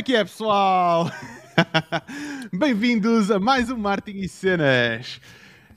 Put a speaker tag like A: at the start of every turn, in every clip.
A: É que é, pessoal? Bem-vindos a mais um Martin e Cenas.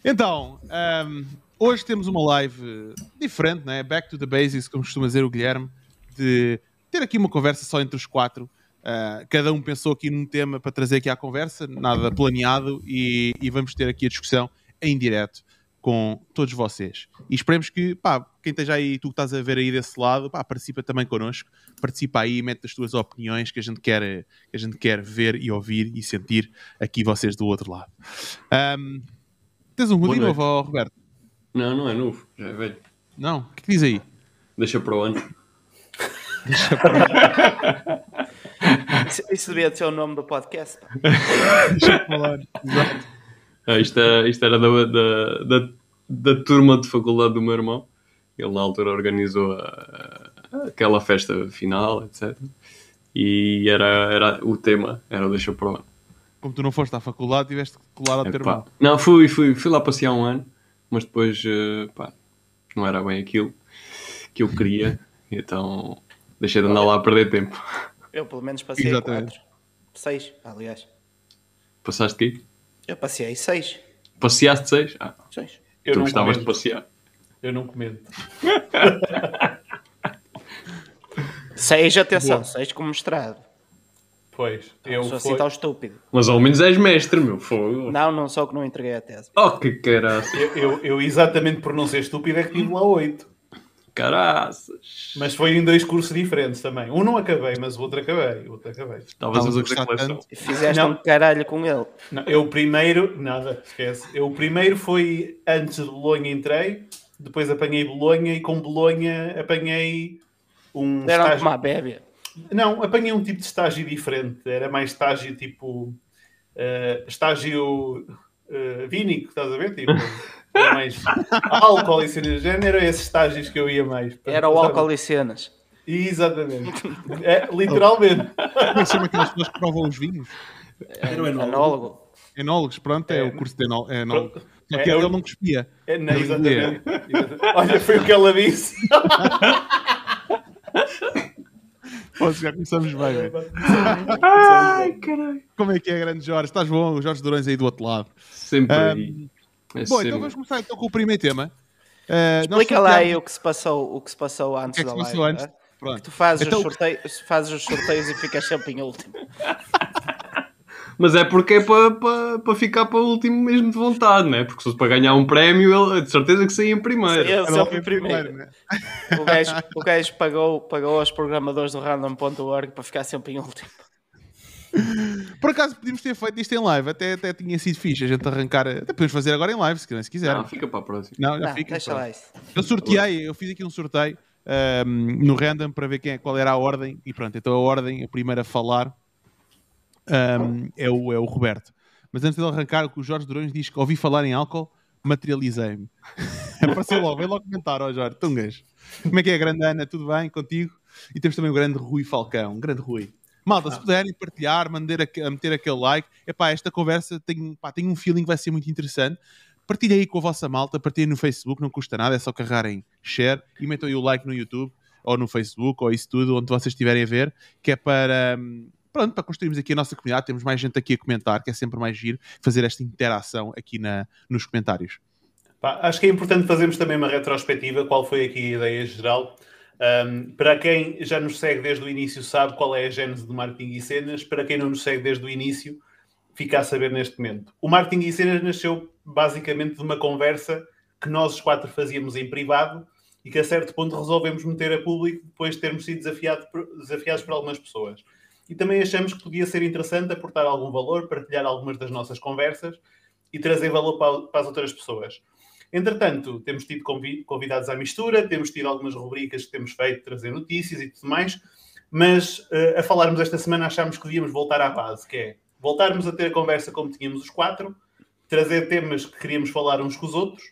A: Então, um, hoje temos uma live diferente, né? Back to the basics, como costuma dizer o Guilherme, de ter aqui uma conversa só entre os quatro. Uh, cada um pensou aqui num tema para trazer aqui à conversa, nada planeado, e, e vamos ter aqui a discussão em direto com todos vocês. E esperemos que, pá, quem esteja aí, tu que estás a ver aí desse lado, pá, participa também connosco, participa aí, mete as tuas opiniões que a gente quer, que a gente quer ver e ouvir e sentir aqui vocês do outro lado. Um, tens um hoodie novo, oh, Roberto?
B: Não, não é novo, já é velho.
A: Não? O que, que diz aí?
B: Deixa para o ano.
A: Deixa para o ano.
C: isso, isso devia ser o nome do podcast.
A: Deixa para o ano, exato.
B: Ah, isto, é, isto era da, da, da, da, turma de faculdade do meu irmão. Ele na altura organizou a, a, aquela festa final, etc. E era, era o tema, era o Deixa para o ano.
A: Como tu não foste à faculdade, tiveste que colar ao teu irmão.
B: Não, fui, fui, fui lá passear um ano, mas depois eh, pá, não era bem aquilo que eu queria, então deixei de andar lá a perder tempo.
C: Eu pelo menos passei Exatamente. quatro. Seis, aliás.
B: Passaste quê?
C: Eu passei seis.
B: Passeaste seis? Ah,
C: seis.
B: Eu tu gostavas comento. de passear.
D: Eu não comento.
C: seis, atenção, Boa. seis como mestrado.
D: Pois, eu
C: sou assim tão estúpido.
B: Mas ao menos és mestre, meu fogo.
C: Não, não só que não entreguei a tese.
B: Oh, que caralho.
D: Eu, eu, eu, exatamente por não ser estúpido, é que tive lá oito.
B: Caraças.
D: Mas foi em dois cursos diferentes também. Um não acabei, mas o outro acabei. O outro acabei.
B: Estavas a gostar tanto.
C: Fizeste não. um caralho com ele.
D: Não, eu primeiro, nada, esquece. Eu primeiro foi antes de Bolonha entrei, depois apanhei Bolonha e com Bolonha apanhei um.
C: Deram estágio... uma bébia.
D: Não, apanhei um tipo de estágio diferente. Era mais estágio tipo. Uh, estágio uh, vínico, estás a ver? Tipo. mais álcool e cenas de género, eram esses estágios que eu ia mais.
C: Era o álcool e cenas.
D: Exatamente. É, literalmente.
A: Como é que chama aquelas pessoas que provam os vinhos?
C: Era o enólogo.
A: Enólogos, pronto, é, é, o curso de enólogo. É enólogo. Só que é, ele não cuspia.
D: É, não, exatamente. Olha, foi o que ela disse.
A: Pô, já começamos bem.
B: Ai, caralho.
A: Como é que é, grande Jorge? Estás bom? O Jorge Durões aí do outro lado.
B: Sempre um.
A: É Bom, então vamos começar então com o primeiro tema.
C: Uh, Explica lá aí o que se passou, o que se passou antes
A: que é que
C: da
A: live. Antes?
C: É? Pronto. tu fazes, então... os sorteios, fazes os sorteios e ficas sempre em último.
B: Mas é porque é para, para, para ficar para o último mesmo de vontade, não é? Porque se fosse para ganhar um prémio, ele de certeza que saía em primeiro.
C: Sim, sempre em primeiro. primeiro né? o, gajo, o gajo pagou, pagou aos programadores do random.org para ficar sempre em último.
A: Por acaso podíamos ter feito isto em live, até, até tinha sido fixe a gente arrancar. Até podemos fazer agora em live, se, se quiser.
B: Não, fica para a próxima.
A: Não,
C: não
A: fica.
C: Deixa lá isso.
A: Eu sorteei, eu fiz aqui um sorteio um, no random para ver quem é, qual era a ordem. E pronto, então a ordem, a primeira a falar um, é, o, é o Roberto. Mas antes de arrancar, o Jorge Durões diz que ouvi falar em álcool, materializei-me. Apareceu logo, vem logo comentar, ó Jorge, tungas. Como é que é, grande Ana? Tudo bem contigo? E temos também o grande Rui Falcão, grande Rui. Malta, se puderem partilhar, mandar a, meter aquele like, epá, esta conversa tem, pá, tem um feeling que vai ser muito interessante. Partilhem aí com a vossa malta, partilhem no Facebook, não custa nada, é só carregarem share e metam aí o like no YouTube ou no Facebook ou isso tudo, onde vocês estiverem a ver, que é para, pronto, para construirmos aqui a nossa comunidade, temos mais gente aqui a comentar, que é sempre mais giro fazer esta interação aqui na, nos comentários.
D: Acho que é importante fazermos também uma retrospectiva, qual foi aqui a ideia geral um, para quem já nos segue desde o início, sabe qual é a gênese do marketing e cenas. Para quem não nos segue desde o início, fica a saber neste momento. O marketing e cenas nasceu basicamente de uma conversa que nós os quatro fazíamos em privado e que a certo ponto resolvemos meter a público depois de termos sido desafiado desafiados por algumas pessoas. E também achamos que podia ser interessante aportar algum valor, partilhar algumas das nossas conversas e trazer valor para, as outras pessoas. Entretanto, temos tido convidados à mistura, temos tido algumas rubricas que temos feito, trazer notícias e tudo mais, mas uh, a falarmos esta semana achámos que devíamos voltar à base, que é voltarmos a ter a conversa como tínhamos os quatro, trazer temas que queríamos falar uns com os outros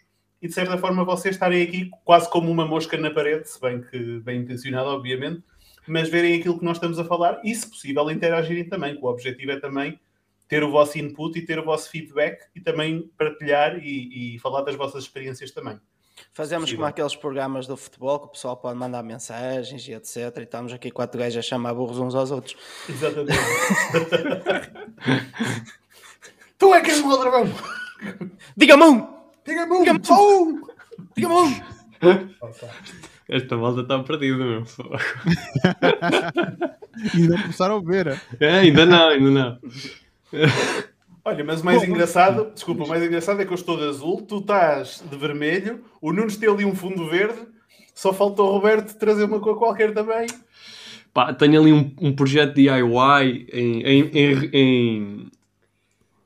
D: e, de certa forma, vocês estarem aqui quase como uma mosca na parede, se bem que bem intencionado, obviamente, mas verem aquilo que nós estamos a falar e, se possível, interagirem também, que o objetivo é também ter o vosso input e ter o vosso feedback e também partilhar e, e falar das vossas experiências também.
C: Fazemos
D: Possível.
C: como aqueles programas do futebol que o pessoal pode mandar mensagens e etc. E estamos aqui quatro gajos a chamar burros uns aos outros.
D: Exatamente. tu é que és um ladrão!
C: Diga-me um!
D: Diga-me um! Só um!
C: Diga-me um!
B: Esta malta está perdida, meu.
A: E não começaram a ver.
B: É, ainda não, ainda não.
D: Olha, mas o mais
A: Bom,
D: engraçado, desculpa, o mais engraçado é que eu estou de azul, tu estás de vermelho, o Nunes tem ali um fundo verde, só faltou o Roberto trazer uma cor qualquer também.
B: Pá, tenho ali um, um projeto DIY em, em, em, em-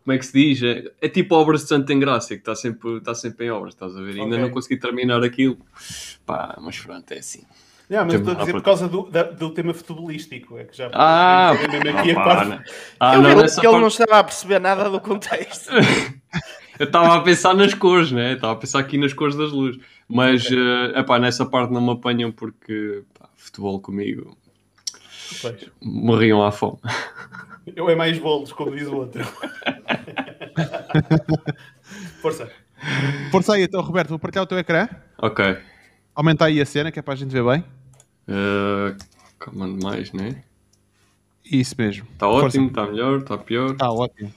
B: Como é que se diz? É, é tipo obras de Santo Engrácia, que está sempre, está sempre em obras, estás a ver? Ainda
D: Ok.
B: não consegui terminar aquilo. Pá, mas pronto, é assim.
D: Não, mas estou a dizer por causa do, da- do tema futebolístico, é que já
B: Ah,
D: aqui a
B: pá,
D: parte.
B: não. ah,
C: ele
B: não,
C: ele- ele não
B: parte-
C: estava a perceber nada do contexto.
B: Eu estava a pensar nas cores, né? Estava a pensar aqui nas cores das luzes. Mas, é epá, nessa parte não me apanham porque pá, futebol comigo
D: Pois.
B: morriam à fome.
D: Eu é mais bolos, como diz o outro. Força.
A: Força aí, então, Roberto, vou partilhar o teu ecrã.
B: Ok.
A: Aumenta aí a cena, que é para a gente ver bem.
B: Uh, comando mais, né?
A: Isso mesmo.
B: Está ótimo, está melhor, está pior.
A: Está ótimo.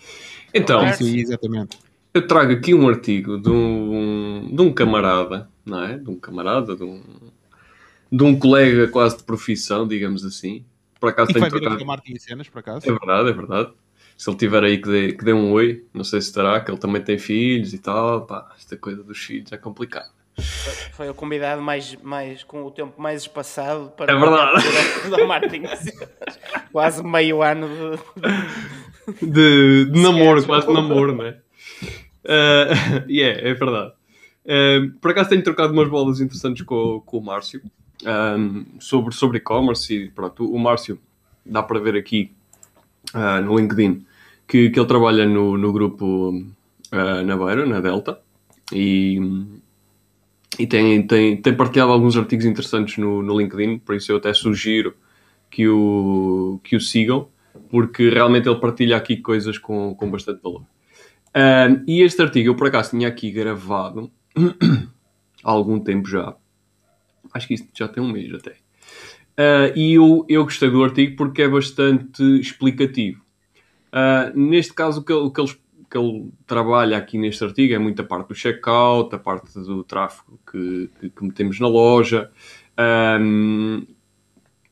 B: Então,
A: Isso aí, exatamente.
B: eu trago aqui um artigo de um, de um camarada, não é? De um camarada, de um, de um colega quase de profissão, digamos assim. Por acaso
A: E
B: tenho
A: vai vir Martin e cenas, por acaso.
B: É verdade, é verdade. Se ele tiver aí que dê, que dê um oi, não sei se estará, que ele também tem filhos e tal. Pá, esta coisa dos filhos é complicado.
C: Foi o convidado mais, mais, com o tempo mais espaçado para
B: É verdade.
C: do Martins. Quase meio ano de.
B: de, de namoro, quase de namoro, não é? Uh, yeah, é verdade. Uh, por acaso tenho trocado umas bolas interessantes com, com o Márcio um, sobre, sobre e-commerce e pronto, o Márcio dá para ver aqui uh, no LinkedIn que, que ele trabalha no, no grupo uh, na Beira, na Delta, e, e tem, tem, tem partilhado alguns artigos interessantes no, no LinkedIn, por isso eu até sugiro que o, que o sigam, porque realmente ele partilha aqui coisas com, com bastante valor. Um, e este artigo eu por acaso tinha aqui gravado há algum tempo já. Acho que isto já tem um mês até. Uh, e eu, eu gostei do artigo porque é bastante explicativo. Uh, neste caso, o que, o que ele, que ele trabalha aqui neste artigo é muita parte do checkout, a parte do tráfego que, que, que metemos na loja. Um,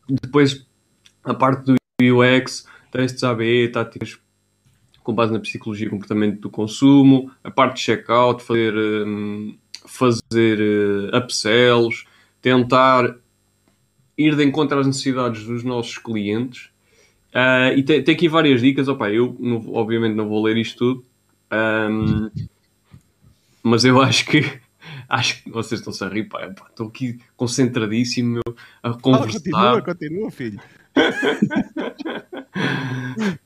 B: depois, a parte do UX, testes AB, táticas com base na psicologia e comportamento do consumo, a parte de checkout, fazer, hum, fazer eh, upsells, tentar ir de encontro às necessidades dos nossos clientes. Ah, e tem, tem aqui várias dicas. Opa, eu, não- obviamente, não vou ler isto tudo, Ahm, mas eu acho que. Acho que vocês estão-se a rir, pá. Estou aqui concentradíssimo meu, a
A: Ah,
B: conversar.
A: continua, continua, filho.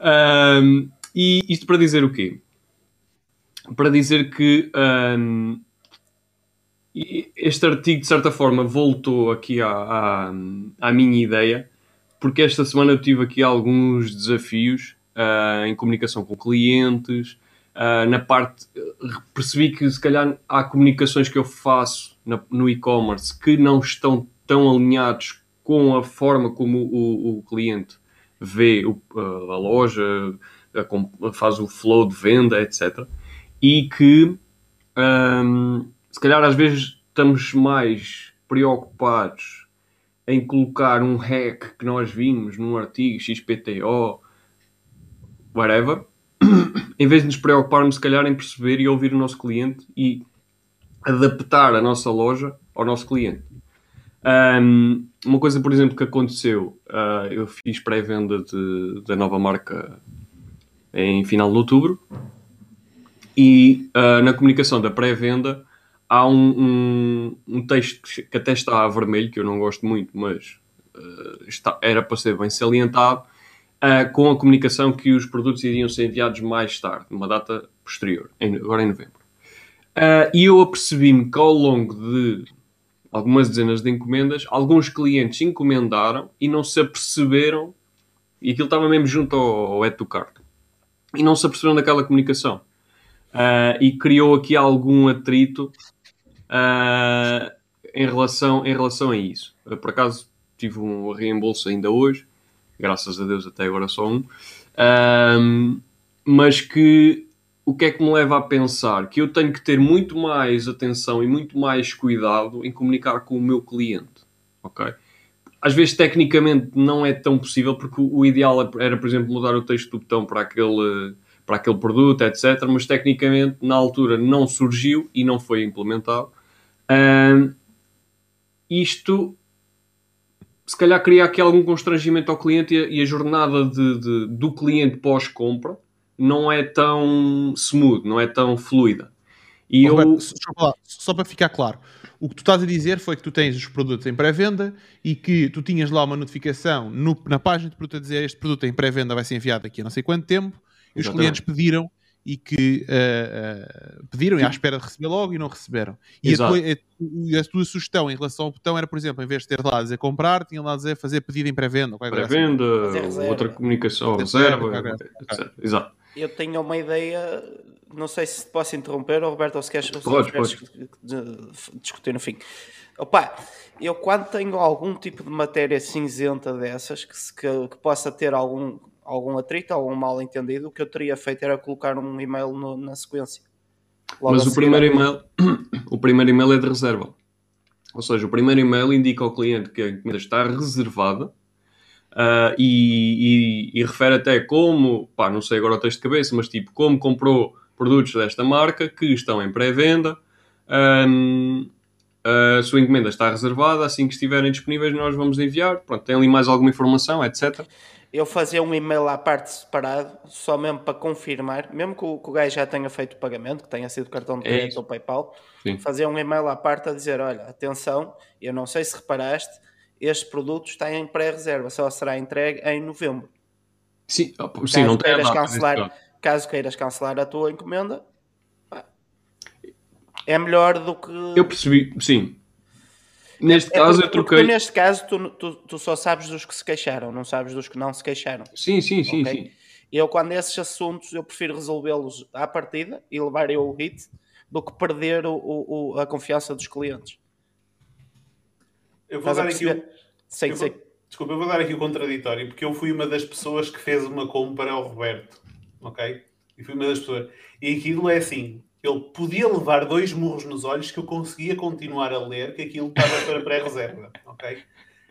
B: Ahm, e isto para dizer o quê? Para dizer que ahm, e- este artigo, de certa forma, voltou aqui à, à, à minha ideia, porque esta semana eu tive aqui alguns desafios ah, em comunicação com clientes. ah, na parte, percebi que se calhar há comunicações que eu faço na- no e-commerce que não estão tão alinhados com a forma como o, o cliente vê o- a loja, a com- faz o flow de venda, etc. E que hum, se calhar às vezes estamos mais preocupados em colocar um hack que nós vimos num artigo XPTO, whatever, em vez de nos preocuparmos se calhar em perceber e ouvir o nosso cliente e adaptar a nossa loja ao nosso cliente. Um, uma coisa, por exemplo, que aconteceu, uh, eu fiz pré-venda da nova marca em final de outubro e uh, na comunicação da pré-venda há um, um- um texto que até está a vermelho, que eu não gosto muito, mas uh, está- era para ser bem salientado, uh, com a comunicação que os produtos iriam ser enviados mais tarde, numa data posterior, em- agora em novembro. Uh, e eu apercebi-me que ao longo de algumas dezenas de encomendas, alguns clientes encomendaram e não se aperceberam, e aquilo estava mesmo junto ao, ao add to cart, e não se aperceberam daquela comunicação. Ah, e criou aqui algum atrito Uh, em, relação, em relação a isso, por acaso tive um reembolso ainda hoje, graças a Deus até agora só um, uh, mas que o que é que me leva a pensar que eu tenho que ter muito mais atenção e muito mais cuidado em comunicar com o meu cliente, ok? Às vezes, tecnicamente, não é tão possível, porque o ideal era, por exemplo, mudar o texto do botão para aquele, para aquele produto, etc. Mas, tecnicamente, na altura não surgiu e não foi implementado. Um, isto, se calhar, cria aqui algum constrangimento ao cliente e a, e a jornada de, de, do cliente pós-compra não é tão smooth, não é tão fluida.
A: E oh, eu... Roberto, só para ficar claro, o que tu estás a dizer foi que tu tens os produtos em pré-venda e que tu tinhas lá uma notificação no, na página de produto a dizer este produto em pré-venda vai ser enviado daqui a não sei quanto tempo e Exatamente. os clientes pediram e que uh, uh, pediram e à espera de receber logo e não receberam. E a tua, a, a tua, sugestão em relação ao botão era, por exemplo, em vez de ter lá a dizer comprar, tinha lá a dizer fazer pedido em pré-venda.
B: Assim. Pré-venda, assim. outra comunicação, reserva, reserva etc. Exato.
C: Eu tenho uma ideia não sei se posso interromper, ou Roberto, ou se queres,
B: pode,
C: pode. discutir no fim. Opa, eu quando tenho algum tipo de matéria cinzenta dessas, que, que, que possa ter algum, algum atrito, algum mal entendido, o que eu teria feito era colocar um e-mail no, na sequência.
B: Logo Mas o primeiro, e-mail, o primeiro e-mail é de reserva. Ou seja, o primeiro e-mail indica ao cliente que a encomenda está reservada Uh, e, e, e, refere até como, pá, não sei agora o texto de cabeça, mas tipo, como comprou produtos desta marca que estão em pré-venda. Um, a sua encomenda está reservada, assim que estiverem disponíveis nós vamos enviar. Pronto, tem ali mais alguma informação, etc.
C: Eu fazia um e-mail à parte separado, só mesmo para confirmar, mesmo que o, que o gajo já tenha feito o pagamento, que tenha sido cartão de é crédito é ou PayPal, Sim. fazia um e-mail à parte a dizer: olha, atenção, eu não sei se reparaste, este produto está em pré-reserva, só será entregue em novembro.
B: Sim, sim não tem
C: cancelar, caso queiras cancelar a tua encomenda, é melhor do que.
B: Eu percebi, sim. Neste é, caso,
C: é
B: eu troquei.
C: neste caso, tu, tu, tu, só sabes dos que se queixaram, não sabes dos que não se queixaram.
B: Sim, sim, sim. Okay? sim.
C: Eu, quando esses assuntos, eu prefiro resolvê-los à partida e levar eu o hit do que perder o, o, a confiança dos clientes.
D: Eu vou dar aqui. O... Sei, eu sei. Vou... Desculpa, eu vou dar aqui o contraditório, porque eu fui uma das pessoas que fez uma compra ao Roberto ok? E fui uma das pessoas. E aquilo é assim: ele podia levar dois murros nos olhos que eu conseguia continuar a ler que aquilo estava para pré-reserva, ok?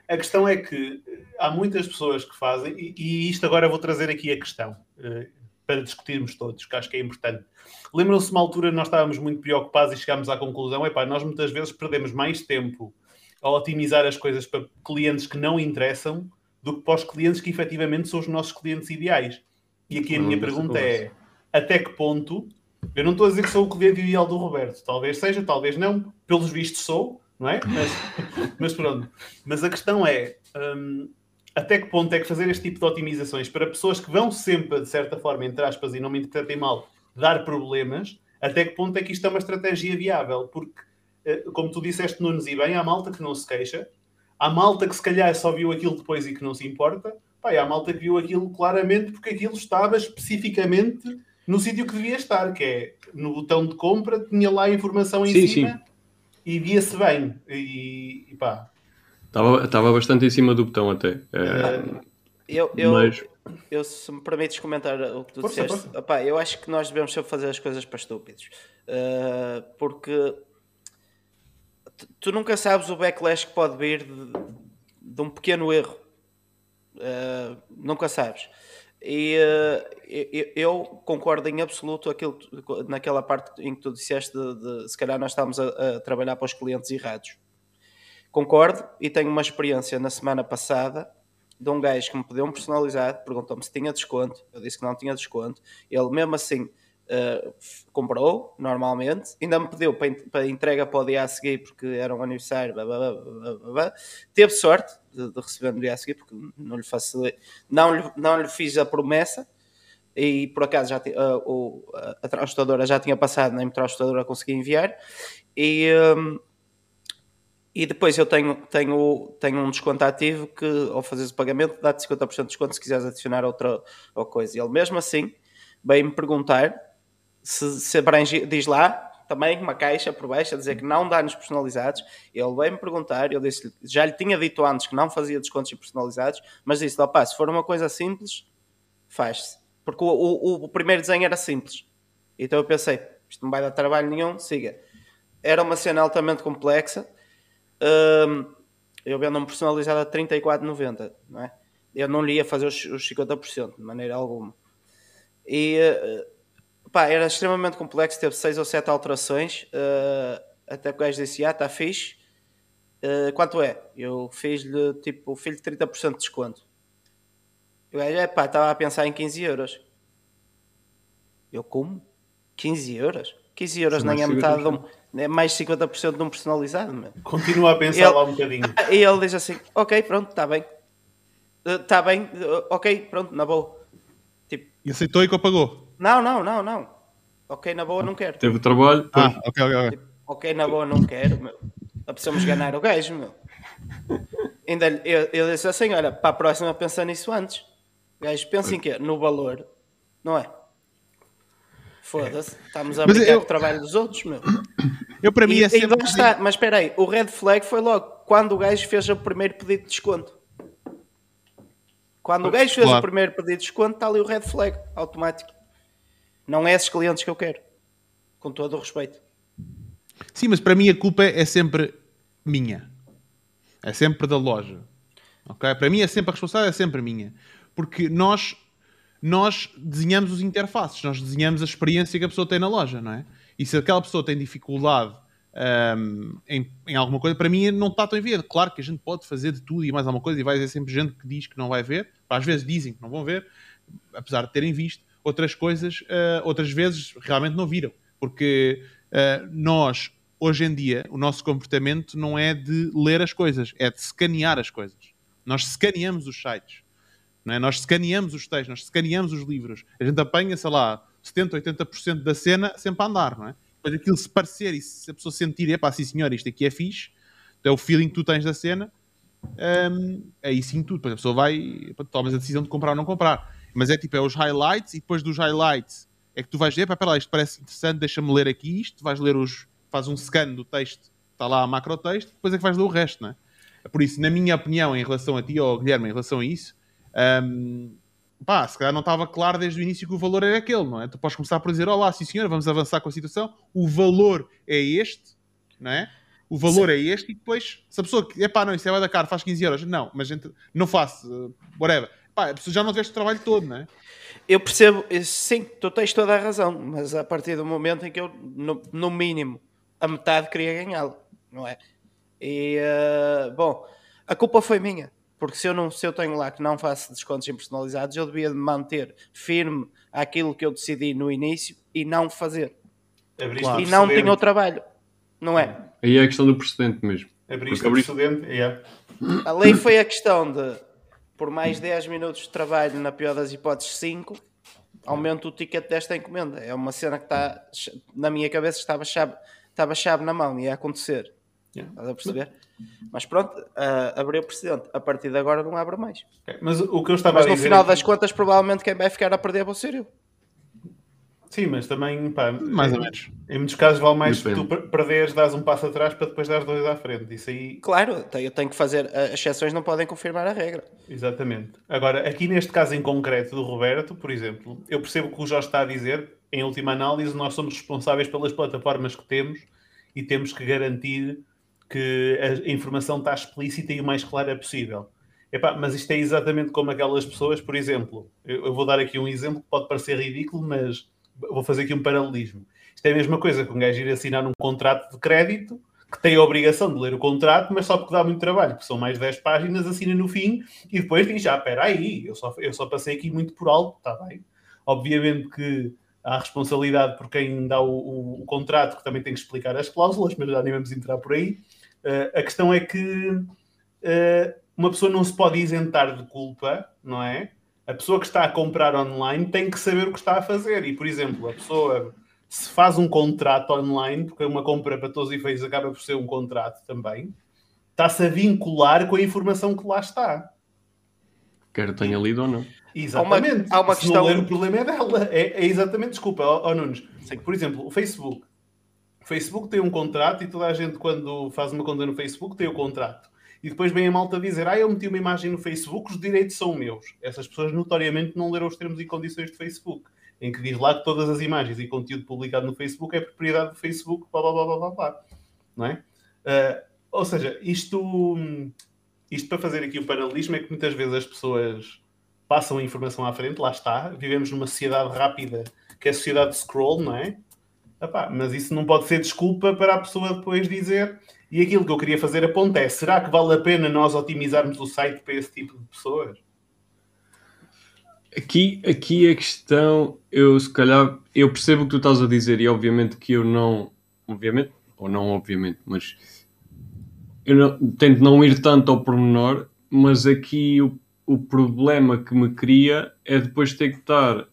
D: A questão é que há muitas pessoas que fazem, e, e isto agora vou trazer aqui a questão uh, para discutirmos todos, que acho que é importante. Lembram-se uma altura nós estávamos muito preocupados e chegámos à conclusão: é pá, nós muitas vezes perdemos mais tempo a otimizar as coisas para clientes que não interessam do que para os clientes que efetivamente são os nossos clientes ideais. E aqui a minha pergunta é: até que ponto? Eu não estou a dizer que sou o cliente ideal do Roberto, talvez seja, talvez não, pelos vistos sou, não é? Mas, mas pronto. Mas a questão é: hum, até que ponto é que fazer este tipo de otimizações para pessoas que vão sempre, de certa forma, entre aspas, e não me interpretem mal, dar problemas, até que ponto é que isto é uma estratégia viável? Porque, eh, como tu disseste, Nunes, e bem, há malta que não se queixa, há malta que se calhar só viu aquilo depois e que não se importa, Pá, a malta que viu aquilo claramente porque aquilo estava especificamente no sítio que devia estar, que é no botão de compra, tinha lá a informação em sim, cima sim. e via-se bem. E, e pá.
B: Estava, estava bastante em cima do botão até. É,
C: eu, eu, mas... eu, se me permites comentar o que tu força, disseste, força. Opá, eu acho que nós devemos sempre fazer as coisas para estúpidos. Uh, porque tu nunca sabes o backlash que pode vir de, de um pequeno erro. Uh, nunca sabes. E uh, eu, concordo em absoluto aquilo, naquela parte em que tu disseste de, de se calhar nós estamos a, a, trabalhar para os clientes errados. Concordo e tenho uma experiência na semana passada de um gajo que me pediu um personalizado, perguntou-me se tinha desconto, eu disse que não tinha desconto, ele mesmo assim uh, comprou normalmente, ainda me pediu para, para entrega para o dia a seguir porque era um aniversário, blá, blá, blá, teve sorte de, de, receber no dia a seguir porque não lhe, facilitei, não lhe, não lhe fiz a promessa. E por acaso já uh, o, a transportadora já tinha passado, nem a transportadora consegui enviar. E, um, e depois eu tenho, tenho, tenho um desconto ativo que ao fazeres o pagamento dá-te 50% de desconto se quiseres adicionar outra, outra coisa. Ele mesmo assim veio-me perguntar se, se abrange, diz lá, também uma caixa por baixo a dizer que não danos personalizados. Ele veio-me perguntar, eu disse já lhe tinha dito antes que não fazia descontos personalizados, mas disse: opá, se for uma coisa simples, faz-se. Porque o, o, o, primeiro desenho era simples. Então eu pensei: isto não vai dar trabalho nenhum, siga. Era uma cena altamente complexa. Um, eu vendo um personalizado a 34,90, não é? Eu não lhe ia fazer os, os 50% de maneira alguma. E uh, pá, era extremamente complexo, teve 6 ou 7 alterações. Uh, até que o gajo disse: Ah, está fixe. Uh, quanto é? Eu fiz-lhe tipo, fiz 30% de desconto. O gajo, é pá, estava a pensar em 15 euros. Eu como? 15 euros? 15 euros nem é metade de um, é mais 50% de um personalizado. Meu.
D: Continua a pensar ele, lá um bocadinho.
C: E ele diz assim: Ok, pronto, está bem. Está bem, uh, ok, pronto, na boa.
A: Tipo, e aceitou e que pagou?
C: Não, não, não, não. Ok, na boa, não quero.
B: Teve o trabalho.
A: Ah, ok, ok, ok.
C: Tipo, ok, na boa, não quero, meu. Precisamos ganhar o gajo, meu. Ainda ele, ele disse assim: Olha, para a próxima, pensa nisso antes. Gajo, pensa em quê? No valor, não é? Foda-se, estamos a brincar eu... com o trabalho dos outros, meu.
A: Eu para mim
C: e,
A: é sempre...
C: está, mas espera aí, o red flag foi logo quando o gajo fez o primeiro pedido de desconto. Quando o gajo fez claro. o primeiro pedido de desconto, está ali o red flag, automático. Não é esses clientes que eu quero. Com todo o respeito.
A: Sim, mas para mim a culpa é sempre minha. É sempre da loja. Ok? Para mim é sempre a responsabilidade, é sempre minha. Porque nós nós desenhamos os interfaces, nós desenhamos a experiência que a pessoa tem na loja, não é? E se aquela pessoa tem dificuldade um, em, em, alguma coisa, para mim não está tão evidente. Claro que a gente pode fazer de tudo e mais alguma coisa, e vai haver sempre gente que diz que não vai ver, às vezes dizem que não vão ver, apesar de terem visto, outras coisas, uh, outras vezes realmente não viram, porque uh, nós, hoje em dia, o nosso comportamento não é de ler as coisas, é de escanear as coisas. Nós escaneamos os sites. Não é? Nós escaneamos os textos, nós escaneamos os livros. A gente apanha, sei lá, 70%, 80% da cena sempre a andar, não é? Depois aquilo se parecer e se a pessoa sentir, epá, sim senhor, isto aqui é fixe, é o feeling que tu tens da cena, um, aí sim tudo. Depois a pessoa vai, tomas a decisão de comprar ou não comprar. Mas é tipo, é os highlights e depois dos highlights é que tu vais ver, epá, lá, isto parece interessante, deixa-me ler aqui isto, vais ler os, faz um scan do texto, está lá a macro texto, depois é que vais ler o resto, não é? Por isso, na minha opinião, em relação a ti, ou Guilherme, em relação a isso, um, pá, se calhar não estava claro desde o início que o valor era aquele, não é? Tu podes começar por dizer, olá, sim senhor, vamos avançar com a situação, o valor é este, não é? O valor Sim. é este e depois, se a pessoa, é pá, não, isso é da cara, faz 15 euros, não, mas gente, não faço, whatever. Pá, a pessoa já não tiveste o trabalho todo, não é?
C: Eu percebo, sim, tu tens toda a razão, mas a partir do momento em que eu, no, no mínimo, a metade queria ganhá-lo, não é? E, uh, bom, a culpa foi minha porque se eu, não, se eu tenho lá que não faço descontos personalizados, eu devia manter firme aquilo que eu decidi no início e não fazer. Claro. E não tinha o trabalho, não é?
B: Aí é a questão do precedente mesmo.
D: Abriste o precedente, yeah.
C: A lei foi a questão de, por mais 10 minutos de trabalho, na pior das hipóteses 5, aumenta o ticket desta encomenda. É uma cena que está, na minha cabeça, estava chave, estava chave na mão e ia acontecer. Yeah. Estás a perceber? Mas pronto, uh, abriu o precedente. A partir de agora não abre mais.
D: Mas o que eu estava
C: mas
D: a
C: dizer. no final das contas, provavelmente quem vai ficar a perder vou ser eu.
D: Sim, mas também, pá,
A: mais ou menos.
D: Em muitos casos vale mais Depende. tu perderes, dás um passo atrás para depois dar dois à frente. Isso aí.
C: Claro, eu tenho que fazer. As exceções não podem confirmar a regra.
D: Exatamente. Agora, aqui neste caso em concreto do Roberto, por exemplo, eu percebo o que o Jorge está a dizer. Em última análise, nós somos responsáveis pelas plataformas que temos e temos que garantir que a informação está explícita e o mais clara possível. Epá, mas isto é exatamente como aquelas pessoas, por exemplo, eu, eu, vou dar aqui um exemplo que pode parecer ridículo, mas vou fazer aqui um paralelismo. Isto é a mesma coisa que um gajo ir assinar um contrato de crédito que tem a obrigação de ler o contrato, mas só porque dá muito trabalho, porque são mais 10 páginas, assina no fim e depois diz, ah, espera aí, eu só, eu só passei aqui muito por alto, está bem. Obviamente que há responsabilidade por quem dá o, o, o, contrato, que também tem que explicar as cláusulas, mas já nem vamos entrar por aí. Uh, a questão é que uh, uma pessoa não se pode isentar de culpa, não é? A pessoa que está a comprar online tem que saber o que está a fazer. E, por exemplo, a pessoa se faz um contrato online, porque uma compra para todos os efeitos acaba por ser um contrato também, está-se a vincular com a informação que lá está.
B: Quer tenha lido ou não.
D: Exatamente. Há uma, há uma questão... ler, o problema é dela. É, é exatamente, desculpa, ó, ó Nunes. Por exemplo, o Facebook Facebook tem um contrato e toda a gente, quando faz uma conta no Facebook, tem o contrato. E depois vem a malta dizer: Ah, eu meti uma imagem no Facebook, os direitos são meus. Essas pessoas notoriamente não leram os termos e condições do Facebook, em que diz lá que todas as imagens e conteúdo publicado no Facebook é propriedade do Facebook, blá blá blá blá blá. blá. Não é? Uh, ou seja, isto, isto para fazer aqui o paralelismo é que muitas vezes as pessoas passam a informação à frente, lá está. Vivemos numa sociedade rápida que é a sociedade de scroll, não é? Epá, mas isso não pode ser desculpa para a pessoa depois dizer. E aquilo que eu queria fazer a ponta é: será que vale a pena nós otimizarmos o site para esse tipo de pessoas?
B: Aqui, aqui a questão, eu se calhar, eu percebo o que tu estás a dizer e obviamente que eu não, obviamente, ou não obviamente, mas eu não, tento não ir tanto ao pormenor, mas aqui o, o problema que me cria é depois ter que estar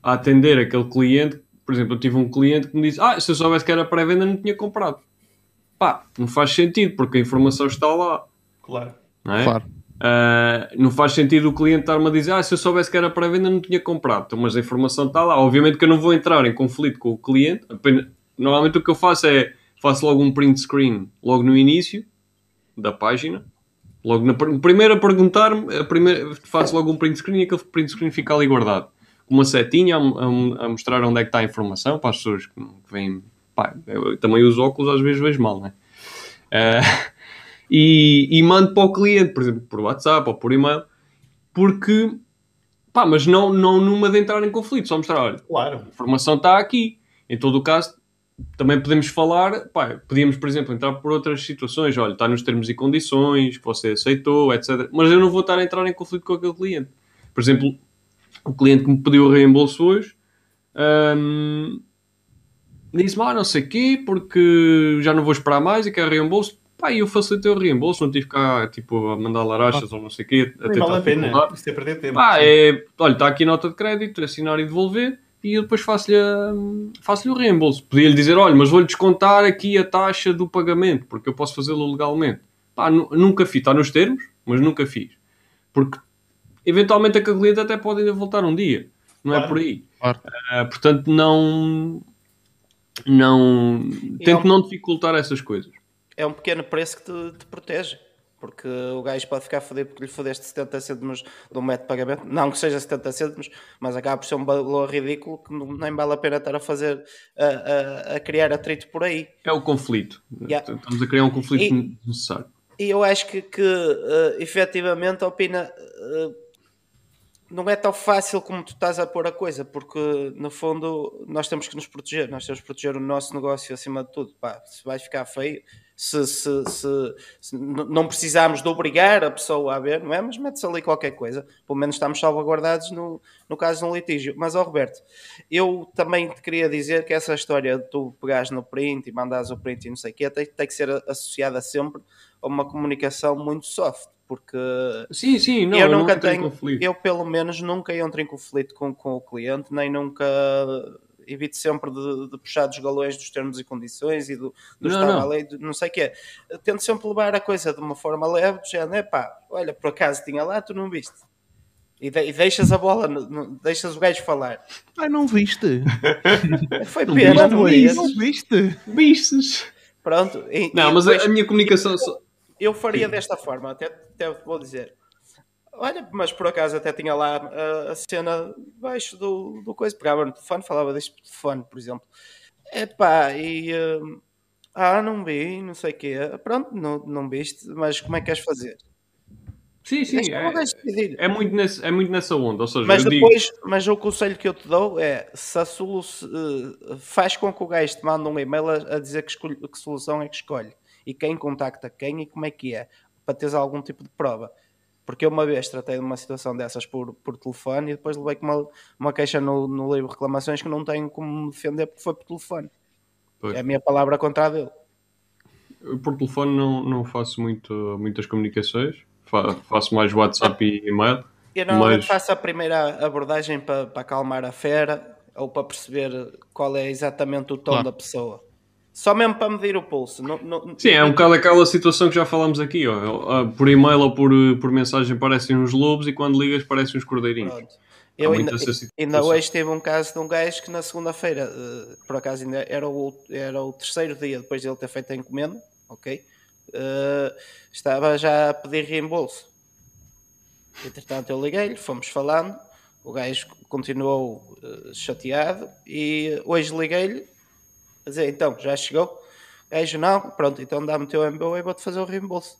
B: a atender aquele cliente por exemplo, eu tive um cliente que me disse: Ah, se eu soubesse que era pré-venda, não tinha comprado. Pá, não faz sentido, porque a informação está lá.
D: Claro.
B: Não é? Claro. Uh, não faz sentido o cliente estar-me a dizer: Ah, se eu soubesse que era pré-venda, não tinha comprado. Então, mas a informação está lá. Obviamente que eu não vou entrar em conflito com o cliente. Apenas, normalmente o que eu faço é faço logo um print screen logo no início da página. Logo na, primeiro a perguntar-me, faço logo um print screen e aquele print screen fica ali guardado uma setinha a, a, a, mostrar onde é que está a informação para as pessoas que, vêm. Pá, eu também uso óculos, às vezes vejo mal, né? Uh, e, e mando para o cliente, por exemplo, por WhatsApp ou por e-mail, porque pá, mas não, não numa de entrar em conflito, só mostrar, olha,
D: claro.
B: a informação está aqui. Em todo o caso, também podemos falar, pá, podíamos, por exemplo, entrar por outras situações, olha, está nos termos e condições, que você aceitou, etc. Mas eu não vou estar a entrar em conflito com aquele cliente. Por exemplo, o cliente que me pediu o reembolso hoje um, disse-me, ah, não sei o quê, porque já não vou esperar mais e quero reembolso. Pá, e eu facilitei o reembolso, não tive cá, tipo, a mandar larachas ah. ou não sei o quê.
D: A vale a pena, isso é perder tempo.
B: Pá, é, olha, está aqui nota de crédito, assinar e devolver, e eu depois faço-lhe faço o reembolso. Podia-lhe dizer, olha, mas vou-lhe descontar aqui a taxa do pagamento, porque eu posso fazê-lo legalmente. Pá, nunca fiz, está nos termos, mas nunca fiz. Porque eventualmente a cliente até pode ainda voltar um dia. Não é claro. é por aí. Claro. Uh, portanto, não. Não. Tento é um, não dificultar essas coisas.
C: É um pequeno preço que te, te protege. Porque o gajo pode ficar fodido porque lhe fodeste 70 cêntimos de um método de pagamento. Não que seja 70 cêntimos, mas acaba por ser um valor ridículo que nem vale a pena estar a fazer, a, a, a criar atrito por aí.
B: É o conflito. Yeah. Estamos a criar um conflito e, necessário.
C: E eu acho que, que uh, efetivamente, opina. Uh, não é tão fácil como tu estás a pôr a coisa, porque no fundo nós temos que nos proteger, nós temos que proteger o nosso negócio acima de tudo. Pá, se vai ficar feio, se, se, se, se não precisamos de obrigar a pessoa a ver, não é? Mas mete-se ali qualquer coisa, pelo menos estamos salvaguardados no, no caso de um litígio. Mas, ó Roberto, eu também te queria dizer que essa história de tu pegares no print e mandares o print e não sei o quê, tem, tem que ser associada sempre a uma comunicação muito soft porque
B: sim, sim, não,
C: eu nunca tenho, conflito. eu pelo menos nunca entro em conflito com, com o cliente, nem nunca evito sempre de, de puxar dos galões dos termos e condições e do, do não, estado não. lei, não sei o que é. Tento sempre levar a coisa de uma forma leve, não é pá, olha, por acaso tinha lá, tu não viste. E, de, e deixas a bola, no, deixas o gajo falar.
A: Ai, não viste?
C: Foi pena,
A: não, não, viste? não viste?
B: Vistes?
C: Pronto. E,
B: não,
C: e
B: mas depois, a minha comunicação.
C: Eu, faria desta forma, até, até vou dizer. Olha, mas por acaso até tinha lá a, a cena debaixo do, do coisa, pegava no telefone, falava deste telefone, por exemplo. Epá, e. Uh, ah, não vi, não sei o quê. Pronto, não, não viste, mas como é que queres fazer?
B: Sim, sim, é, é, muito nesse, é muito nessa onda. Ou seja,
C: mas depois, digo... mas o conselho que eu te dou é se a solução uh, faz com que o gajo te mande um e-mail a, a dizer que, escolhe, que solução é que escolhe e quem contacta quem e como é que é, para teres algum tipo de prova. Porque eu uma vez tratei de uma situação dessas por, por telefone e depois levei com uma, uma queixa no, no livro de reclamações que não tenho como me defender porque foi por telefone. Pois. É a minha palavra contra a dele.
B: Eu por telefone não, não faço muito, muitas comunicações, faço mais WhatsApp e e-mail.
C: Eu normalmente mas... faço a primeira abordagem para, para acalmar a fera ou para perceber qual é exatamente o tom claro. da pessoa. Só mesmo para medir o pulso. Não, não,
B: Sim, é um bocado aquela situação que já falamos aqui. Ó. Por e-mail ou por, por mensagem parecem uns lobos e quando ligas parecem uns cordeirinhos. Pronto.
C: Eu ainda, ainda hoje teve um caso de um gajo que na segunda-feira, uh, por acaso ainda era o, era o terceiro dia depois de ele ter feito a encomenda, ok? Uh, estava já a pedir reembolso. Entretanto, eu liguei-lhe, fomos falando, o gajo continuou uh, chateado e hoje liguei-lhe dizer: então, já chegou? Gajo, não, pronto, então dá-me o teu MBO e vou-te fazer o reembolso.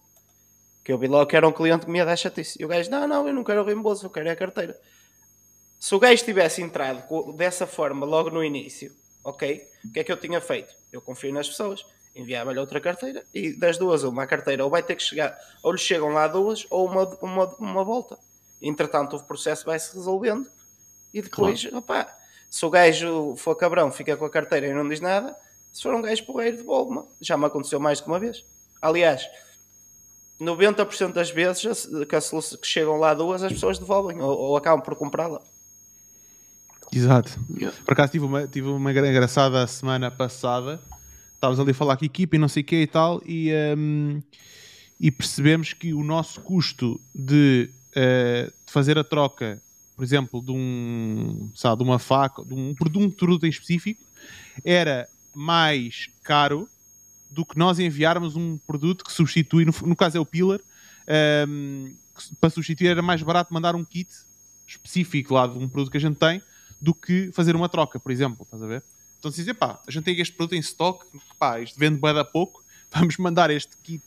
C: Que eu vi logo que era um cliente que me ia dar chatice. E o gajo, não, não, eu não quero o reembolso, eu quero a carteira. Se o gajo tivesse entrado dessa forma logo no início, ok? O que é que eu tinha feito? Eu confio nas pessoas, enviava-lhe outra carteira e das duas, uma carteira ou vai ter que chegar, ou lhe chegam lá duas, ou uma, uma, uma volta. Entretanto, o processo vai se resolvendo e depois, claro. opá, se o gajo for cabrão, fica com a carteira e não diz nada. Se for um gajo porreiro, devolve-me. Já me aconteceu mais de uma vez. Aliás, 90% das vezes que, que chegam lá duas, as pessoas devolvem ou, ou acabam por comprá-la.
A: Exato. Yeah. Por acaso tive uma, tive uma engraçada semana passada. Estávamos ali a falar com a equipa e não sei o que e tal, e, um, e percebemos que o nosso custo de, uh, de, fazer a troca, por exemplo, de um sabe, de uma faca, de um, de um produto em específico, era mais caro do que nós enviarmos um produto que substitui, no, no caso é o Pillar, um, para substituir era mais barato mandar um kit específico lá de um produto que a gente tem do que fazer uma troca, por exemplo, estás a ver? Então se dizer, pá, a gente tem este produto em stock, pá, isto vende bem a pouco, vamos mandar este kit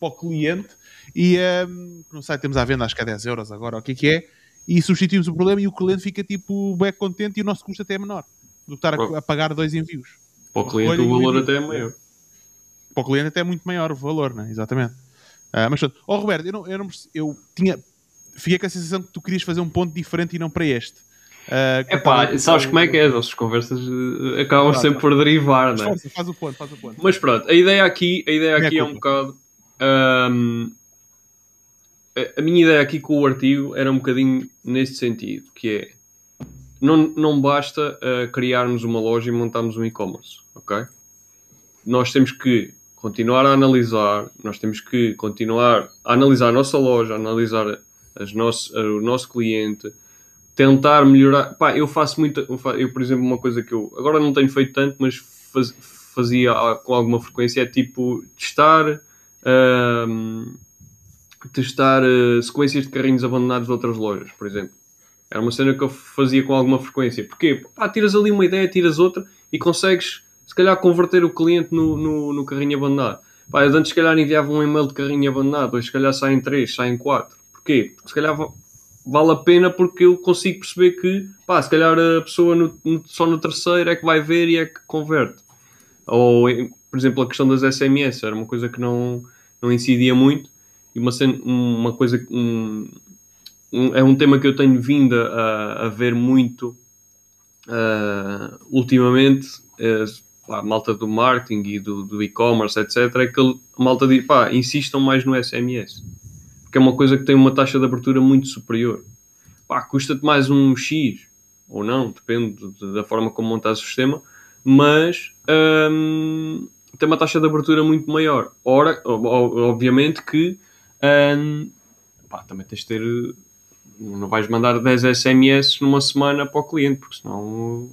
A: para o cliente e um, no site temos à venda acho que é 10 euros agora, o que é que é, e substituímos o problema e o cliente fica tipo bem contente e o nosso custo até é menor do que estar a, a pagar dois envios.
B: Para o cliente o valor até é maior.
A: Para o cliente até é muito maior o valor, né? exatamente. Uh, mas pronto, oh Roberto, eu, não, eu, não, eu tinha, fiquei com a sensação que tu querias fazer um ponto diferente e não para este.
B: Uh, Epá, sabes como é que é? As nossas conversas uh, acabam claro, sempre por derivar, não é?
A: Faz o ponto, faz o ponto.
B: Mas pronto, a ideia aqui, a ideia aqui é um bocado. Um, a, minha ideia aqui com o artigo era um bocadinho nesse sentido, que é não, não basta uh, criarmos uma loja e montarmos um e-commerce, ok? Nós temos que continuar a analisar, nós temos que continuar a analisar a nossa loja, a analisar as nosso, o nosso cliente, tentar melhorar. Pá, eu faço muito. Eu, por exemplo, uma coisa que eu agora não tenho feito tanto, mas faz, fazia com alguma frequência é tipo testar. Um, testar uh, sequências de carrinhos abandonados de outras lojas, por exemplo. Era uma cena que eu fazia com alguma frequência. Porquê? Pá, tiras ali uma ideia, tiras outra e consegues, se calhar, converter o cliente no, no, no carrinho abandonado. Pá, eu antes, se calhar, enviava um e-mail de carrinho abandonado, hoje, se calhar, saem três, saem quatro. Porquê? Porque, se calhar, vale a pena porque eu consigo perceber que, pá, se calhar a pessoa no, no, só no terceiro é que vai ver e é que converte. Ou, por exemplo, a questão das SMS era uma coisa que não, não incidia muito e uma, uma coisa, um, um, é um tema que eu tenho vindo a, a ver muito uh, ultimamente. É, pá, a malta do marketing e do, do e-commerce, etc., é que a malta diz, pá, insistam mais no SMS que é uma coisa que tem uma taxa de abertura muito superior. Pá, custa-te mais um X, ou não, depende da forma como montas o sistema, mas hum, tem uma taxa de abertura muito maior. Ora, obviamente que hum, pá, também tens de ter. Não vais mandar 10 SMS numa semana para o cliente, porque senão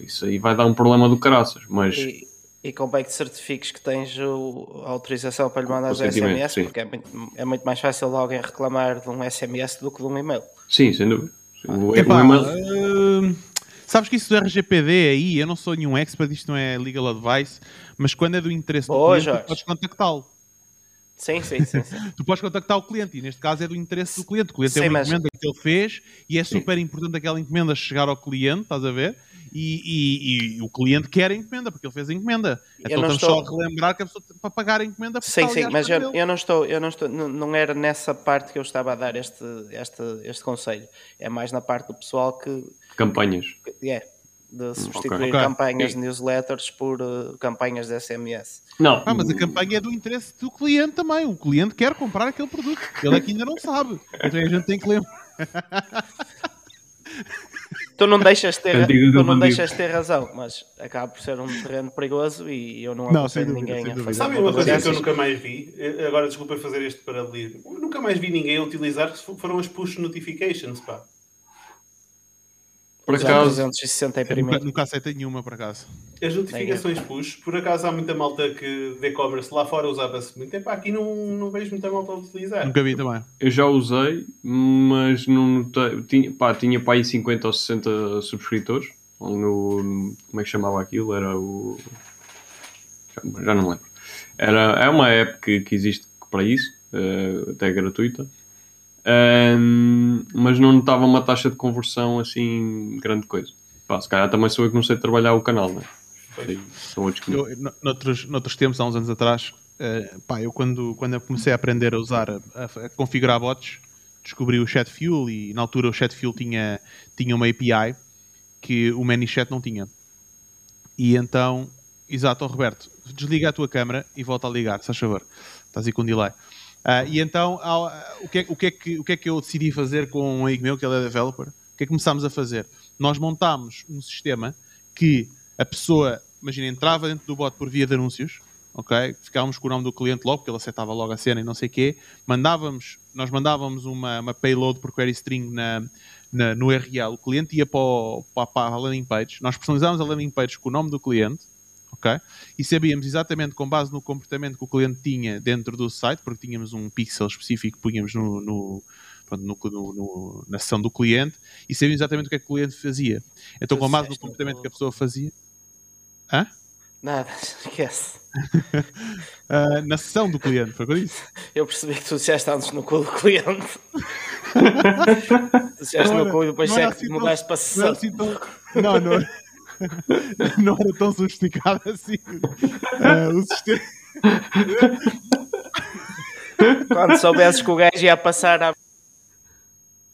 B: isso aí vai dar um problema do caraças. Mas.
C: E e convém que certifiques que tens o, a autorização para lhe mandar o SMS, sim. porque é muito, é muito mais fácil alguém reclamar de um SMS do que de um e-mail.
B: Sim, sem dúvida.
A: O, Epá, email... uh, sabes que isso do RGPD aí, eu não sou nenhum expert, isto não é legal advice, mas quando é do interesse do Boa, cliente, podes contactá-lo.
C: Sim, sim, sim, sim.
A: tu podes contactar o cliente e neste caso é do interesse do cliente. O cliente sim, é uma mas... encomenda que ele fez e é super importante aquela encomenda chegar ao cliente, estás a ver? e, e, e, o cliente quer a encomenda, porque ele fez a encomenda. Então estamos estou... só a relembrar que a pessoa para pagar a encomenda
C: Sim, sim, mas eu, eu, não estou, eu não estou, não, não era nessa parte que eu estava a dar este, este, este conselho. É mais na parte do pessoal que.
B: Campanhas.
C: É. De substituir okay. campanhas de newsletters por uh, campanhas de SMS.
A: Não. Ah, mas a campanha é do interesse do cliente também. O cliente quer comprar aquele produto. Ele aqui ainda não sabe. Então a gente tem que lembrar.
C: tu não deixas ter, tu não deixas ter razão, mas acaba por ser um terreno perigoso e eu não aconselho ninguém a fazer.
D: Sabe uma coisa que eu nunca mais vi? Agora desculpa fazer este paralelismo. Eu nunca mais vi ninguém utilizar que foram as push notifications, pá.
C: Por acaso, 260
A: em Nunca, nunca aceitei nenhuma, por acaso.
D: As notificações push, por acaso há muita malta que de e-commerce lá fora usava-se muito. Epá, aqui não, não vejo muita malta a utilizar.
A: Nunca vi também.
B: Eu já usei, mas não notei. Tinha, pá, tinha para aí 50 ou 60 subscritores. No, como é que chamava aquilo? Era o. Já, já não lembro. Era, é uma app que, que existe para isso, uh, até gratuita. Um, mas não notava uma taxa de conversão assim grande coisa. Pá, se calhar também sou eu que não sei trabalhar o canal, né?
A: São outros que... eu, noutros, noutros tempos, há uns anos atrás, uh, pá, eu quando, quando eu comecei a aprender a usar, a, a, configurar bots, descobri o Chatfuel e na altura o Chatfuel tinha, tinha uma API que o ManyChat não tinha. E então, exato, oh, Roberto, desliga a tua câmera e volta a ligar, se faz favor. Estás aí com um delay. Uh, e então, uh, o, que é, o, que é que, o que é que eu decidi fazer com um amigo meu, que ele é developer? O que é que começámos a fazer? Nós montámos um sistema que a pessoa, imagina, entrava dentro do bot por via de anúncios, ok? Ficávamos com o nome do cliente logo, porque ele aceitava logo a cena e não sei o quê. Mandávamos, nós mandávamos uma, uma payload por query string na, na, no URL, o cliente ia para, o, para, para a landing page, nós personalizávamos a landing page com o nome do cliente, ok? E sabíamos exatamente com base no comportamento que o cliente tinha dentro do site, porque tínhamos um pixel específico que punhamos no, no, no, no, na sessão do cliente e sabíamos exatamente o que é que o cliente fazia. Então, com base no comportamento que a pessoa fazia. Hã?
C: Nada, esquece.
A: uh, na sessão do cliente, foi o que eu
C: percebi que tu disseste antes no cu do cliente. tu disseste no cu e depois é que assim mudaste para sessão. Não, assim tão...
A: não, não, era tão sofisticado assim. Uh, o sistema.
C: Quando soubesses que o gajo ia passar a.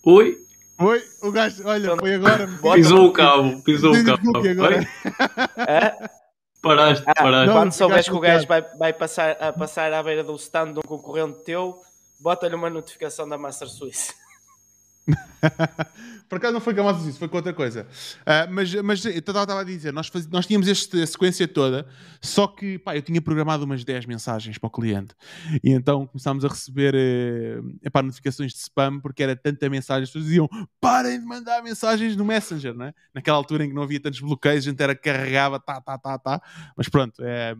B: Oi?
A: Oi, o gajo, olha, foi agora.
B: Pisou o cabo, pisou o cabo. Agora. Paraste, ah, paraste.
C: Quando souberes que o gajo vai, vai passar, a passar à beira do stand de um concorrente teu, bota-lhe uma notificação da Master Suisse.
A: Por acaso não foi Master Suisse, foi com outra coisa. Uh, mas, mas eu estava a dizer, nós, faz, nós tínhamos esta sequência toda, só que pá, eu tinha programado umas 10 mensagens para o cliente. E então começámos a receber uh, epá, notificações de spam, porque era tanta mensagem, as pessoas diziam parem de mandar mensagens no Messenger, não é? Naquela altura em que não havia tantos bloqueios, a gente era carregava, tá, tá, tá, tá. Mas pronto, é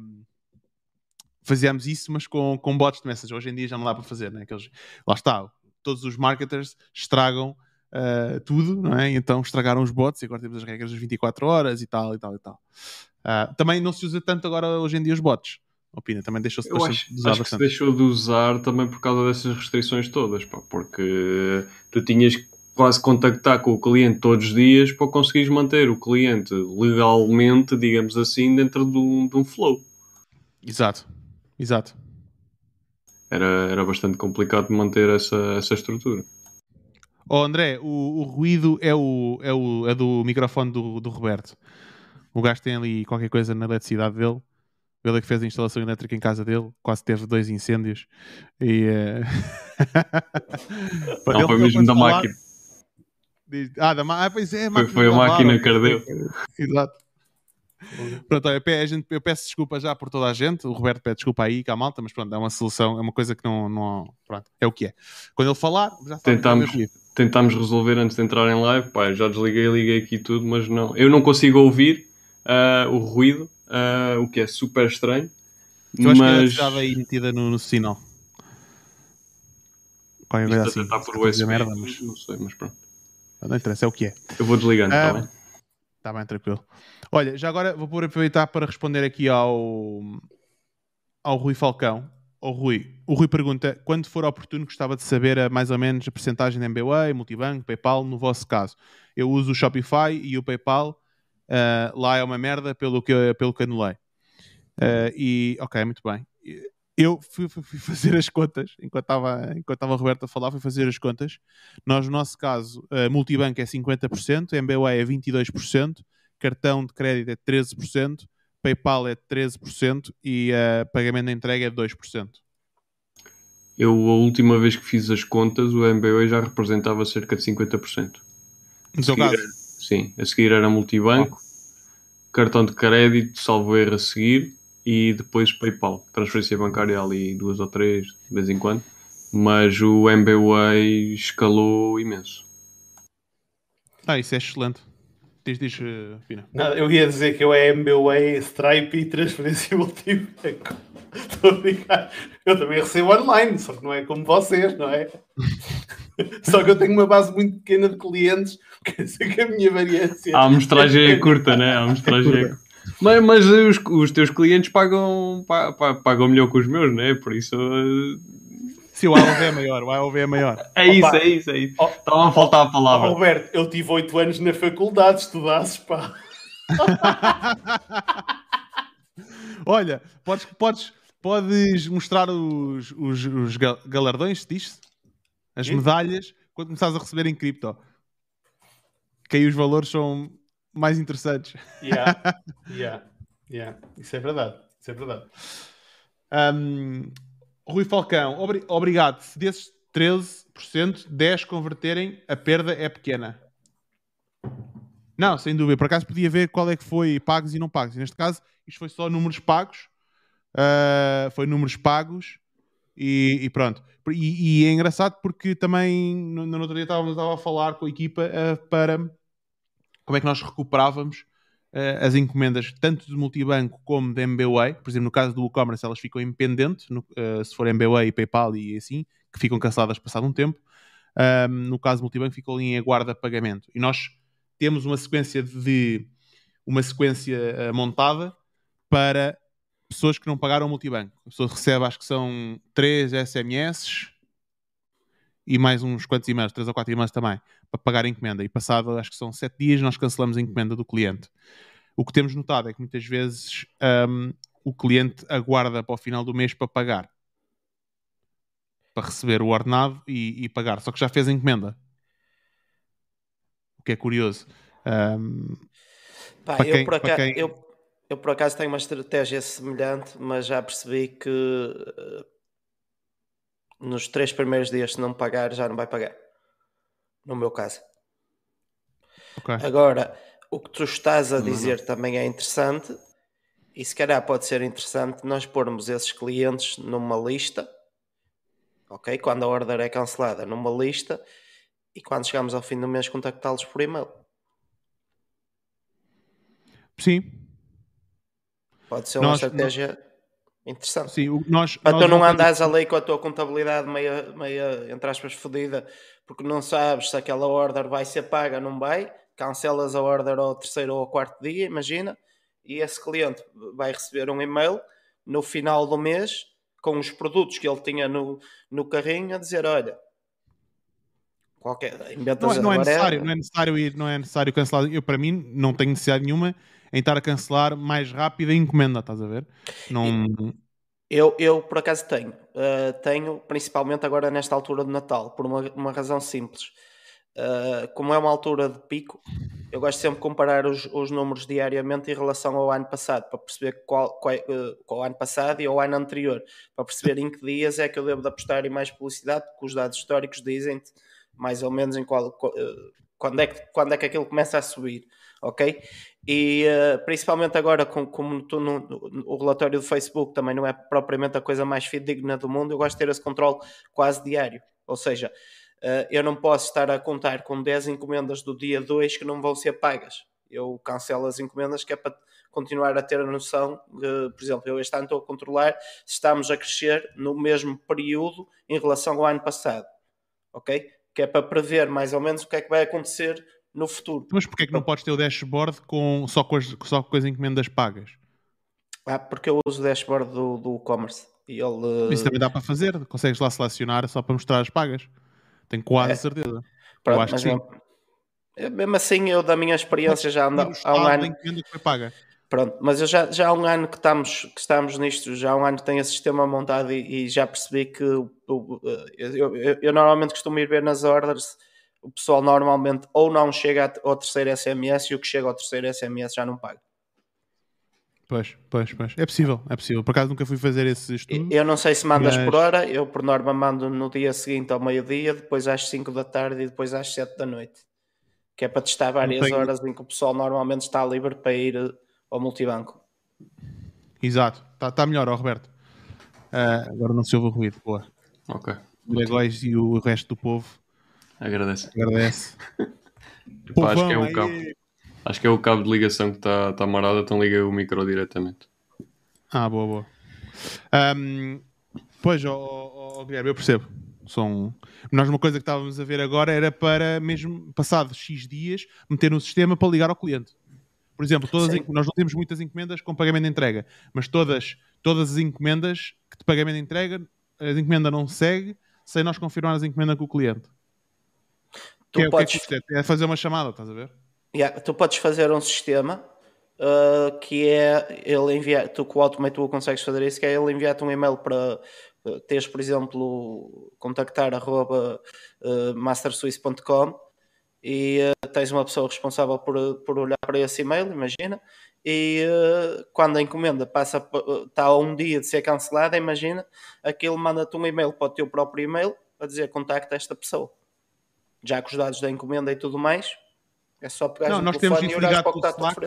A: fazíamos isso, mas com, com bots de Messenger. Hoje em dia já não dá para fazer, né? Aqueles, lá está, todos os marketers estragam uh, tudo, não é? Então estragaram os bots e agora temos as regras das 24 horas e tal e tal e tal. Uh, também não se usa tanto agora hoje em dia os bots. Opina, também deixou-se
B: de usar acho bastante. que se deixou de usar também por causa dessas restrições todas, pá, porque tu tinhas que quase contactar com o cliente todos os dias para conseguires manter o cliente legalmente, digamos assim, dentro de um, de um flow.
A: Exato, exato
B: era, era bastante complicado manter essa, essa estrutura.
A: Oh André, o, o ruído é, o, é, o, é do microfone do, do Roberto. O gajo tem ali qualquer coisa na eletricidade dele. Ele é que fez a instalação elétrica em casa dele, quase teve dois incêndios. E, uh...
B: Não, ele, foi mesmo da falar... máquina.
A: Diz... Ah, da ma... ah, pois é,
B: foi, foi a máquina que ardeu.
A: Exato. Pronto, eu, eu peço desculpa já por toda a gente. O Roberto pede desculpa aí, com a malta, mas pronto, é uma solução, é uma coisa que não. não pronto, é o que é. Quando ele falar, já
B: tentámos, tentámos resolver antes de entrar em live. Pá, já desliguei, liguei aqui tudo, mas não. Eu não consigo ouvir uh, o ruído, uh, o que é super estranho.
A: Eu acho mas... que estava aí metida no, no sinal.
B: Qualquer coisa assim. Está por USB, merda, mas... Não sei, mas pronto.
A: Não interessa, é o que é.
B: Eu vou desligando, está uh, bem?
A: Está bem, tranquilo. Olha, já agora vou aproveitar para responder aqui ao, ao Rui Falcão. O Rui, o Rui pergunta: quando for oportuno, gostava de saber a, mais ou menos a porcentagem de MBWay, Multibanco, PayPal, no vosso caso. Eu uso o Shopify e o PayPal, uh, lá é uma merda pelo que, pelo que anulei. Uh, e, ok, muito bem. Eu fui, fui, fui fazer as contas, enquanto estava, enquanto estava a Roberto a falar, fui fazer as contas. Nós, no nosso caso, uh, Multibanco é 50%, MBWay é 22%, cartão de crédito é 13%, PayPal é 13% e uh, pagamento de entrega é 2%.
B: Eu, a última vez que fiz as contas, o MBA já representava cerca de 50%.
A: No seu caso?
B: Era, sim, a seguir era multibanco, oh. cartão de crédito, salvo erro a seguir, e depois PayPal. Transferência bancária ali duas ou três, de vez em quando. Mas o MBA escalou imenso.
A: Ah, isso é excelente. Diz, diz, uh, Pina.
D: Nada, eu ia dizer que eu é MBWay, Stripe e transferência multibanco. Estou a brincar. Eu também recebo online, só que não é como vocês, não é? Só que eu tenho uma base muito pequena de clientes, quer dizer que a minha variância.
B: A amostragem é curta, né? A amostragem é curta. Mas, mas os, os teus clientes pagam, pagam melhor que os meus, né? Por isso. Uh...
A: Sim, o AOV é maior, o AOV é maior.
B: É isso, Opa. é isso, é isso. Oh, Estava a faltar a palavra.
D: Roberto, eu tive 8 anos na faculdade, estudasses, pá.
A: Olha, podes, podes, podes mostrar os, os, os galardões, diz As medalhas, quando começares a receber em cripto. Que aí os valores são mais interessantes.
D: Yeah, yeah, yeah. Isso é verdade. Isso é verdade.
A: Um, Rui Falcão, obri obrigado. Se desses 13%, 10 converterem, a perda é pequena. Não, sem dúvida. Por acaso podia ver qual é que foi pagos e não pagos. E neste caso, isto foi só números pagos. Uh, foi números pagos e, e pronto. E, e, é engraçado porque também no, no outro dia estava, estava a falar com a equipa uh, para como é que nós recuperávamos as encomendas tanto de multibanco como de MBWay. Por exemplo, no caso do e-commerce, elas ficam independentes, no, uh, se for MBWay e PayPal e assim, que ficam canceladas passado um tempo. no caso do multibanco, ficam ali em aguarda pagamento. E nós temos uma sequência de uma sequência uh, montada para pessoas que não pagaram o multibanco. A pessoa recebe, acho que são 3 SMS e mais uns quantos e-mails, 3 ou 4 e-mails também, para pagar a encomenda. E passado, acho que são 7 dias, nós cancelamos a encomenda do cliente. O que temos notado é que muitas vezes um, o cliente aguarda para o final do mês para pagar. Para receber o ordenado e, e pagar. Só que já fez a encomenda. O que é curioso. Um,
C: Pá, eu, quem, por acaso, quem... eu, eu, por acaso tenho uma estratégia semelhante, mas já percebi que uh, nos três primeiros dias, se não pagar, já não vai pagar. No meu caso. Okay. Agora, o que tu estás a dizer também é interessante, e se calhar pode ser interessante nós pormos esses clientes numa lista, ok? Quando a order é cancelada, numa lista, e quando chegamos ao fim do mês, contactá-los por e-mail.
A: Sim.
C: Pode ser uma nós, estratégia nós, interessante.
A: Sim, nós,
C: Para nós tu não andares a lei com a tua contabilidade meia, meia, entre aspas, fodida, porque não sabes se aquela order vai ser paga ou não vai, cancelas a order ao terceiro ou ao quarto dia, imagina, e esse cliente vai receber um e-mail no final do mês com os produtos que ele tinha no, no carrinho a dizer, olha, qualquer,
A: não, é, não é necessário, não é necessário ir, não é necessário cancelar. Eu, para mim, não tenho necessidade nenhuma em estar a cancelar mais rápido a encomenda, estás a ver? Não...
C: Eu, eu por acaso tenho. Uh, tenho, principalmente agora nesta altura de Natal, por uma, uma razão simples. Uh, como é uma altura de pico, eu gosto sempre de comparar os, os números diariamente em relação ao ano passado, para perceber qual, qual, uh, qual ano passado e ao ano anterior, para perceber em que dias é que eu devo de apostar em mais publicidade, porque os dados históricos dizem mais ou menos em qual, quando, é que, quando é que aquilo começa a subir, ok? E uh, principalmente agora, com, como tu no, no, o relatório do Facebook também não é propriamente a coisa mais fidedigna do mundo, eu gosto de ter esse controle quase diário. Ou seja, uh, eu não posso estar a contar com 10 encomendas do dia 2 que não vão ser pagas. Eu cancelo as encomendas que é para continuar a ter a noção por exemplo, eu este ano estou a controlar se estamos a crescer no mesmo período em relação ao ano passado. Ok? Que é para prever mais ou menos o que é que vai acontecer no futuro.
A: Mas porquê é que não podes ter o dashboard com, só, com as, só com as encomendas pagas?
C: Ah, porque eu uso o dashboard do, do e-commerce. E ele...
A: Isso também dá para fazer, consegues lá selecionar só para mostrar as pagas. Tenho quase é. certeza. Pronto, eu acho que sim.
C: Eu, mesmo assim, eu da minha experiência já ando há um ano.
A: Que foi paga.
C: Pronto, mas eu já, já há um ano que estamos, que estamos nisto, já há um ano que tenho esse sistema montado e, e já percebi que eu, eu, eu, eu, normalmente costumo ir ver nas orders o pessoal normalmente ou não chega ao terceiro SMS e o que chega ao terceiro SMS já não paga.
A: Pois, pois, pois. É possível, é possível. Por acaso nunca fui fazer esse estudo.
C: Eu não sei se mandas mas... por hora, eu por norma mando no dia seguinte ao meio-dia, depois às 5 da tarde e depois às 7 da noite. Que é para testar várias tenho... horas em que o pessoal normalmente está livre para ir eh, ao multibanco.
A: Exato, está tá melhor, ó, Roberto. Uh, agora não se ouve o ruído, boa.
B: Ok.
A: O e o resto do povo
B: Agradece.
A: Agradece.
B: Pá, acho que é um campo. Acho que é o cabo de ligação que está tá marado, então liga o micro diretamente.
A: Ah, boa, boa. Um, pois, oh, oh, oh, Guilherme, eu percebo. São... Nós uma coisa que estávamos a ver agora era para mesmo, passados X dias, meter um sistema para ligar ao cliente. Por exemplo, todas nós não temos muitas encomendas com pagamento de entrega, mas todas, todas as encomendas que de pagamento de entrega, a encomenda não segue sem nós confirmarmos a encomenda com o cliente. Tu que é, podes... que é, que é, fazer uma chamada, estás a ver?
C: Yeah, tu podes fazer um sistema uh, que é ele enviar, tu com o Automate consegues fazer isso, que é ele enviar-te um e-mail para uh, teres, por exemplo, contactar arroba uh, mastersuisse.com e uh, tens uma pessoa responsável por, por olhar para esse e-mail, imagina, e uh, quando a encomenda passa, está a um dia de ser cancelada, imagina, aquilo manda-te um e-mail para o teu próprio e-mail a dizer contacta esta pessoa. Já com os dados da encomenda e tudo mais, é só pegar
A: Não, nós temos isso ligado com o Slack.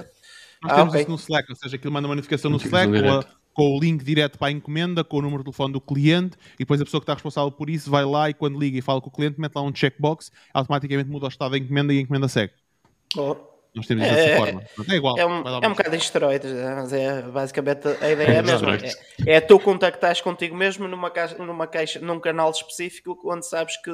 A: Nós ah, temos okay. isso no Slack, ou seja, aquilo manda uma notificação no Slack com, a, com, o link direto para a encomenda, com o número de telefone do cliente, e depois a pessoa que está responsável por isso vai lá e quando liga e fala com o cliente, mete lá um checkbox, automaticamente muda o estado da encomenda e a encomenda segue. Oh. Nós temos é, dessa forma. É igual.
C: É um, é um bocado de esteroides, mas é basicamente a ideia é a mesma. É, é tu contactares contigo mesmo numa caixa, numa caixa, num canal específico onde sabes que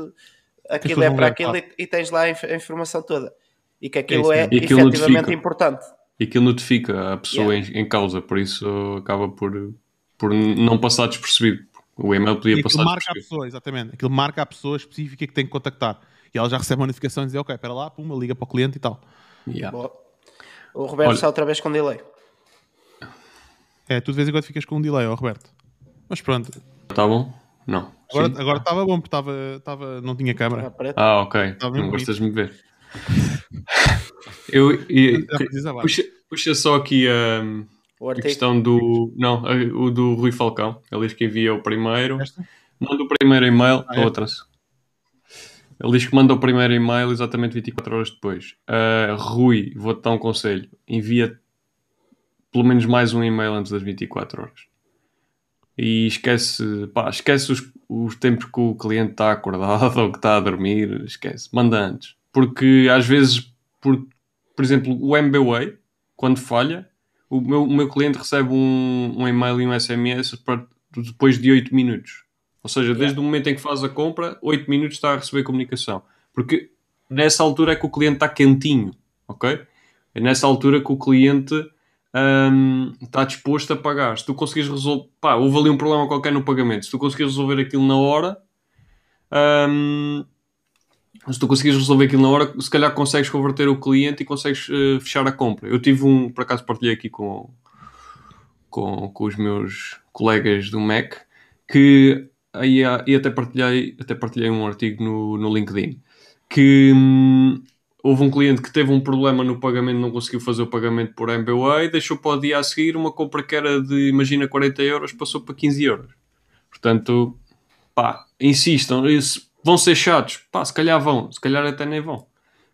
C: aquilo é para aquilo e, e, tens lá a informação toda e que aquilo é, é efetivamente notifica, importante.
B: E aquilo notifica a pessoa yeah. em, em, causa, por isso acaba por, por não passar despercebido. O e-mail podia e passar
A: marca a pessoa, exatamente. Aquilo marca a pessoa específica que tem que contactar. E ela já recebe uma notificação e diz, ok, espera lá, puma, liga para o cliente e tal.
C: Yeah. O Roberto Olha, está outra vez com delay.
A: É, tu de vez em quando ficas com um delay, ó Roberto. Mas pronto.
B: Está bom? Não.
A: Agora estava bom porque estava, estava, não tinha câmera.
B: Ah, ok. Não gostas de me ver. Eu, eu puxa, puxa, só aqui a, a questão do. Não, o do Rui Falcão. Ele diz que envia o primeiro. Esta? Manda o primeiro e-mail. Ah, é? Outras. Ele diz que manda o primeiro e-mail exatamente 24 horas depois. Uh, Rui, vou-te dar um conselho. Envia pelo menos mais um e-mail antes das 24 horas. E esquece, pá, esquece os, os tempos que o cliente está acordado ou que está a dormir. Esquece. Manda antes porque às vezes, por, por exemplo, o MBWay, quando falha, o meu, o meu cliente recebe um, um e-mail e um SMS para, depois de 8 minutos. Ou seja, desde yeah. o momento em que faz a compra, 8 minutos está a receber comunicação. Porque nessa altura é que o cliente está quentinho, ok? É nessa altura que o cliente um, está disposto a pagar. Se tu conseguires resolver, pá, houve ali um problema qualquer no pagamento, se tu conseguires resolver aquilo na hora, um, se tu conseguires resolver aquilo na hora, se calhar consegues converter o cliente e consegues uh, fechar a compra. Eu tive um, por acaso partilhei aqui com, com, com os meus colegas do Mac, que aí e até partilhei, até partilhei um artigo no, no LinkedIn, que hum, houve um cliente que teve um problema no pagamento, não conseguiu fazer o pagamento por MBWay, deixou para o dia a seguir uma compra que era de, imagina, 40 euros, passou para 15 euros. Portanto, pá, insistam, isso Vão ser chatos? Pá, se calhar vão, se calhar até nem vão.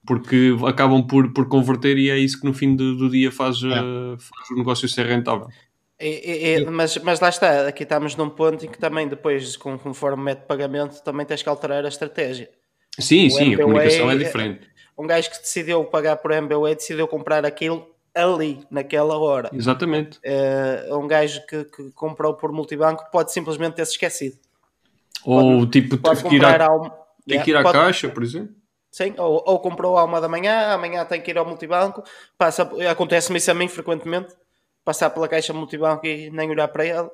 B: Porque acabam por, por converter e é isso que no fim do, do dia faz, é. uh, faz o negócio ser rentável.
C: É, é, é, mas, mas lá está, aqui estamos num ponto em que também depois, conforme método de pagamento, também tens que alterar a estratégia.
B: Sim, o sim, MBA, a comunicação é diferente.
C: Um gajo que decidiu pagar por MBA decidiu comprar aquilo ali, naquela hora.
B: Exatamente.
C: É, um gajo que, que comprou por multibanco pode simplesmente ter-se esquecido.
B: Ou pode, tipo, pode que ir à, ao... tem yeah, que ir à pode... caixa, por exemplo.
C: Sim, ou, ou comprou à uma da manhã, amanhã tem que ir ao multibanco. Passa, acontece-me isso a mim frequentemente. Passar pela caixa multibanco e nem olhar para ela.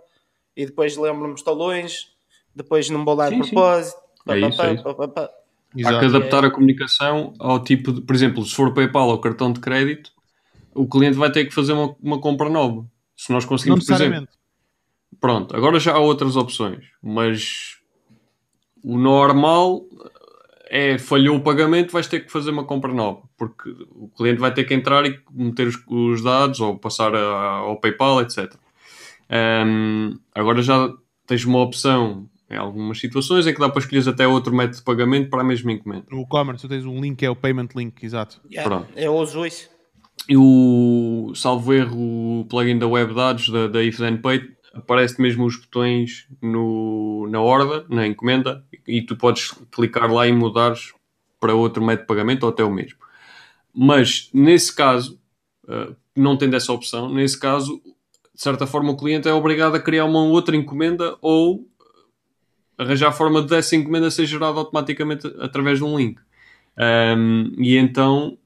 C: E depois lembro-me, estou longe. Depois não vou lá de propósito.
B: É isso, é isso. Há que adaptar a comunicação ao tipo de, por exemplo, se for PayPal ou cartão de crédito, o cliente vai ter que fazer uma, uma compra nova. Se nós conseguimos, por exemplo, pronto, agora já há outras opções, mas o normal é falhou o pagamento, vais ter que fazer uma compra nova, porque o cliente vai ter que entrar e meter os, os dados ou passar a, ao PayPal, etc. Um, agora já tens uma opção em algumas situações em que dá para escolher até outro método de pagamento para a mesma encomenda.
A: No e-commerce tu tens um link que é o payment link, exato.
C: Yeah, Pronto. Eu uso isso.
B: E o, salvo erro, o plugin da web dados da, da If Then Pay aparece mesmo os botões no, na order, na encomenda, e tu podes clicar lá e mudares para outro método de pagamento ou até o mesmo. Mas nesse caso, uh, não tendo essa opção, nesse caso, de certa forma, o cliente é obrigado a criar uma outra encomenda ou arranjar a forma de essa encomenda ser gerada automaticamente através de um link. Um, e então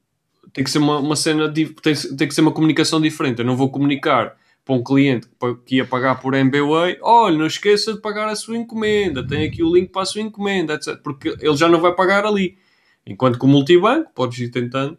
B: tem que ser uma, uma cena, tem, tem que ser uma comunicação diferente. Eu não vou comunicar para um cliente que ia pagar por MBWay, olha, não esqueça de pagar a sua encomenda, tem aqui o link para a sua encomenda, etc. Porque ele já não vai pagar ali. Enquanto que o multibanco, podes ir tentando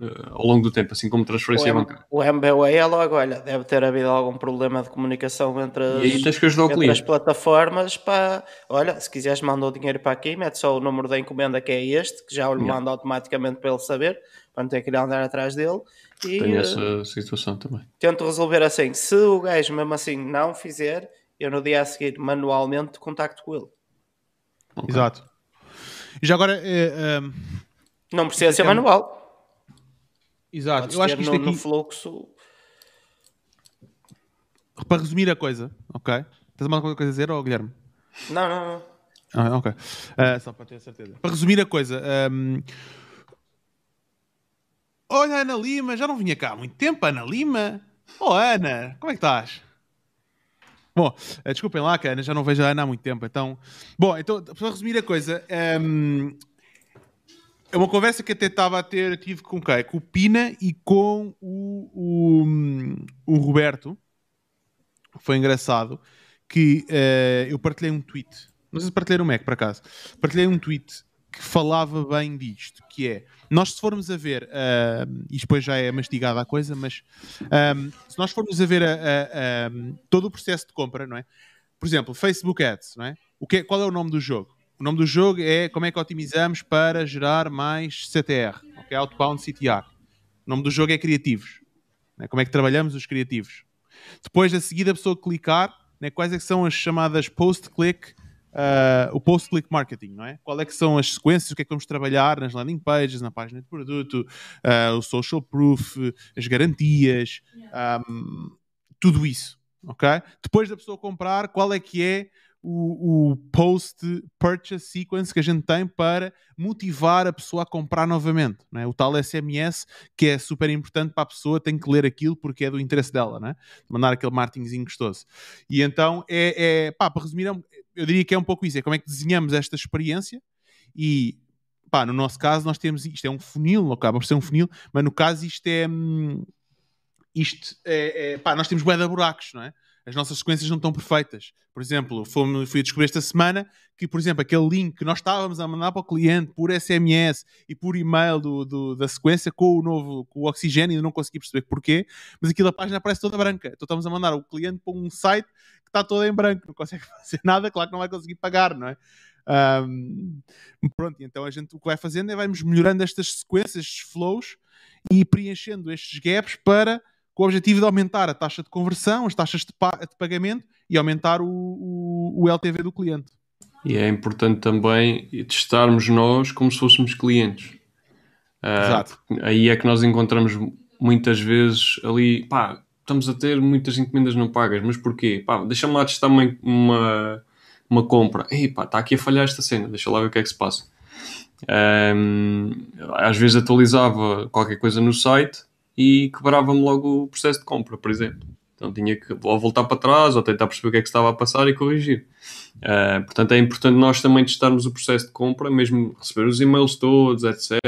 B: uh, ao longo do tempo, assim como transferência
C: o
B: bancária.
C: O MBWay é logo, olha, deve ter havido algum problema de comunicação entre as, entre as plataformas. Para, olha, se quiseres mandar o dinheiro para aqui, mete só o número da encomenda que é este, que já o yeah. manda automaticamente para ele saber, para não ter que ir andar atrás dele.
B: E, Tenho eh, essa situação também.
C: Tento resolver assim. Se o gajo mesmo assim não fizer, eu no dia a seguir manualmente contacto com ele.
A: Okay. Exato. E já agora. É,
C: não precisa ser é manual.
A: Exato. Podes eu acho que isto no, aqui.
C: No fluxo.
A: Para resumir a coisa, ok? Tens mais alguma coisa a dizer, ou Guilherme?
C: Não, não, não.
A: Ah, ok. Uh, só para ter certeza. Para resumir a coisa. Um... Olha, Ana Lima, já não vinha cá há muito tempo, Ana Lima. Oh, Ana, como é que estás? Bom, uh, desculpem lá, que Ana já não vejo a Ana há muito tempo. Então, bom, então, para resumir a coisa, um, é uma conversa que até estava a ter, tive com quem? Com o Pina e com o, o, o Roberto. Foi engraçado que uh, eu partilhei um tweet. Não sei se partilhei um Mac, por acaso. Partilhei um tweet que falava bem disto, que é, nós se formos a ver, uh, e depois já é mastigada a coisa, mas um, se nós formos a ver a, a, a, todo o processo de compra, não é? Por exemplo, Facebook Ads, não é? O que é, qual é o nome do jogo? O nome do jogo é como é que otimizamos para gerar mais CTR, okay? Outbound CTR. O nome do jogo é criativos. Né? Como é que trabalhamos os criativos. Depois, a seguir, a pessoa clicar, né? quais é que são as chamadas post-click, uh, o post-click marketing, não é? Qual é que são as sequências, o que é que vamos trabalhar nas landing pages, na página de produto, uh, o social proof, as garantias, um, tudo isso, ok? Depois da pessoa comprar, qual é que é o, o post-purchase sequence que a gente tem para motivar a pessoa a comprar novamente. É? O tal SMS que é super importante para a pessoa, tem que ler aquilo porque é do interesse dela, é? mandar aquele marketingzinho gostoso. E então, é, é pá, para resumir, é eu diria que é um pouco isso: é como é que desenhamos esta experiência e. Pá, no nosso caso, nós temos isto é um funil, acaba por ser um funil, mas no caso, isto é. Hum, isto é, é pá, nós temos bué buracos, não é? As nossas sequências não estão perfeitas. Por exemplo, fui, fui descobrir esta semana que, por exemplo, aquele link que nós estávamos a mandar para o cliente por SMS e por e-mail do, do, da sequência com o novo com o oxigênio, ainda não consegui perceber porquê, mas aquilo a página aparece toda branca. Então estamos a mandar o cliente para um site que está todo em branco, não consegue fazer nada, claro que não vai conseguir pagar, não é? Um, pronto, então a gente o que vai fazendo é vamos melhorando estas sequências, estes flows e preenchendo estes gaps para com o objetivo de aumentar a taxa de conversão, as taxas de, pa de pagamento e aumentar o, o, o, LTV do cliente.
B: E é importante também testarmos nós como se fôssemos clientes. Uh, Exato. Aí é que nós encontramos muitas vezes ali, pá, estamos a ter muitas encomendas não pagas, mas porquê? Pá, deixa-me lá testar uma, uma, uma compra. Ei, pá, está aqui a falhar esta cena, deixa lá ver o que é que se passa. Um, às vezes atualizava qualquer coisa no site e quebrava-me logo o processo de compra, por exemplo. Então tinha que ou voltar para trás ou tentar perceber o que é que estava a passar e corrigir. Uh, portanto, é importante nós também testarmos o processo de compra, mesmo receber os e-mails todos, etc.,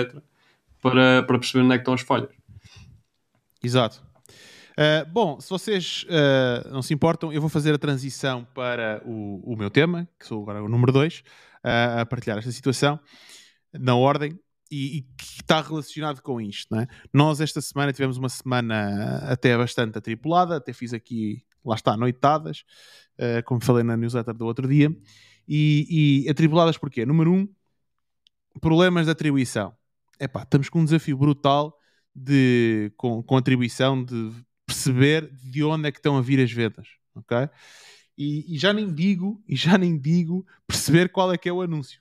B: para, para perceber onde é que estão as falhas. Exato.
A: Uh, bom, se vocês uh, não se importam, eu vou fazer a transição para o, o meu tema, que sou agora o número 2, a partilhar esta situação na ordem e, e, que está relacionado com isto. É? Nós, esta semana, tivemos uma semana até bastante atripulada, até fiz aqui, lá está, noitadas, uh, como falei na newsletter do outro dia. E, e atribuladas porquê? Número um, problemas de atribuição. Epá, estamos com um desafio brutal de, com, com atribuição de perceber de onde é que estão a vir as vendas, ok? E, e, já nem digo, e já nem digo perceber qual é que é o anúncio.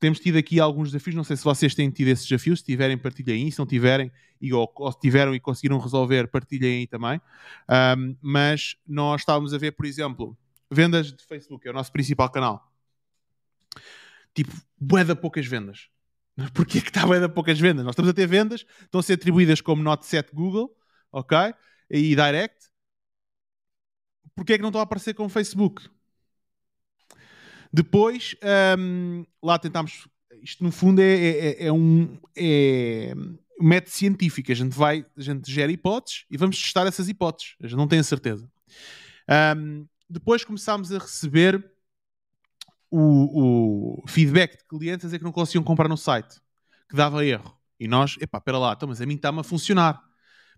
A: Temos tido aqui alguns desafios, não sei se vocês têm tido esses desafios, se tiverem, partilhem se não tiverem, e, ou, ou, tiveram e conseguiram resolver, partilhem também. Um, mas nós estávamos a ver, por exemplo, vendas de Facebook, é o nosso principal canal. Tipo, bué poucas vendas. Porquê que está a dar poucas vendas? Nós estamos a ter vendas, estão a ser atribuídas como Not Set Google, ok? E Direct. Porquê é que não estão a aparecer com Facebook? Depois, um, lá tentámos. Isto no fundo é, é, é, é um. É método científico. A gente vai, a gente gera hipóteses e vamos testar essas hipóteses. A gente não tem a certeza. Um, depois começámos a receber o, o, feedback de clientes a dizer que não conseguiam comprar no site, que dava erro. E nós, epá, espera lá, então, mas a mim está-me a funcionar.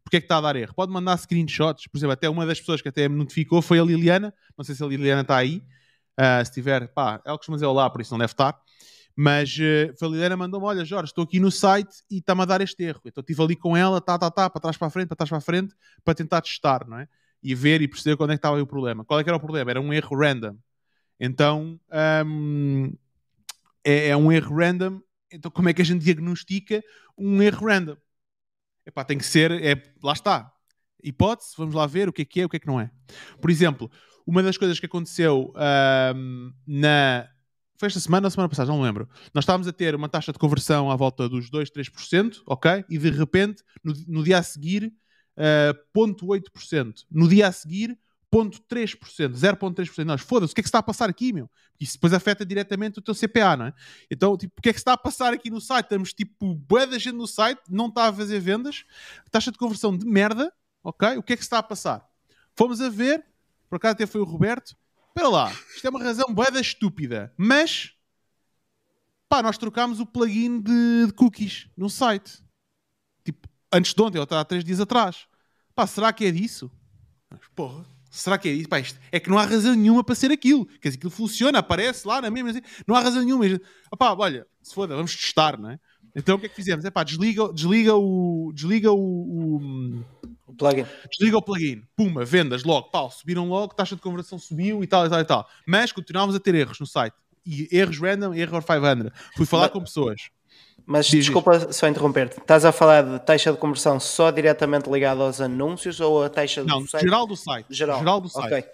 A: Porquê é que está a dar erro? Pode mandar screenshots. Por exemplo, até uma das pessoas que até me notificou foi a Liliana. Não sei se a Liliana está aí. Uh, se tiver, pá, ela costuma olá, por isso não deve estar. Mas uh, a Liliana mandou-me: Olha, Jorge, estou aqui no site e está-me a dar este erro. Então estive ali com ela, tá, tá, tá, para trás para a frente, para trás para a frente, para tentar testar, não é? E ver e perceber quando é que estava aí o problema. Qual é que era o problema? Era um erro random. Então um, é, é, um erro random. Então, como é que a gente diagnostica um erro random? Epá, tem que ser, é, lá está. Hipótese, vamos lá ver o que é que é, o que é que não é. Por exemplo, uma das coisas que aconteceu um, na. Foi esta semana ou semana passada, não me lembro. Nós estávamos a ter uma taxa de conversão à volta dos 2, 3%, ok? E de repente, no, no dia a seguir, uh, 0,8%. No dia a seguir, 0,3%, 0,3%. Nós, foda-se, o que é que está a passar aqui, meu? Isso depois afeta diretamente o teu CPA, não é? Então, tipo, o que é que está a passar aqui no site? Estamos, tipo, bué da gente no site, não está a fazer vendas, taxa de conversão de merda, ok? O que é que está a passar? Fomos a ver, por acaso até foi o Roberto. Espera lá, isto é uma razão boeda estúpida. Mas, pá, nós trocámos o plugin de, de, cookies no site. Tipo, antes de ontem, ou há três dias atrás. Pá, será que é disso? Porra, será que é isso? Pá, isto, é que não há razão nenhuma para ser aquilo. Quer dizer, aquilo funciona, aparece lá na mesma. Não há razão nenhuma. Pá, olha, se foda, vamos testar, não é? Então o que é que fizemos? É pá, desliga, desliga o. Desliga o, o
C: o plugin.
A: Desliga o plugin. Puma, vendas logo. Pau, subiram logo, taxa de conversão subiu e tal e tal e tal. Mas continuávamos a ter erros no site. E erros random, error 500. Fui falar mas, com pessoas.
C: Mas Diz desculpa isso. só interromper-te. Estás a falar de taxa de conversão só diretamente ligada aos anúncios ou a taxa
A: Não,
C: do site?
A: geral do site.
C: Geral,
A: geral do site.
C: Okay.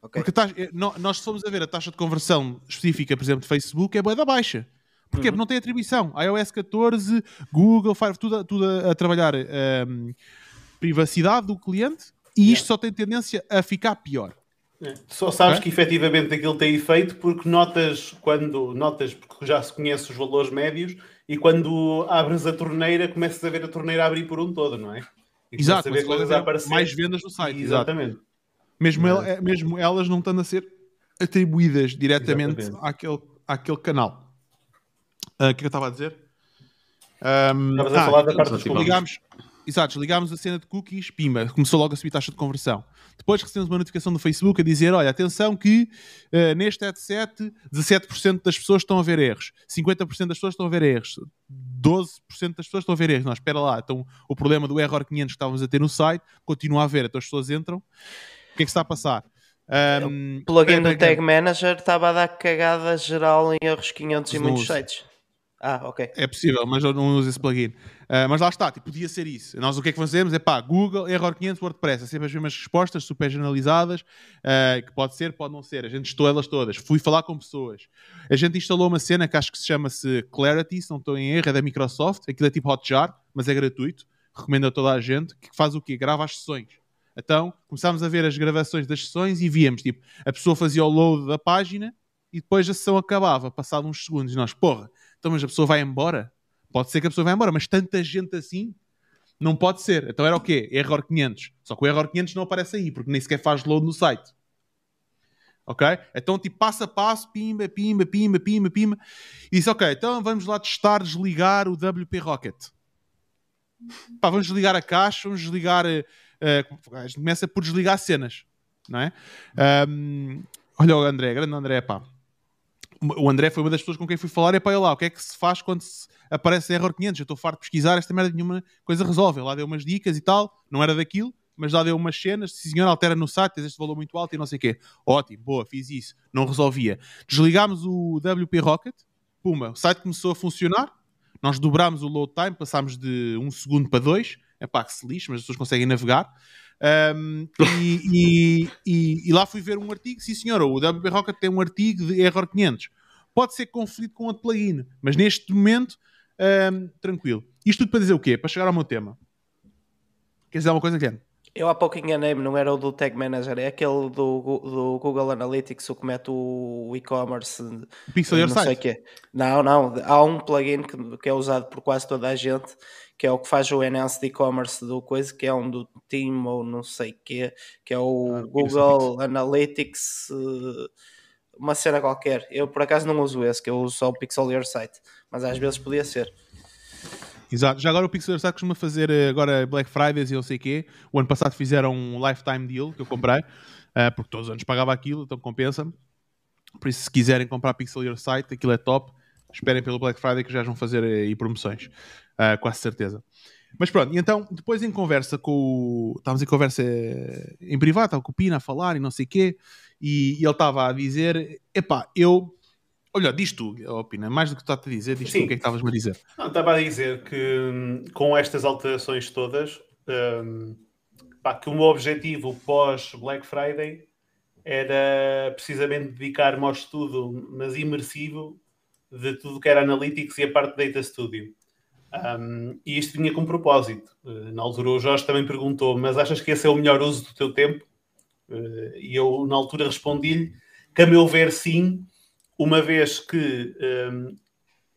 C: Okay.
A: Porque taxa, eh, nós fomos a ver a taxa de conversão específica, por exemplo, de Facebook, é boa da baixa. Porquê? Uhum. Porque não tem atribuição. iOS 14, Google, Fire, tudo, tudo a, a trabalhar um, ehm, privacidade do cliente e isto yeah. só tem tendência a ficar pior.
D: É. Só sabes é? que efetivamente aquilo tem efeito porque notas quando notas porque já se conhece os valores médios e quando abres a torneira começas a ver a torneira abrir por um todo, não é?
A: E Exato, a ver coisas a aparecer. mais vendas no site. Exatamente. Mesmo, é. el, mesmo elas não estando a ser atribuídas diretamente àquele, àquele canal. Ah, o uh, que, é eu estava a dizer?
D: Um, Estavas a ah, falar da parte dos
A: ligámos, Exato, desligámos a cena de cookies, pimba, começou logo a subir taxa de conversão. Depois recebemos uma notificação do Facebook a dizer: olha, atenção que uh, neste headset 17% das pessoas estão a ver erros, 50% das pessoas estão a ver erros, 12% das pessoas estão a ver erros. Não, espera lá, então o problema do error 500 que estávamos a ter no site continua a haver, então as pessoas entram. O que é que está a passar?
C: Um, o plugin do Tag Manager estava a dar cagada geral em erros 500 em muitos sites. Ah, ok.
A: É possível, mas eu não uso esse plugin. Uh, mas lá está, tipo, podia ser isso. Nós o que é que fazemos? É pá, Google, Error 500, WordPress. É sempre as mesmas respostas, super generalizadas, uh, que pode ser, pode não ser. A gente testou elas todas. Fui falar com pessoas. A gente instalou uma cena que acho que se chama-se Clarity, se não estou em erro, é da Microsoft. Aquilo é tipo Hotjar, mas é gratuito. Recomendo a toda a gente. Que faz o quê? Grava as sessões. Então, começámos a ver as gravações das sessões e víamos, tipo, a pessoa fazia o load da página e depois a sessão acabava, passado uns segundos. E nós, porra, então, mas a pessoa vai embora? Pode ser que a pessoa vá embora, mas tanta gente assim não pode ser. Então era o quê? Error 500. Só que o error 500 não aparece aí, porque nem sequer faz load no site. Ok? Então, tipo, passo a passo, pimba, pimba, pimba, pimba, pimba. E disse, ok, então vamos lá testar desligar o WP Rocket. Pá, vamos desligar a caixa, vamos desligar. Uh, começa por desligar cenas, não é? Um, olha o André, grande André, pá o André foi uma das pessoas com quem fui falar e para lá, o que é que se faz quando se aparece error 500? Eu estou farto de pesquisar, esta merda nenhuma coisa resolve. Lá deu umas dicas e tal, não era daquilo, mas lá deu umas cenas, se senhor altera no site, tens este valor muito alto e não sei o quê. Ótimo, boa, fiz isso, não resolvia. Desligámos o WP Rocket, puma, o site começou a funcionar, nós dobrámos o load time, passámos de um segundo para dois, é pá, que se lixe, mas as pessoas conseguem navegar. Um, e, e, e, lá fui ver um artigo, sim senhor, o WP Rocket tem um artigo de error 500. Pode ser conflito com outro plugin, mas neste momento um, tranquilo. Isto tudo para dizer o quê? Para chegar ao meu tema. Quer dizer alguma coisa, Ken?
C: Eu há pouco enganei-me, não era o do Tag Manager, é aquele do, do Google Analytics, o que mete o e-commerce.
A: Pixel Your Site?
C: Quê. Não, não, há um plugin que, que, é usado por quase toda a gente, que é o que faz o Enhanced e-commerce do coisa, que é um do Team ou não sei o quê, que é o ah, Google Analytics, eh, uma cena qualquer. Eu por acaso não uso esse, que eu uso só o Pixel Your Site, mas às vezes podia ser.
A: Exato. Já agora o Pixel costuma fazer eh, agora Black Fridays e eu sei o quê. O ano passado fizeram um Lifetime Deal que eu comprei, uh, porque todos os anos pagava aquilo, então compensa-me. Por isso, se quiserem comprar Pixel Your Site, aquilo é top. Esperem pelo Black Friday que já vão fazer eh, aí promoções, uh, quase certeza. Mas pronto, e então, depois em conversa com o. Estávamos em conversa em privado, estava com o Pina a falar e não sei o quê, e, e ele estava a dizer: epá, eu Olha, diz tu, opina, mais do que tu estás a dizer, diz Sim. tu o que é que estavas-me a dizer.
D: Não, estava a dizer que hum, com estas alterações todas, um, pá, que o meu objetivo pós Black Friday era precisamente dedicar-me ao estudo, mas imersivo, de tudo que era Analytics e a parte de Data Studio. Um, e isto vinha com propósito. Uh, na altura o Jorge também perguntou, mas achas que esse é o melhor uso do teu tempo? Uh, e eu na altura respondi-lhe que a meu ver sim, uma vez que um,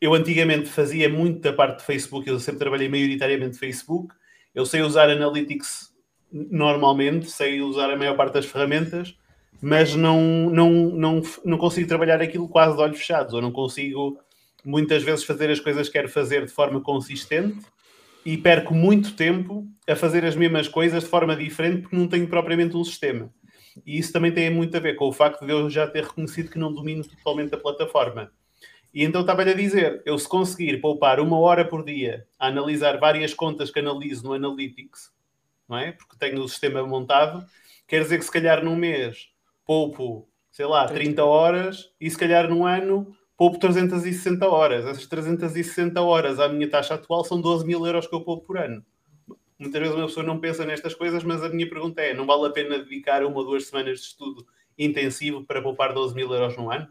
D: eu antigamente fazia muito da parte de Facebook, eu sempre trabalhei maioritariamente Facebook, eu sei usar Analytics normalmente, sei usar a maior parte das ferramentas, mas não, não, não, não consigo trabalhar aquilo quase de olhos fechados, ou não consigo muitas vezes fazer as coisas que quero fazer de forma consistente e perco muito tempo a fazer as mesmas coisas de forma diferente porque não tenho propriamente um sistema. E isso também tem muito a ver com o facto de eu já ter reconhecido que não domino totalmente a plataforma. E então estava-lhe a dizer, eu se conseguir poupar uma hora por dia a analisar várias contas que analiso no Analytics, não é? Porque tenho o sistema montado, quer dizer que se calhar num mês poupo, sei lá, 30 horas e se calhar num ano poupo 360 horas. Essas 360 horas à minha taxa atual são 12 mil euros que eu poupo por ano muitas vezes uma pessoa não pensa nestas coisas, mas a minha pergunta é: não vale a pena dedicar uma ou duas semanas de estudo intensivo para poupar 12 mil euros no ano?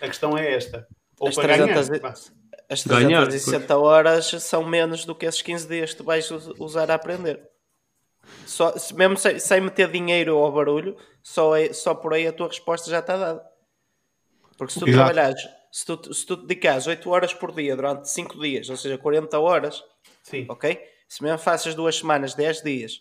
D: A questão é esta. Ou
C: as para 300, ganhar. As 360 horas são menos do que esses 15 dias que tu vais usar a aprender. Só, mesmo sem, sem meter dinheiro ao barulho, só, é, só por aí a tua resposta já está dada. Porque se tu Exato. trabalhares, se tu, se tu dedicares 8 horas por dia durante 5 dias, ou seja, 40 horas, Sim. ok? Se mesmo faças duas semanas, 10 dias,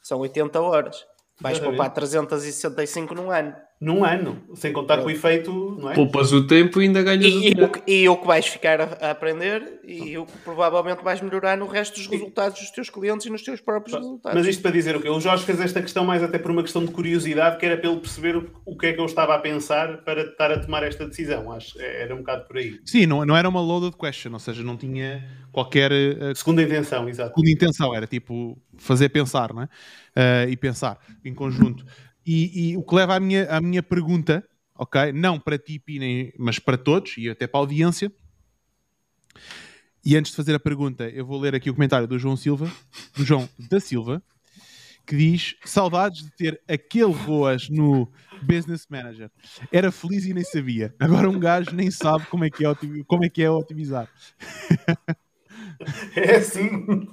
C: são 80 horas. Vais poupar 365 num ano.
D: Num ano, sem contar com o efeito, não é?
B: Poupas o tempo e ainda ganhas
C: e, o tempo. E, o que vais ficar a, a, aprender e o que provavelmente vais melhorar no resto dos resultados dos teus clientes e nos teus próprios resultados.
D: Mas isto para dizer o quê? O Jorge fez esta questão mais até por uma questão de curiosidade, que era para ele perceber o, o que é que eu estava a pensar para estar a tomar esta decisão. Acho era um bocado por aí.
A: Sim, não, não era uma loaded question, ou seja, não tinha qualquer... Uh,
D: segunda intenção, exato.
A: Segunda intenção, era tipo fazer pensar, não é? Uh, e pensar em conjunto. E, e, o que leva à minha, à minha pergunta, ok? Não para ti, Pina, mas para todos e até para a audiência. E antes de fazer a pergunta, eu vou ler aqui o comentário do João Silva, do João da Silva, que diz: Saudades de ter aquele Roas no Business Manager. Era feliz e nem sabia. Agora um gajo nem sabe como é que é, como é, que é otimizar.
D: É assim.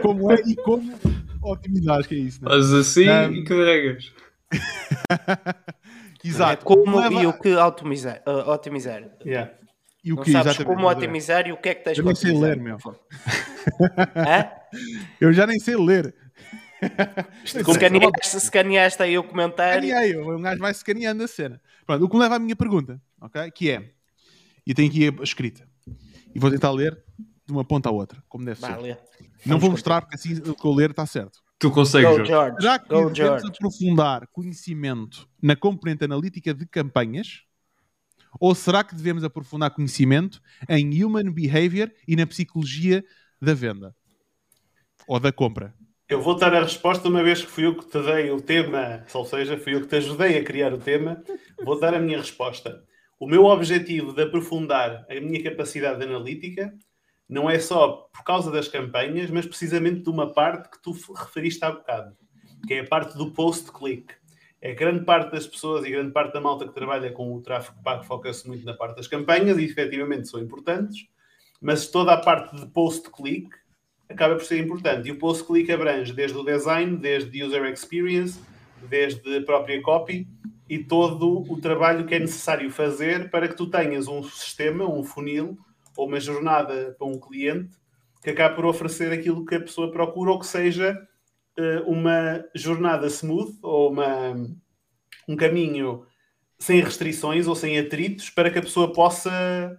A: Como é e como otimizar, acho que é isso.
B: Né? Assim um... e carregas.
C: Exato. É como leva... e o que otimizar. Uh, otimizar.
D: Yeah.
A: E o
C: não
A: que,
C: sabes como otimizar e o que é que tens
A: Eu nem sei ler, meu. Eu já nem sei ler.
C: Escaneaste, escaneaste aí o comentário.
A: Escaneei, um gajo vai escaneando a cena. Pronto, o que me leva à minha pergunta, ok? Que é, e tenho aqui a escrita, e vou tentar ler de uma ponta à outra, como deve ser. Não vou mostrar, porque assim o que eu ler está certo.
B: Tu consegues, Go,
C: George.
A: Será que Go, devemos aprofundar conhecimento na componente analítica de campanhas? Ou será que devemos aprofundar conhecimento em human behavior e na psicologia da venda? Ou da compra?
D: Eu vou dar a resposta uma vez que fui eu que te dei o tema, ou seja, fui eu que te ajudei a criar o tema. Vou dar a minha resposta. O meu objetivo de aprofundar a minha capacidade analítica não é só por causa das campanhas, mas precisamente de uma parte que tu referiste há bocado, que é a parte do post-click. É grande parte das pessoas e grande parte da malta que trabalha com o tráfego pago foca-se muito na parte das campanhas e efetivamente são importantes, mas toda a parte de post-click acaba por ser importante. E o post-click abrange desde o design, desde user experience, desde a própria copy e todo o trabalho que é necessário fazer para que tu tenhas um sistema, um funil ou uma jornada para um cliente que acabe por oferecer aquilo que a pessoa procura ou que seja uh, uma jornada smooth ou uma, um caminho sem restrições ou sem atritos para que a pessoa possa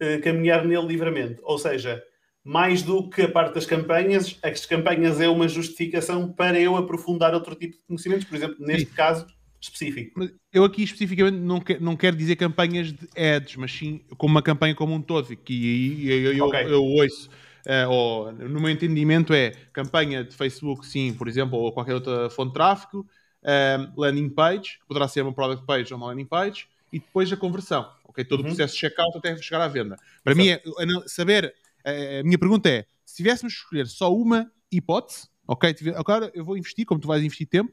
D: uh, caminhar nele livremente. Ou seja, mais do que a parte das campanhas, as campanhas é uma justificação para eu aprofundar outro tipo de conhecimentos, por exemplo, neste sim. caso específico.
A: Eu aqui especificamente não, que, não quero dizer campanhas de ads, mas sim como uma campanha como um todo, que eu, eu, okay. eu, eu ouço. Uh, ou, no meu entendimento é campanha de Facebook, sim, por exemplo, ou qualquer outra fonte de tráfego, uh, landing page, poderá ser uma product page ou uma landing page, e depois a conversão, ok? Todo uhum. o processo de checkout até chegar à venda. Para Exato. mim, é, saber a minha pergunta é: se tivéssemos que escolher só uma hipótese, ok? Agora eu vou investir, como tu vais investir tempo,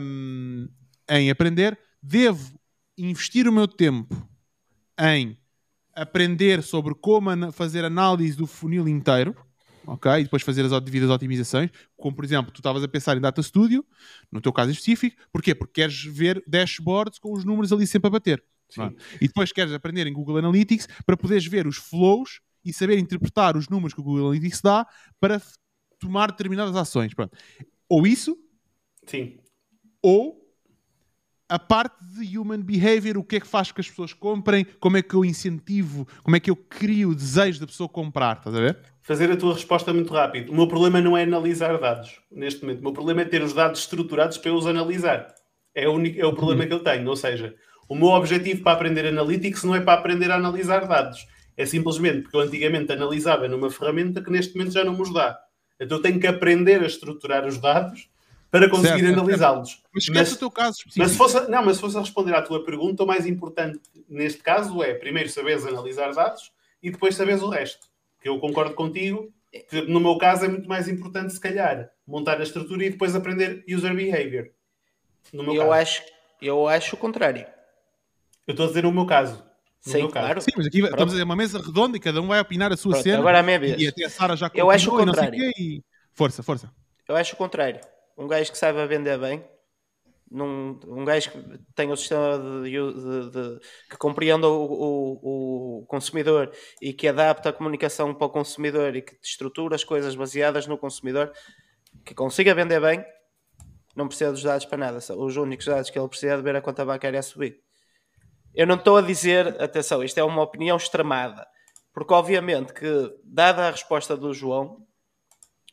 A: um, em aprender, devo investir o meu tempo em aprender sobre como fazer análise do funil inteiro, ok? E depois fazer as devidas otimizações, como por exemplo, tu estavas a pensar em Data Studio, no teu caso específico, porquê? Porque queres ver dashboards com os números ali sempre a bater. É? E depois queres aprender em Google Analytics para poderes ver os flows e saber interpretar os números que o Google Analytics dá para tomar determinadas ações. Pronto. Ou isso,
D: Sim.
A: Ou a parte de human behavior, o que é que faz que as pessoas comprem, como é que eu incentivo, como é que eu crio o desejo da pessoa comprar, estás a ver?
D: Fazer a tua resposta muito rápido. O meu problema não é analisar dados neste momento. O meu problema é ter os dados estruturados para eu os analisar. É o, único, é o problema uhum. que eu tenho. Ou seja, o meu objetivo para aprender Analytics não é para aprender a analisar dados é simplesmente porque eu antigamente analisava numa ferramenta que neste momento já não nos dá. Então eu tenho que aprender a estruturar os dados para conseguir analisá-los.
A: Mas mas, o teu caso específico.
D: Mas se, fosse, não, mas se fosse a responder à tua pergunta, o mais importante neste caso é primeiro saberes analisar dados e depois saberes o resto. Que eu concordo contigo. No meu caso é muito mais importante, se calhar, montar a estrutura e depois aprender user behavior.
C: No meu eu, caso. Acho, eu acho o contrário.
D: Eu estou a dizer no meu caso.
C: Sim, claro.
A: Sim, mas aqui Pronto. estamos a uma mesa redonda e cada um vai opinar a sua Pronto, cena.
C: Agora a minha vez.
A: E até a Sara já
C: Eu acho o contrário.
A: E... Força, força.
C: Eu acho o contrário. Um gajo que saiba vender bem, num, um gajo que tenha o sistema de, de, de que compreenda o, o, o, consumidor e que adapta a comunicação para o consumidor e que estrutura as coisas baseadas no consumidor, que consiga vender bem, não precisa dos dados para nada. Os únicos dados que ele precisa é de ver a conta bancária a subir. Eu não estou a dizer, atenção, isto é uma opinião extremada, porque obviamente que, dada a resposta do João,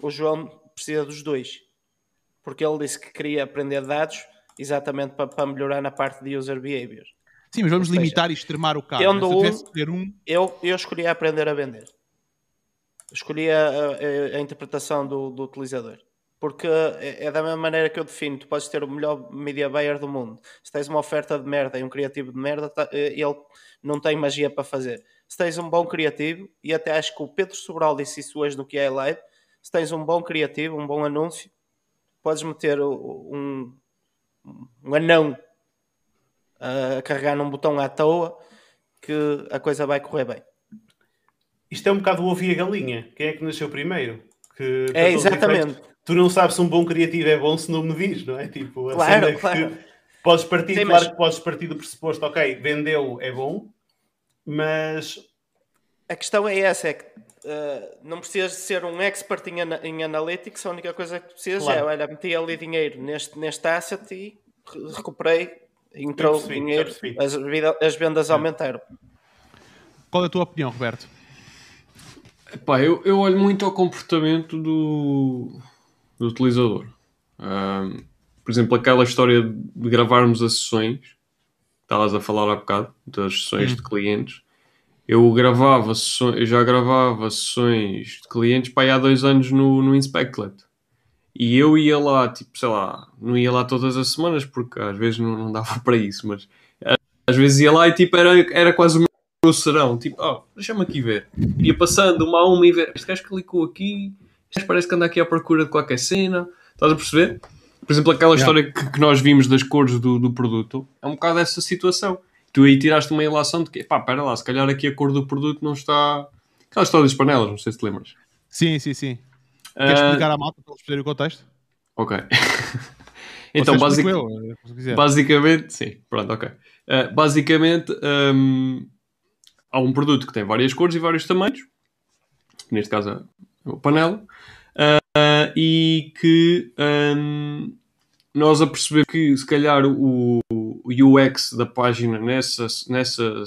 C: o João precisa dos dois, porque ele disse que queria aprender dados exatamente para, para melhorar na parte de user behavior.
A: Sim, mas vamos seja, limitar e extremar o caso.
C: Tendo um, um... Eu, eu escolhi aprender a vender. Escolhi a, a, a interpretação do, do utilizador porque é, é da mesma maneira que eu defino, tu podes ter o melhor media buyer do mundo. Se tens uma oferta de merda e um criativo de merda, tá, eh, ele não tem magia para fazer. Se tens um bom criativo, e até acho que o Pedro Sobral disse isso hoje no que é live, se tens um bom criativo, um bom anúncio, podes meter um, um anão a carregar num botão à toa que a coisa vai correr bem.
D: Isto é um bocado o ovo e a galinha. Quem é que nasceu primeiro?
C: Que, é, exatamente
D: tu não sabes se um bom criativo é bom se não me diz, não é? Tipo, claro, é claro. podes partir, Sim, claro mas... que podes partir do pressuposto, ok, vendeu é bom, mas
C: a questão é essa, é que uh, não precisas de ser um expert em, em analytics, a única coisa que precisas claro. é, olha, meti ali dinheiro neste, neste asset e recuperei, entrou percebi, dinheiro, as, as vendas é. aumentaram.
A: Qual é a tua opinião, Roberto?
B: Epá, eu, eu olho muito ao comportamento do, do utilizador. Um, por exemplo, aquela história de gravarmos as sessões, estavas a falar há bocado, das sessões hum. de clientes. Eu gravava eu já gravava sessões de clientes para há dois anos no, no Inspectlet. E eu ia lá, tipo, sei lá, não ia lá todas as semanas, porque às vezes não, não dava para isso, mas às vezes ia lá e tipo, era, era quase o meu serão, tipo, oh, deixa-me aqui ver. Ia passando uma a uma e ver, este gajo clicou aqui, parece que anda aqui à procura de qualquer cena. Estás a perceber? Por exemplo, aquela yeah. história que, que, nós vimos das cores do, do produto é um bocado essa situação. Tu aí tiraste uma ilação de que, pá, espera lá, se calhar aqui a cor do produto não está, Aquelas histórias das panelas, não sei se te lembras.
A: Sim, sim, sim. Queres uh... explicar à malta para eles perceberem o contexto?
B: Ok. então, basic... eu, basicamente, sim, pronto, ok. Uh, basicamente, um, há um produto que tem várias cores e vários tamanhos, neste caso é o panela, uh, e que um, nós a perceber que se calhar o, UX da página nessa, nessa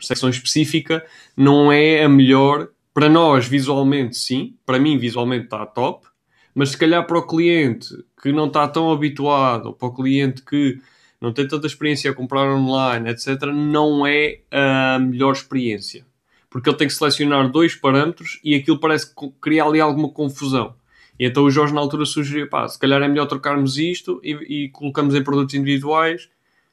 B: secção específica não é a melhor. Para nós, visualmente, sim. Para mim, visualmente está top. Mas se calhar para o cliente que não está tão habituado, para o cliente que não tem tanta experiência a comprar online, etc., não é a melhor experiência. Porque ele tem que selecionar dois parâmetros e aquilo parece criar ali alguma confusão. E então o Jorge na altura sugeriu, pá, se calhar é melhor trocarmos isto e, e colocamos em produtos individuais.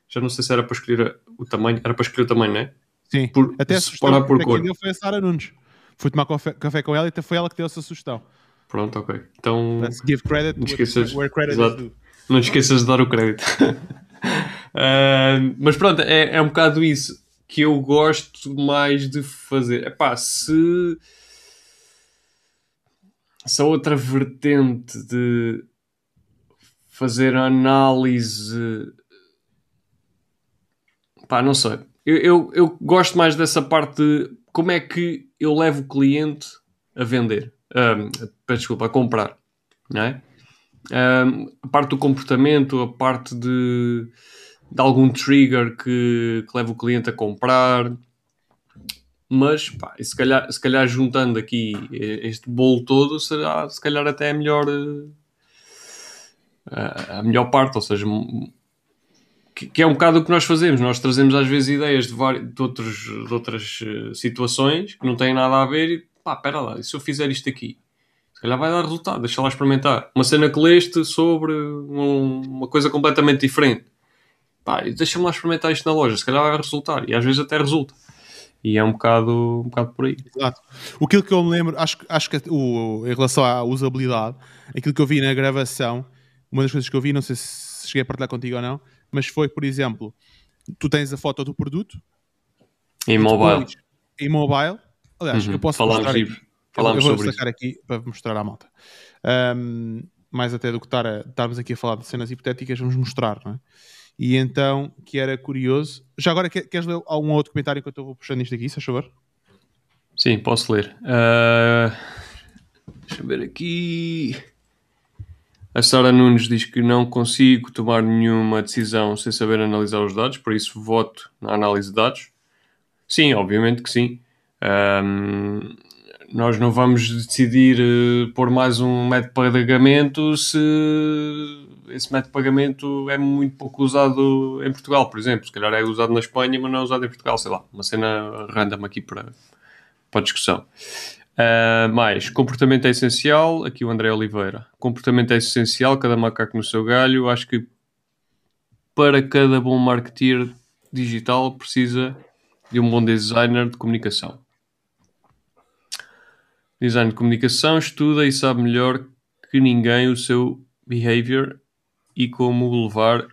B: Já não sei se era para escolher o tamanho, era para escolher o tamanho, não é?
A: Sim,
B: por,
A: até sugestão por cor. deu foi a Sara Nunes. Fui tomar café, café, com ela e foi ela que deu essa sugestão.
B: Pronto, ok. Então.
A: Let's give credit
B: não esqueças, where credit exato, is due. Não esqueças de dar o crédito. uh, mas pronto, é, é um bocado isso que eu gosto mais de fazer. É pá, se essa outra vertente de fazer análise. Pá, não sei. Eu, eu, eu, gosto mais dessa parte de como é que eu levo o cliente a vender. Um, desculpa, a comprar. Não é? Um, a parte do comportamento, a parte de, de algum trigger que, que leva o cliente a comprar mas pá, se, calhar, se calhar juntando aqui este bolo todo, será se calhar até a melhor a, a melhor parte, ou seja, que, é um bocado o que nós fazemos. Nós trazemos às vezes ideias de, de, outros, de outras eh, situações que não têm nada a ver e pá, pera lá, e se eu fizer isto aqui? Se calhar vai dar resultado, deixa lá experimentar. Uma cena que leste sobre um, uma coisa completamente diferente. Pá, deixa-me lá experimentar isto na loja, se calhar vai resultar. E às vezes até resulta. E é um bocado, um bocado por aí.
A: Exato. Aquilo que eu me lembro, acho, acho que o, em relação à usabilidade, aquilo que eu vi na gravação, uma das coisas que eu vi, não sei se cheguei a partilhar contigo ou não, mas foi, por exemplo, tu tens a foto do produto
B: em mobile. Depois,
A: em mobile. Aliás, uhum. eu posso Falamos mostrar aqui.
B: Falamos
A: eu vou sacar aqui para mostrar à malta. Um, mais até do que estar a, estarmos aqui a falar de cenas hipotéticas, vamos mostrar, não é? E então, que era curioso. Já agora, queres ler algum outro comentário enquanto eu vou puxando isto aqui, se favor?
B: Sim, posso ler. Uh, deixa eu ver aqui. A Sara Nunes diz que não consigo tomar nenhuma decisão sem saber analisar os dados, por isso voto na análise de dados. Sim, obviamente que sim. Um, nós não vamos decidir uh, pôr mais um método de pagamento se esse método de pagamento é muito pouco usado em Portugal, por exemplo. Se calhar é usado na Espanha, mas não é usado em Portugal, sei lá. Uma cena random aqui para, para discussão. Uh, mais, comportamento é essencial. Aqui o André Oliveira. Comportamento é essencial, cada macaco no seu galho. Acho que para cada bom marketeer digital precisa de um bom designer de comunicação. Design de comunicação estuda e sabe melhor que ninguém o seu behavior e como levar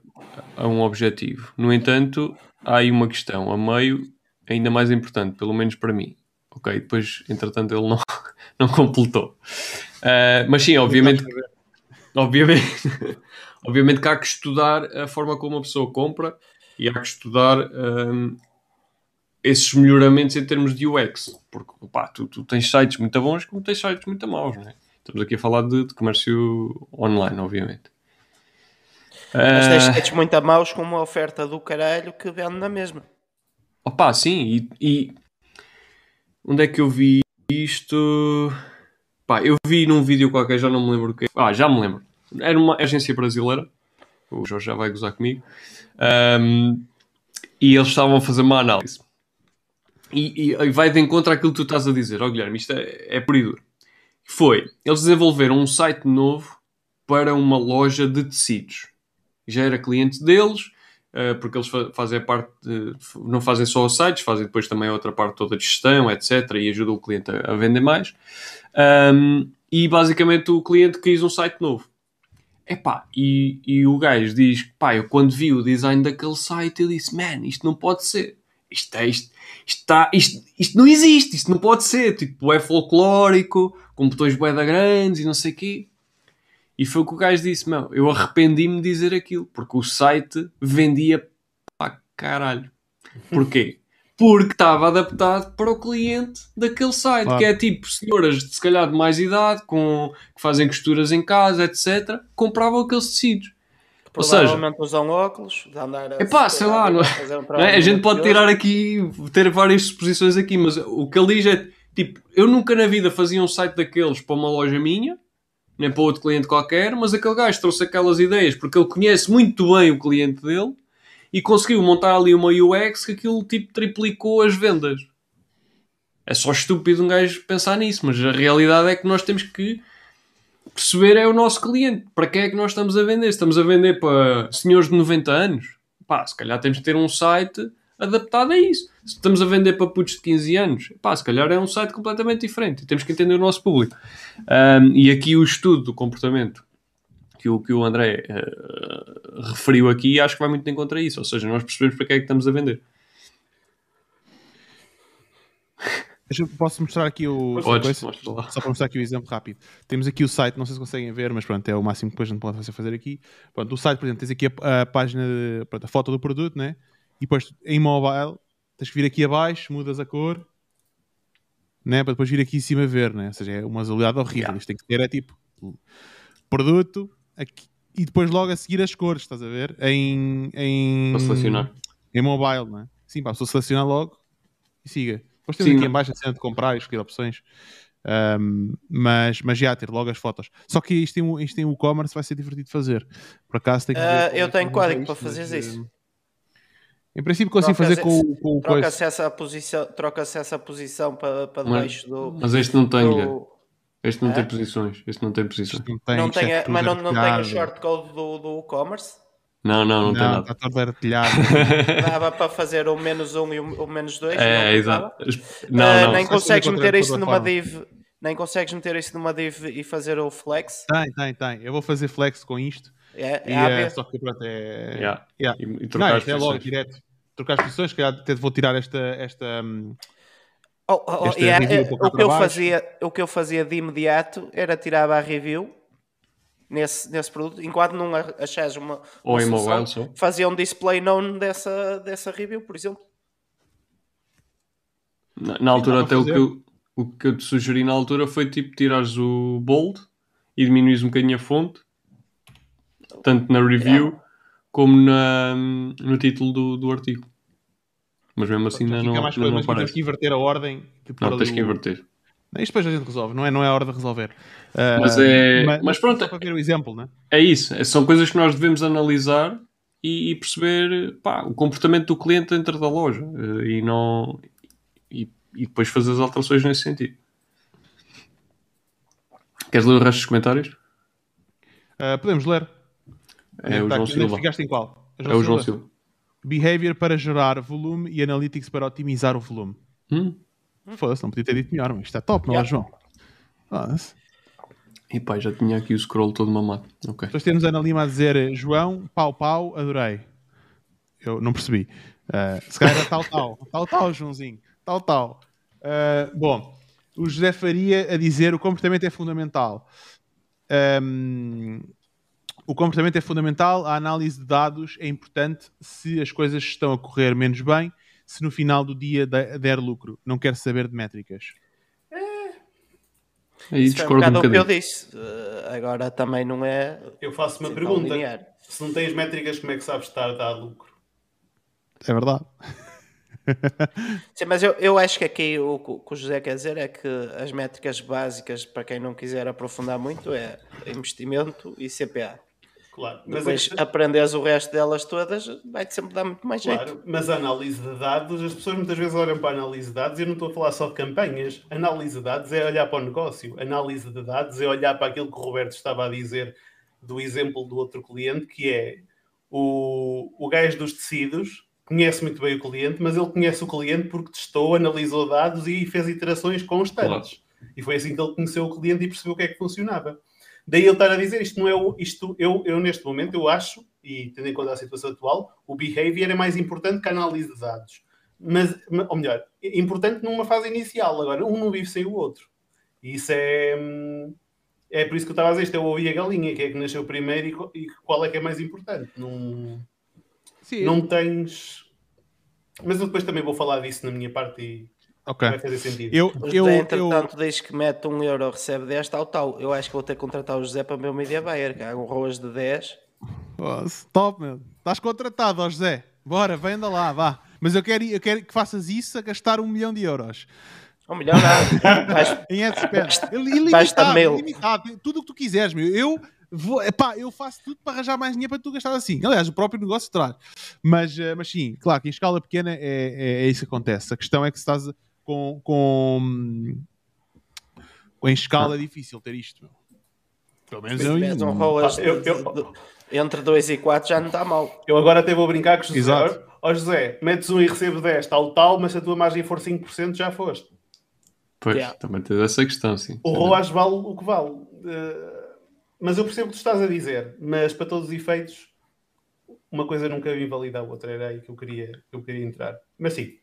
B: a um objetivo. No entanto, há aí uma questão, a meio, ainda mais importante, pelo menos para mim. Ok, depois, entretanto, ele não, não completou. Uh, mas sim, obviamente, obviamente, obviamente que há que estudar a forma como a pessoa compra e há que estudar um, esses melhoramentos em termos de UX. Porque pá, tu, tu, tens sites muito bons como tens sites muito maus, não é? Estamos aqui a falar de, de comércio online, obviamente.
C: Mas tens sites uh... muito a maus com uma oferta do caralho que vende na mesma.
B: Opa, sim, e, e, onde é que eu vi isto? Pá, eu vi num vídeo qualquer, já não me lembro o que. Ah, já me lembro. Era uma agência brasileira. O Jorge já vai gozar comigo. Um, e eles estavam a fazer uma análise. E, e, vai de encontro àquilo que tu estás a dizer. Ó oh, Guilherme, isto é, é por duro. Foi, eles desenvolveram um site novo para uma loja de tecidos já era cliente deles, uh, porque eles fa fazem parte, de, não fazem só os sites, fazem depois também a outra parte toda de gestão, etc. E ajudam o cliente a, a vender mais. Um, e basicamente o cliente quis um site novo. Epá, e, e o gajo diz, pá, eu quando vi o design daquele site, eu disse, man, isto não pode ser. isto, é, isto, isto, está, isto, isto não existe, isto não pode ser. Tipo, é folclórico, com botões boeda grandes e não sei o quê. E foi o que o gajo disse, meu, eu arrependi-me de dizer aquilo, porque o site vendia para caralho. Porquê? Porque estava adaptado para o cliente daquele site, claro. que é tipo senhoras de se calhar de mais idade, com, que fazem costuras em casa, etc., compravam aqueles tecidos.
C: Ou seja, usam óculos, de andar
B: a. Epá, sei lá, não é? Um é? A gente pode tirar aqui, ter várias suposições aqui, mas o que ele diz é tipo: eu nunca na vida fazia um site daqueles para uma loja minha, nem para outro cliente qualquer, mas aquele gajo trouxe aquelas ideias porque ele conhece muito bem o cliente dele e conseguiu montar ali uma UX que aquilo tipo triplicou as vendas. É só estúpido um gajo pensar nisso, mas a realidade é que nós temos que perceber é o nosso cliente. Para quem é que nós estamos a vender? Estamos a vender para senhores de 90 anos? Pá, se calhar temos que ter um site adaptado a isso. Se estamos a vender para putos de 15 anos, pá, se calhar é um site completamente diferente. Temos que entender o nosso público. Um, e aqui o estudo do comportamento que o, que o André uh, referiu aqui, acho que vai muito em contra isso. Ou seja, nós percebemos para que é que estamos a vender.
A: Posso mostrar aqui o.
B: Podes,
A: só para mostrar aqui o exemplo rápido. Temos aqui o site, não sei se conseguem ver, mas pronto, é o máximo que depois a gente pode fazer aqui. Pronto, o site, por exemplo, tens aqui a, a página, de, pronto, a foto do produto, né? E depois em mobile, tens que vir aqui abaixo, mudas a cor, né? Para depois vir aqui em cima ver, né? Ou seja, é uma usabilidade horrível. Yeah. Isto tem que ter, é tipo produto aqui, e depois logo a seguir as cores, estás a ver? Em. em
B: para selecionar.
A: Em mobile, não é? Sim, para a pessoa selecionar logo e siga. Depois temos Sim, aqui em baixo a cena de comprar e escolher opções. Um, mas, mas já ter logo as fotos. Só que isto em, isto em e-commerce vai ser divertido de fazer. Por acaso tem que.
C: Uh, eu tenho código para fazer isso.
A: Em princípio consigo fazer com, com
C: o troca-se essa posição, troca-se essa posição para, para debaixo do.
B: Mas este não tem. Do... Este não é? tem posições. Este não tem posições.
C: Não tem, não tem a, mas não, não tem o shortcode do, do e-commerce?
B: Não, não, não, não, tem nada. Está
A: todo artilhado.
C: Dava para fazer o menos um e o, menos dois.
B: É, é exato.
C: Não, uh, não. Nem consegues meter isso numa div. Nem consegues meter isso numa div e fazer o flex?
A: Tem, tem, tem. Eu vou fazer flex com isto.
C: É, e, é,
A: é só que pronto, é.
B: Yeah.
A: Yeah. E, e trocar não, as é logo direto. Trocar as posições, que até vou tirar esta. esta um,
C: Oh, oh, oh yeah, é, o, que eu fazia, o que eu fazia de imediato era tirar a review nesse, nesse produto, enquanto não achares uma,
B: Ou uma mobile, só.
C: fazia um display known dessa, dessa review, por exemplo.
B: Na, na altura, até o que, eu, o que eu te sugeri na altura foi tipo tirares o bold e diminuires um bocadinho a fonte, tanto na review yeah. como na, no título do, do artigo. Mas mesmo assim ainda não, mais não, não
A: Tens que inverter a ordem.
B: Não, tens que inverter.
A: Isto depois a gente resolve, não é, não é a hora de resolver. Uh,
B: mas, é, mas, mas pronto.
A: Só para ver o exemplo, né?
B: É isso. É, são coisas que nós devemos analisar e, e perceber pá, o comportamento do cliente dentro da loja uh, e, não, e, e, depois fazer as alterações nesse sentido. Queres ler o resto dos comentários?
A: Uh, podemos ler.
B: É, o tá, João Silva.
A: Ficaste em qual?
B: É o João Silva.
A: Behavior para gerar volume e Analytics para otimizar o volume.
B: Hum?
A: Foda-se, não podia ter dito melhor, mas isto é top, não é, João?
B: Foda-se. E pá, já tinha aqui o scroll todo mamado. Ok.
A: Depois temos a Ana Lima a dizer João, pau, pau, adorei. Eu não percebi. Uh, se calhar era tal, tal. Tal, tal, Joãozinho. Tal, tal. Uh, bom, o José Faria a dizer o comportamento é fundamental. Um, o comportamento é fundamental, a análise de dados é importante se as coisas estão a correr menos bem, se no final do dia der lucro. Não quero saber de métricas.
C: É. Aí Isso discordo um, um o que eu disse. Uh, agora também não é.
D: Eu faço uma pergunta. Se não tens métricas, como é que sabes estar a dar lucro?
A: É verdade.
C: Sim, mas eu, eu acho que aqui o que o José quer dizer é que as métricas básicas, para quem não quiser aprofundar muito, é investimento e CPA.
D: Claro.
C: Mas Depois é aprenderes o resto delas todas, vai-te sempre dar muito mais claro, jeito.
D: Mas a análise de dados, as pessoas muitas vezes olham para a análise de dados e eu não estou a falar só de campanhas. Análise de dados é olhar para o negócio. Análise de dados é olhar para aquilo que o Roberto estava a dizer do exemplo do outro cliente, que é o, o gajo dos tecidos conhece muito bem o cliente, mas ele conhece o cliente porque testou, analisou dados e fez iterações constantes. Claro. E foi assim que ele conheceu o cliente e percebeu o que é que funcionava. Daí ele estar a dizer isto não é o. Isto, eu, eu, neste momento, eu acho, e tendo em conta a situação atual, o behavior é mais importante que a análise de dados. mas, ou melhor, importante numa fase inicial. Agora, um não vive sem o outro. E isso é. É por isso que eu estava a dizer, isto é o ovo e a galinha, que é que nasceu primeiro e, qual é que é mais importante. Não, Sim, não tens. Mas eu depois também vou falar disso na minha parte e
A: okay.
D: vai fazer sentido.
A: Eu, eu,
C: entretanto, eu... diz que mete um euro, recebe 10, tal, tal. Eu acho que vou ter que contratar o José para o meu media buyer, que há um roas de 10.
A: Oh, stop, meu. Estás contratado, ó José. Bora, vem anda lá, vá. Mas eu quero, eu quero que faças isso a gastar um milhão de euros.
C: Um milhão nada.
A: em AdSpend. Ilimitado, ilimitado. Tudo o que tu quiseres, meu. Eu vou, epá, eu faço tudo para arranjar mais dinheiro para tu gastar assim. Aliás, o próprio negócio traz. Mas, eh, mas sim, claro que em escala pequena é, é, é isso que acontece. A questão é que se estás com, com, com em escala é difícil ter isto, meu.
C: Pelo menos eu, eu, eu, entre 2 e 4 já não está mal.
D: Eu agora até vou brincar com o José. Exato. Ó oh, José, metes um e recebes 10, tal, tal, mas se a tua margem for 5%, já foste.
B: Pois, yeah. também tens essa questão, sim.
D: O ROAS vale o que vale. Uh, mas eu percebo o que tu estás a dizer, mas para todos os efeitos, uma coisa nunca invalida a outra, era aí que eu queria, que eu queria entrar. Mas sim.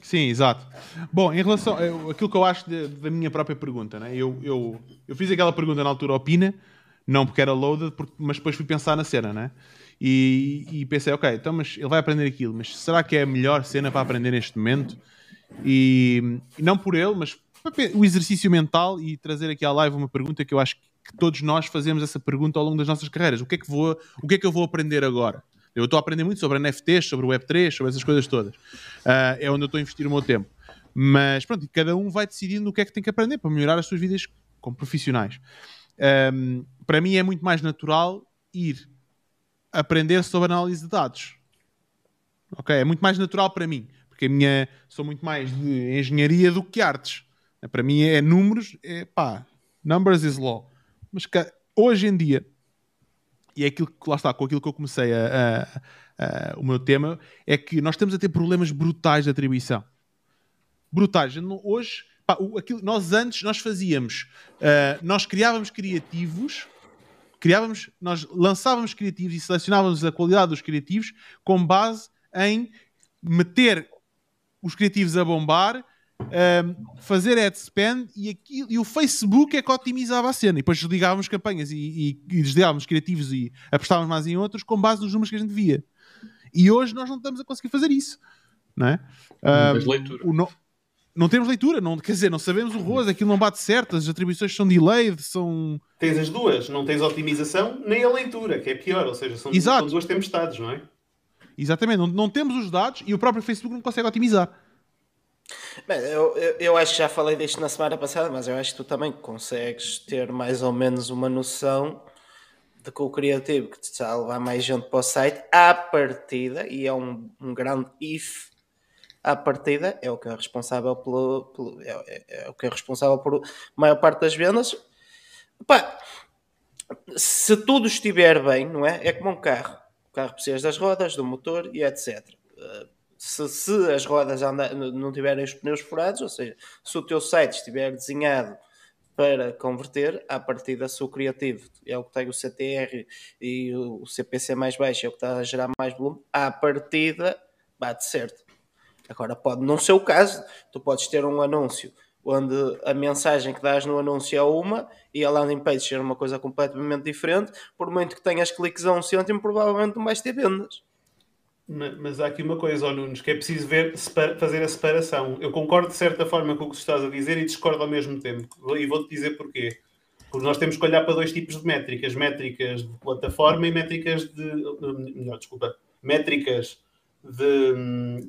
A: Sim, exato. Bom, em relação àquilo que eu acho de, da minha própria pergunta, né? eu, eu, eu fiz aquela pergunta na altura, opina, não porque era loaded, porque, mas depois fui pensar na cena, né? E, e, pensei, ok, então, mas ele vai aprender aquilo, mas será que é a melhor cena para aprender neste momento? E, e não por ele, mas o exercício mental e trazer aqui à live uma pergunta que eu acho que todos nós fazemos essa pergunta ao longo das nossas carreiras. O que é que, vou, o que, é que eu vou aprender agora? Eu estou a aprender muito sobre NFTs, sobre Web3, sobre essas coisas todas. Uh, é onde eu estou a investir o meu tempo. Mas pronto, cada um vai decidindo o que é que tem que aprender para melhorar as suas vidas como profissionais. Um, para mim é muito mais natural ir aprender sobre análise de dados. Ok? É muito mais natural para mim, porque a minha sou muito mais de engenharia do que artes. Para mim é números, é pá, numbers is law. Mas hoje em dia, e é aquilo que lá está, com aquilo que eu comecei a, a, a, o meu tema, é que nós estamos a ter problemas brutais de atribuição. Brutais. Hoje Pá, aquilo, nós antes nós fazíamos, uh, nós criávamos criativos, criávamos, nós lançávamos criativos e selecionávamos a qualidade dos criativos com base em meter os criativos a bombar, um, fazer ad spend e, aquilo, e o Facebook é que otimizava a cena. E depois desligávamos campanhas e, e, e desligávamos criativos e apostávamos mais em outros com base nos números que a gente via. E hoje nós não estamos a conseguir fazer isso. Não é?
B: Um,
A: o, no, não temos leitura, não, quer dizer, não sabemos o rosto, aquilo não bate certo, as atribuições são delayed, são.
D: Tens as duas, não tens otimização nem a leitura, que é pior, ou seja, são, são duas tempestades, não é?
A: Exatamente, não, não temos os dados e o próprio Facebook não consegue otimizar.
C: Bem, eu, eu, eu, acho que já falei disto na semana passada, mas eu acho que tu também consegues ter mais ou menos uma noção de que o criativo que te está a levar mais gente para o site à partida, e é um, um grande if à partida é o que é responsável pelo, pelo é, é, é, o que é responsável por maior parte das vendas. Pá, se tudo estiver bem, não é? É como um carro. O carro precisa das rodas, do motor e etc. Se, se as rodas anda, não tiverem os pneus furados, ou seja, se o teu site estiver desenhado para converter, à partida se o criativo é o que tem o CTR e o CPC mais baixo é o que está a gerar mais volume, à partida bate certo. Agora, pode não ser o caso, tu podes ter um anúncio onde a mensagem que dás no anúncio é uma e a landing page ser uma coisa completamente diferente, por muito que tenhas cliques a um cêntimo, provavelmente não vais ter vendas.
D: Mas, há aqui uma coisa, oh Nunes, que é preciso ver, fazer a separação. Eu concordo de certa forma com o que tu estás a dizer e discordo ao mesmo tempo. E vou-te dizer porquê. Porque nós temos que olhar para dois tipos de métricas: métricas de plataforma e métricas de. Melhor, desculpa. Métricas de,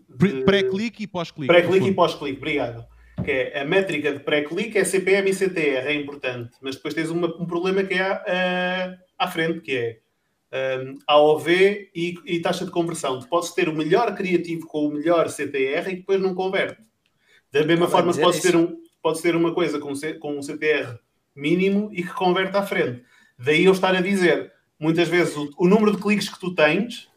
A: de pré-clique e pós-clique.
D: Pré-clique e pós-clique, obrigado. Que é a métrica de pré-clique é CPM e CTR, é importante, mas depois tens uma, um problema que é uh, à frente, que é um, AOV e, e, taxa de conversão. Tu podes ter o melhor criativo com o melhor CTR e depois não converte. Da mesma não forma que podes ter, um, podes ter uma coisa com, C, com um CTR mínimo e que converte à frente. Daí eu estar a dizer, muitas vezes, o, o número de cliques que tu tens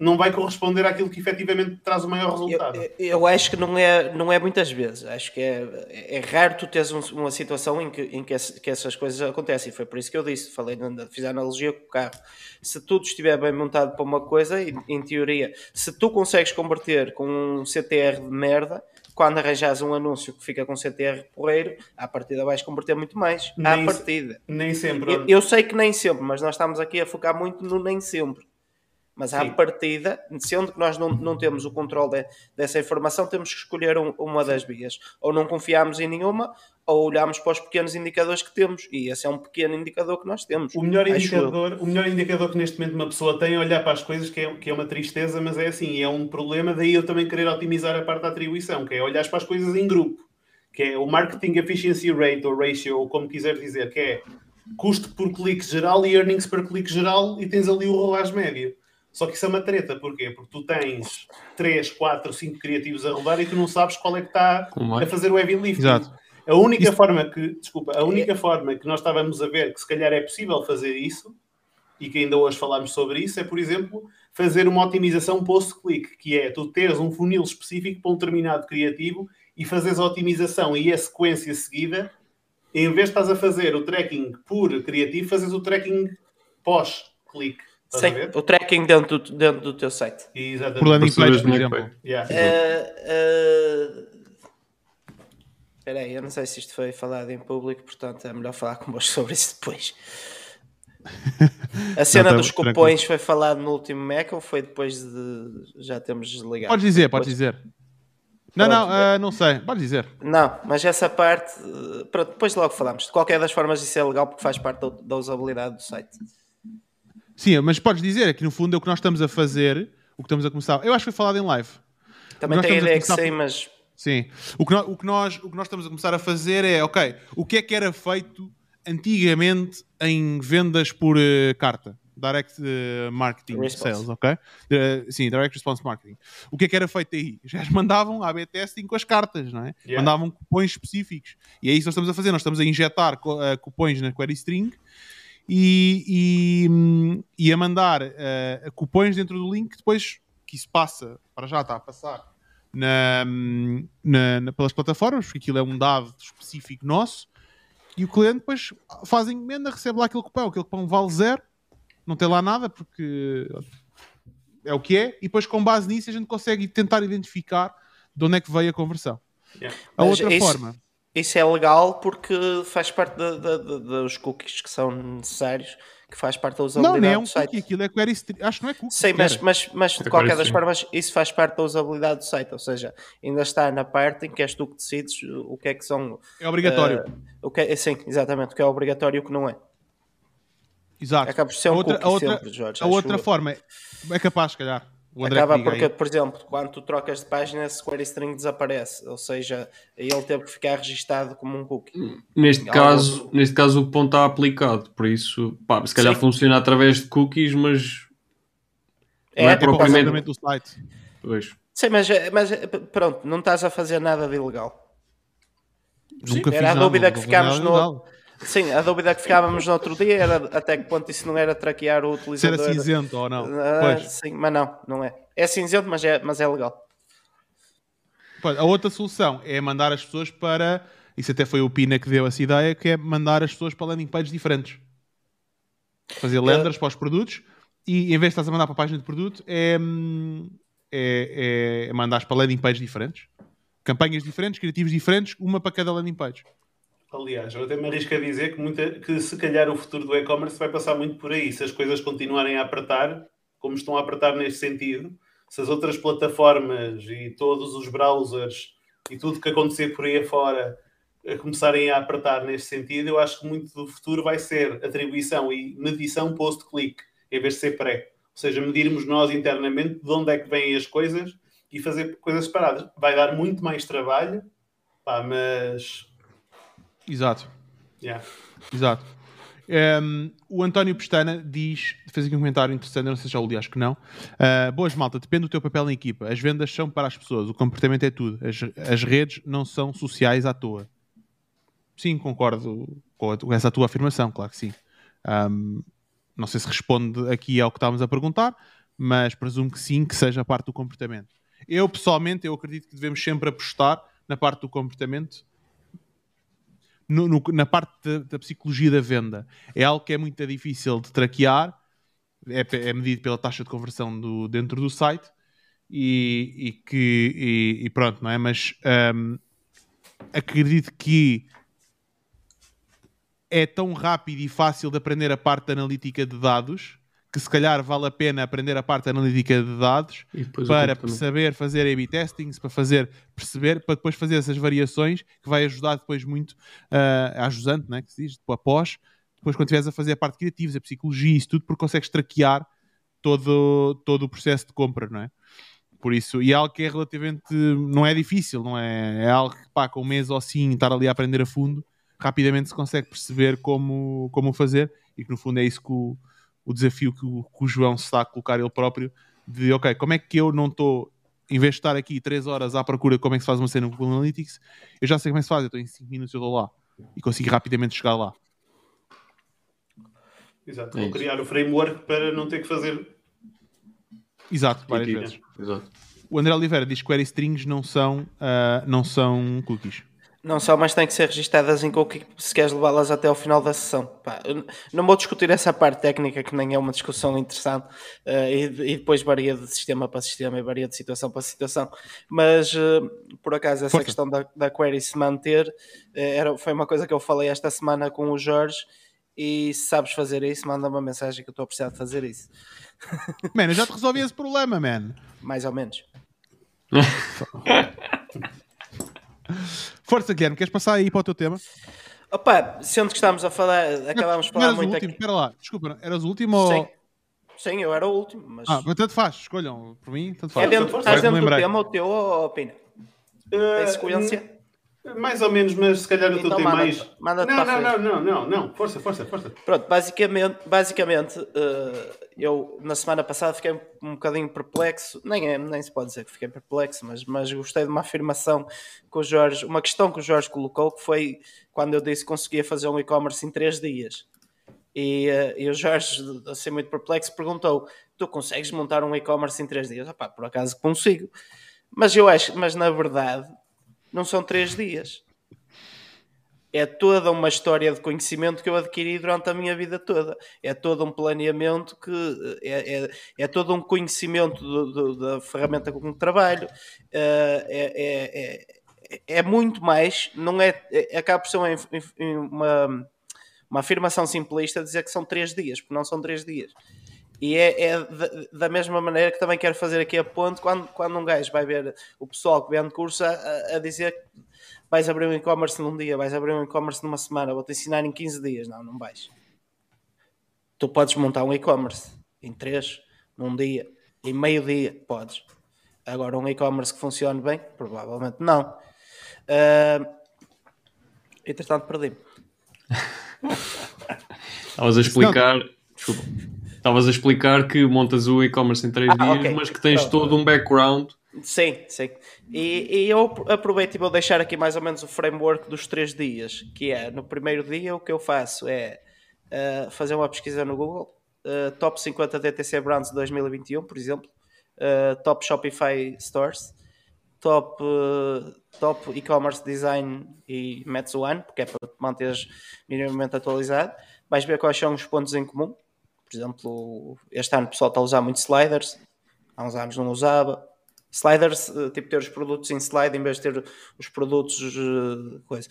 D: não vai corresponder àquilo que efetivamente traz o maior resultado.
C: Eu, eu, acho que não é, não é muitas vezes. Acho que é, é raro tu teres um, uma situação em, que, em que, esse, que, essas coisas acontecem. Foi por isso que eu disse, falei, fiz a analogia com o carro. Se tudo estiver bem montado para uma coisa, em, teoria, se tu consegues converter com um CTR de merda, quando arranjas um anúncio que fica com CTR porreiro, à partida vais converter muito mais. Nem, à partida.
D: Nem sempre.
C: Eu, eu, sei que nem sempre, mas nós estamos aqui a focar muito no nem sempre. Mas à Sim. partida, sendo que nós não, não temos o controle de, dessa informação, temos que escolher um, uma das vias. Ou não confiamos em nenhuma, ou olhamos para os pequenos indicadores que temos. E esse é um pequeno indicador que nós temos.
D: O melhor, indicador, o melhor indicador que neste momento uma pessoa tem é olhar para as coisas, que é, que é uma tristeza, mas é assim, é um problema. Daí eu também querer otimizar a parte da atribuição, que é olhar para as coisas em grupo. Que é o Marketing Efficiency Rate, ou Ratio, ou como quiser dizer, que é custo por clique geral e earnings per clique geral, e tens ali o rolagem médio. Só que isso é uma treta, porquê? Porque tu tens 3, 4, 5 criativos a rodar e tu não sabes qual é que está a fazer o heavy lifting. Exato. A única isso... forma que, desculpa, a única é... forma que nós estávamos a ver que se calhar é possível fazer isso, e que ainda hoje falámos sobre isso, é, por exemplo, fazer uma otimização post-click, que é tu teres um funil específico para um determinado criativo e fazeres a otimização e a sequência seguida, em vez de estás a fazer o tracking por criativo, fazes o tracking pós-click.
C: Sim, o tracking dentro do, dentro do teu site.
D: Exatamente.
A: Por landing page, por exemplo.
C: Yeah. Uh, uh... Espera aí, eu não sei se isto foi falado em público, portanto é melhor falar convosco sobre isso depois. A cena não, tá, dos cupons foi falado no último Mac ou foi depois de já temos desligado?
A: Pode dizer, pode dizer. Não, pronto. não, uh, não sei, pode dizer.
C: Não, mas essa parte, pronto, depois logo falamos. De qualquer das formas, isso é legal porque faz parte da, da usabilidade do site.
A: Sim, mas podes dizer que no fundo é o que nós estamos a fazer, o que estamos a começar. Eu acho que foi falado em live.
C: Também a ideia que sim, mas.
A: Sim. O que, nós, o, que nós, o que nós estamos a começar a fazer é, ok, o que é que era feito antigamente em vendas por uh, carta? Direct uh, Marketing Response. Sales, ok? Uh, sim, Direct Response Marketing. O que é que era feito aí? Já mandavam a testing com as cartas, não é? Yeah. Mandavam cupons específicos. E é isso que nós estamos a fazer. Nós estamos a injetar cupons na query string e, e, e a mandar uh, cupons dentro do link, depois que isso passa, para já está a passar na, na, na, pelas plataformas, porque aquilo é um dado específico nosso, e o cliente depois faz a encomenda, recebe lá aquele cupom, aquele cupom vale zero, não tem lá nada, porque é o que é, e depois com base nisso a gente consegue tentar identificar de onde é que veio a conversão. Yeah. A Mas outra isso... forma
C: isso é legal porque faz parte de, de, de, dos cookies que são necessários, que faz parte da usabilidade
A: não, nem é um
C: do site.
A: Cookie, aquilo é query Acho que não é cookie.
C: Sim, mas, mas, mas de é qualquer das formas, isso faz parte da usabilidade do site. Ou seja, ainda está na parte em que és tu que decides o que é que são.
A: É obrigatório.
C: Uh, o que é, sim, exatamente. O que é obrigatório e o que não é.
A: Exato.
C: Acaba por ser um
A: a outra,
C: cookie
A: a outra,
C: sempre, Jorge.
A: A outra forma é, é capaz, se calhar.
C: Acaba porque, por exemplo, quando tu trocas de página, esse query string desaparece, ou seja, ele teve que ficar registado como um cookie.
B: Neste, caso, neste caso, o ponto está aplicado, por isso, pá, se calhar Sim. funciona através de cookies, mas
A: é, não é, é propriamente do site.
B: Pois.
C: Sim, mas, mas pronto, não estás a fazer nada de ilegal.
A: Nunca
C: Sim, era a dúvida que ficámos no. Sim, a dúvida que ficávamos no outro dia era até que ponto isso não era traquear o utilizador.
A: Se era cinzento ou não.
C: Uh, sim, mas não, não é. É cinzento, mas é, mas é legal.
A: A outra solução é mandar as pessoas para. Isso até foi o Pina que deu essa ideia, que é mandar as pessoas para landing pages diferentes. Fazer lenders para os produtos e em vez de estás a mandar para a página de produto, é, é, é mandar para landing pages diferentes. Campanhas diferentes, criativos diferentes, uma para cada landing page.
D: Aliás, eu até me arrisco a dizer que, muita, que se calhar o futuro do e-commerce vai passar muito por aí. Se as coisas continuarem a apertar, como estão a apertar neste sentido, se as outras plataformas e todos os browsers e tudo que acontecer por aí afora começarem a apertar neste sentido, eu acho que muito do futuro vai ser atribuição e medição post-click, em vez de ser pré. Ou seja, medirmos nós internamente de onde é que vêm as coisas e fazer coisas separadas. Vai dar muito mais trabalho, pá, mas
A: Exato.
D: Yeah.
A: Exato. Um, ehm, o António Pestana diz, fez aqui um comentário interessante, não sei se já o li, acho que não. Uh, boas, malta, depende do teu papel na equipa. As vendas são para as pessoas, o comportamento é tudo. As, as redes não são sociais à toa. Sim, concordo com, a, com essa tua afirmação, claro que sim. Um, não sei se responde aqui ao que estávamos a perguntar, mas presumo que sim, que seja parte do comportamento. Eu, pessoalmente, eu acredito que devemos sempre apostar na parte do comportamento, no, no, na parte da, da, psicologia da venda. É algo que é muito difícil de traquear, é, é medido pela taxa de conversão do, dentro do site e, e que e, e, pronto, não é? Mas um, acredito que é tão rápido e fácil de aprender a parte analítica de dados que se calhar vale a pena aprender a parte analítica de dados para saber fazer A-B testings, para fazer perceber, para depois fazer essas variações que vai ajudar depois muito uh, a ajusante, né, que se diz, após, depois quando estiveres a fazer a parte criativa, a psicologia, isso tudo, porque consegues traquear todo, todo o processo de compra, não é? Por isso, e é algo que é relativamente, não é difícil, não é? É algo que, pá, com um mês ou assim, estar ali a aprender a fundo, rapidamente se consegue perceber como, como fazer e que no fundo é isso que o, o desafio que o, que o João se está a colocar ele próprio de, ok, como é que eu não estou, em vez de estar aqui 3 horas à procura de como é que se faz uma cena no Google Analytics, eu já sei como é que se faz, eu estou em 5 minutos eu estou lá e consigo rapidamente chegar lá.
D: Exato, é vou criar o framework para não ter que fazer
A: Exato, várias vezes. Exato. O André Oliveira diz que query strings não são, uh, não são cookies.
C: Não só, mas têm que ser registadas em cookie se queres levá-las até ao final da sessão. Pá, não vou discutir essa parte técnica, que nem é uma discussão interessante, uh, e, e, depois varia de sistema para sistema e varia de situação para situação. Mas, uh, por acaso, essa Força. questão da, da query se manter uh, era, foi uma coisa que eu falei esta semana com o Jorge. E se sabes fazer isso, manda uma mensagem que eu estou a precisar de fazer isso.
A: Mano, eu já te resolvi esse problema, man.
C: Mais ou menos.
A: Força, Guilherme, queres passar aí para o teu tema?
C: Opa, sendo que estamos a falar, acabámos de falar muito
A: o último, aqui. Espera lá, desculpa, eras o último
C: Sim.
A: ou...
C: Sim, eu era o último. Mas...
A: Ah, mas tanto faz, escolham, por mim, tanto faz.
C: É dentro, estás dentro do tema o teu ou Pina? Uh, Tem sequência?
D: Mais ou menos, mas se calhar o então, teu tem mais. Não, não, não, não, não, não, força, força, força.
C: Pronto, basicamente, basicamente uh, eu na semana passada fiquei um bocadinho perplexo, nem, é, nem se pode dizer que fiquei perplexo, mas, mas gostei de uma afirmação que o Jorge, uma questão que o Jorge colocou, que foi quando eu disse que conseguia fazer um e-commerce em 3 dias. E, uh, e o Jorge, assim muito perplexo, perguntou: Tu consegues montar um e-commerce em 3 dias? Opá, por acaso consigo. Mas eu acho, mas na verdade não são três dias. É toda uma história de conhecimento que eu adquiri durante a minha vida toda. É todo um planeamento que é, é, é todo um conhecimento do, do, da ferramenta com que trabalho. Eh, é, é, é, muito mais, não é, é acaba por ser uma, uma, uma afirmação simplista dizer que são três dias, porque não são três dias. E é, é da, mesma maneira que também quero fazer aqui a ponte quando, quando um gajo vai ver o pessoal que vende curso a, a dizer que vais abrir um e-commerce num dia, vais abrir um e-commerce numa semana, vou-te ensinar em 15 dias. Não, não vais. Tu podes montar um e-commerce em 3, num dia, em meio dia, podes. Agora, um e-commerce que funcione bem, provavelmente não. Uh, entretanto, perdi-me.
B: Estavas a explicar. Desculpa. Estavas a explicar que montas o e-commerce em 3 ah, dias, okay. mas que tens Pronto. todo um background.
C: Sim, sim. E, e, eu aproveito e vou deixar aqui mais ou menos o framework dos 3 dias, que é, no primeiro dia o que eu faço é uh, fazer uma pesquisa no Google, uh, top 50 DTC Brands 2021, por exemplo, uh, top Shopify Stores, top, top e-commerce design e metes o ano, porque é para manteres minimamente atualizado. Vais ver quais são os pontos em comum, por exemplo, este ano o pessoal está a usar muito sliders, há uns anos não usava. Sliders, eh, tipo ter os produtos em slide em vez de ter os produtos uh, coisa.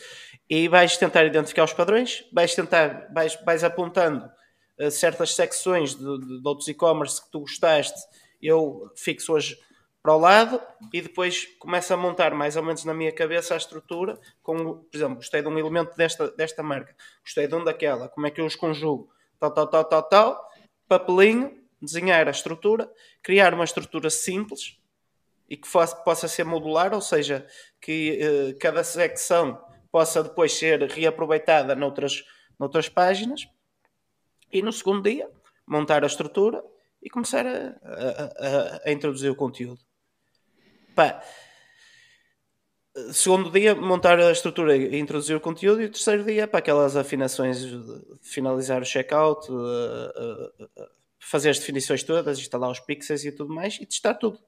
C: E vais tentar identificar os padrões, vais tentar, vais, vais apontando uh, certas secções de, de, de outros e-commerce que tu gostaste. Eu fixo hoje para o lado e depois começo a montar mais ou menos na minha cabeça a estrutura com, por exemplo, gostei de um elemento desta, desta marca, gostei de um daquela, como é que eu os conjugo, tal, tal, tal, tal, tal, papelinho, desenhar a estrutura, criar uma estrutura simples e que fosse, possa ser modular, ou seja, que eh, cada secção possa depois ser reaproveitada noutras, noutras páginas. E no segundo dia, montar a estrutura e começar a, a, a, a introduzir o conteúdo. Pá, segundo dia, montar a estrutura e introduzir o conteúdo, e o terceiro dia, para aquelas afinações, finalizar o checkout, uh, uh, uh, fazer as definições todas, instalar os pixels e tudo mais e testar tudo.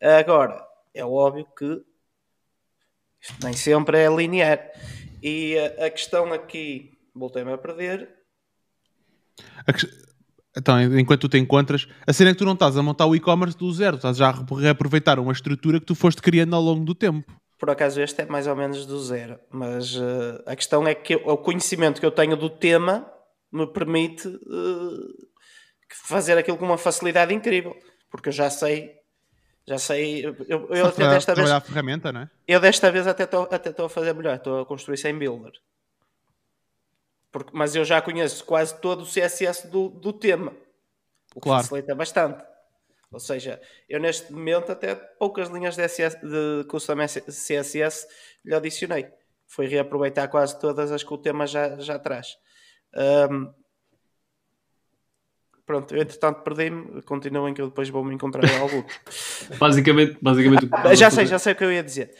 C: Agora, é óbvio que isto nem sempre é linear. E a, a questão aqui, voltei-me a perder.
A: A que... Então, enquanto tu te encontras, a cena é que tu não estás a montar o e-commerce do zero, estás já a reaproveitar uma estrutura que tu foste criando ao longo do tempo.
C: Por acaso este é mais ou menos do zero, mas uh, a questão é que o conhecimento que eu tenho do tema me permite uh, fazer aquilo com uma facilidade incrível, porque eu já sei já sei, eu, eu até desta vez.
A: a ferramenta, não é?
C: Eu desta vez até estou até a fazer melhor, estou a construir sem builder. Porque, mas eu já conheço quase todo o CSS do, do tema, o que claro. facilita bastante. Ou seja, eu neste momento até poucas linhas de, SS, de custom CSS lhe adicionei. Foi reaproveitar quase todas as que o tema já, já traz. Um, Pronto, eu entretanto perdi-me, continuem que eu depois vou me encontrar em algum.
B: basicamente, basicamente
C: já sei, já sei o que eu ia dizer.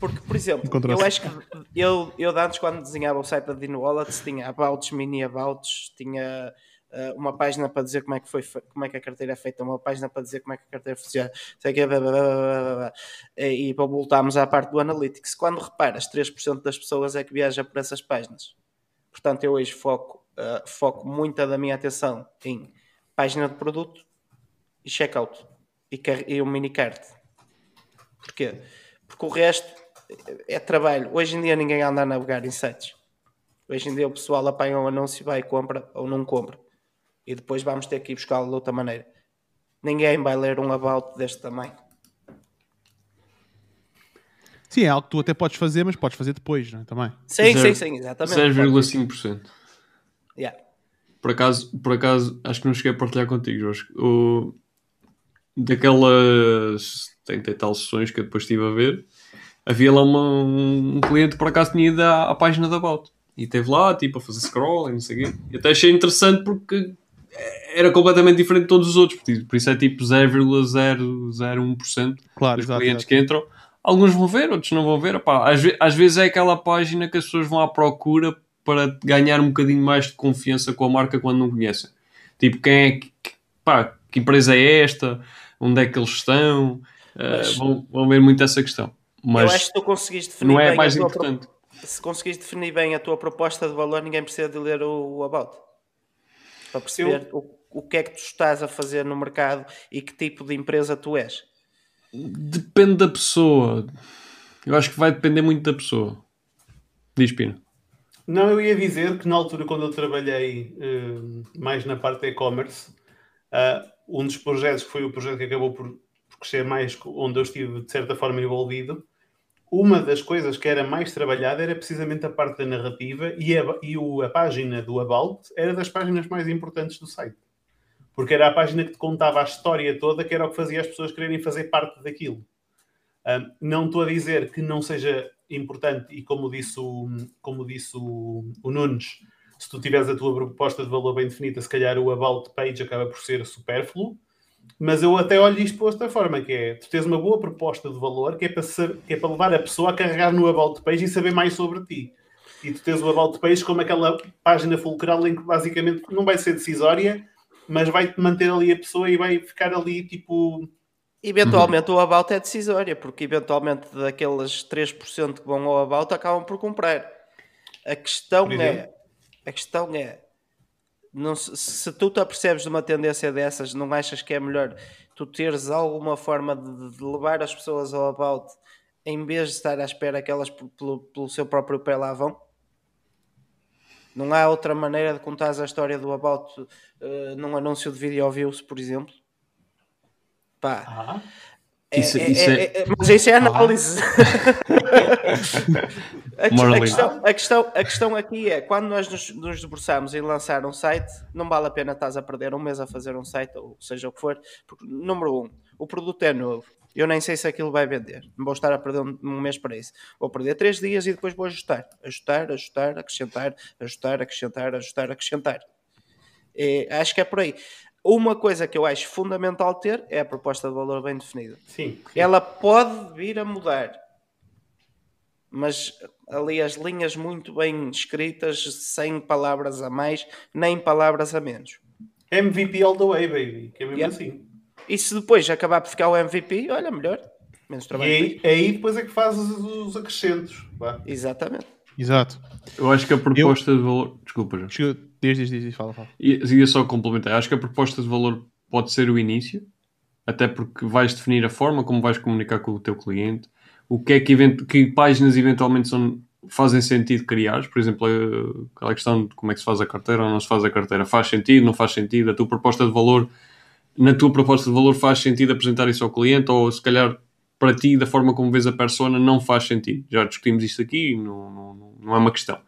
C: Porque, por exemplo, eu acho que eu, eu antes, quando desenhava o site da Dino Wallets, tinha abouts, mini abouts, tinha uma página para dizer como é que foi como é que a carteira é feita, uma página para dizer como é que a carteira funciona, sei que, blá, blá, blá, e, e voltarmos à parte do Analytics. Quando reparas, 3% das pessoas é que viaja por essas páginas. Portanto, eu hoje foco, uh, foco muita da minha atenção em página de produto e checkout e, e um mini cart. Porquê? Porque o resto é trabalho. Hoje em dia ninguém anda a navegar em sites. Hoje em dia o pessoal apanha um anúncio, vai, compra ou não compra. E depois vamos ter que ir buscá-lo de outra maneira. Ninguém vai ler um about deste tamanho.
A: Sim, é algo que tu até podes fazer, mas podes fazer depois, não é? Também.
C: Sim, Zero, sim, sim, exatamente.
B: 0,5%.
C: Yeah.
B: Por acaso, por acaso, acho que não cheguei a partilhar contigo, Jorge. O, daquelas 30 e tal sessões que eu depois estive a ver, havia lá uma, um, cliente que por acaso tinha ido à, à página da About. E esteve lá, tipo, a fazer scroll e não sei o quê. E até achei interessante porque era completamente diferente de todos os outros. Por isso é tipo 0,001%
A: claro,
B: dos clientes que entram. Alguns vão ver, outros não vão ver. Epá, às, às vezes é aquela página que as pessoas vão à procura para ganhar um bocadinho mais de confiança com a marca quando não conhecem. Tipo, quem é que, pá, que empresa é esta? Onde é que eles estão? Uh, Mas, vão, vão ver muito essa questão. Mas
C: eu acho que tu conseguiste definir
B: não
C: é bem
B: mais importante.
C: Pro... Se conseguiste definir bem a tua proposta de valor, ninguém precisa de ler o, o About. Para perceber eu... o, o que é que tu estás a fazer no mercado e que tipo de empresa tu és.
B: Depende da pessoa. Eu acho que vai depender muito da pessoa. Diz, Pino.
D: Não, eu ia dizer que na altura, quando eu trabalhei uh, mais na parte de e-commerce, uh, um dos projetos que foi o projeto que acabou por, por crescer mais, onde eu estive de certa forma envolvido, uma das coisas que era mais trabalhada era precisamente a parte da narrativa e a, e o, a página do About era das páginas mais importantes do site. Porque era a página que te contava a história toda, que era o que fazia as pessoas quererem fazer parte daquilo. Uh, não estou a dizer que não seja importante e como disse o, como disse o, o Nunes, se tu tiveres a tua proposta de valor bem definida, se calhar o about page acaba por ser supérfluo, mas eu até olho isto de outra forma, que é, tu tens uma boa proposta de valor que é para, ser, que é para levar a pessoa a carregar no about page e saber mais sobre ti. E tu tens o about page como aquela página fulcral em que basicamente não vai ser decisória, mas vai-te manter ali a pessoa e vai ficar ali tipo
C: Eventualmente uhum. o about é decisória, porque eventualmente daqueles 3% que vão ao about acabam por comprar. A questão é, a questão é, não, se tu te apercebes de uma tendência dessas, não achas que é melhor tu teres alguma forma de, de levar as pessoas ao about em vez de estar à espera que elas pelo, pelo seu próprio pé lá vão? Não há outra maneira de contar a história do about uh, num anúncio de video views, por exemplo? Pá. Ah. É, isso, é, isso é, é, é, mas isso é análise. Ah. a, a, questão, a, questão, a questão aqui é quando nós nos, nos debruçamos em lançar um site, não vale a pena estás a perder um mês a fazer um site, ou seja o que for, porque, número um, o produto é novo. Eu nem sei se aquilo vai vender. Não vou estar a perder um, um mês para isso. Vou perder três dias e depois vou ajustar. Ajustar, ajustar, acrescentar, ajustar, acrescentar, ajustar, acrescentar. E, acho que é por aí. Uma coisa que eu acho fundamental ter é a proposta de valor bem definida.
D: Sim, sim.
C: Ela pode vir a mudar, mas ali as linhas muito bem escritas, sem palavras a mais, nem palavras a menos.
D: MVP all the way, baby. Que é mesmo yeah. assim.
C: E se depois acabar por ficar o MVP, olha, melhor. Menos trabalho.
D: E aí, aí depois é que faz os, os acrescentos. Vá.
C: Exatamente.
A: Exato.
B: Eu acho que a proposta eu... de valor. Desculpa, já.
A: Diz, diz, diz, fala, fala.
B: Ia só complementar. Acho que a proposta de valor pode ser o início, até porque vais definir a forma como vais comunicar com o teu cliente, o que é que, que páginas eventualmente são, fazem sentido criar, por exemplo, aquela questão de como é que se faz a carteira ou não se faz a carteira, faz sentido, não faz sentido, a tua proposta de valor, na tua proposta de valor faz sentido apresentar isso ao cliente ou se calhar para ti, da forma como vês a persona, não faz sentido. Já discutimos isto aqui, não, não, não é uma questão.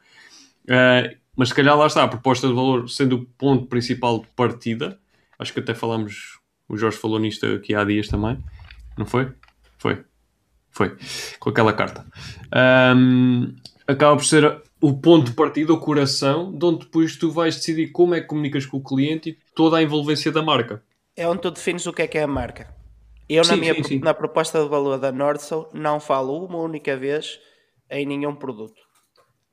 B: Uh, mas se calhar lá está, a proposta de valor sendo o ponto principal de partida, acho que até falamos, o Jorge falou nisto aqui há dias também, não foi? Foi. Foi. Com aquela carta. Um, acaba por ser o ponto de partida, o coração, de onde depois tu vais decidir como é que comunicas com o cliente e toda a envolvência da marca.
C: É onde tu defines o que é que é a marca. Eu, sim, na minha sim, sim. na proposta de valor da Nordson, não falo uma única vez em nenhum produto.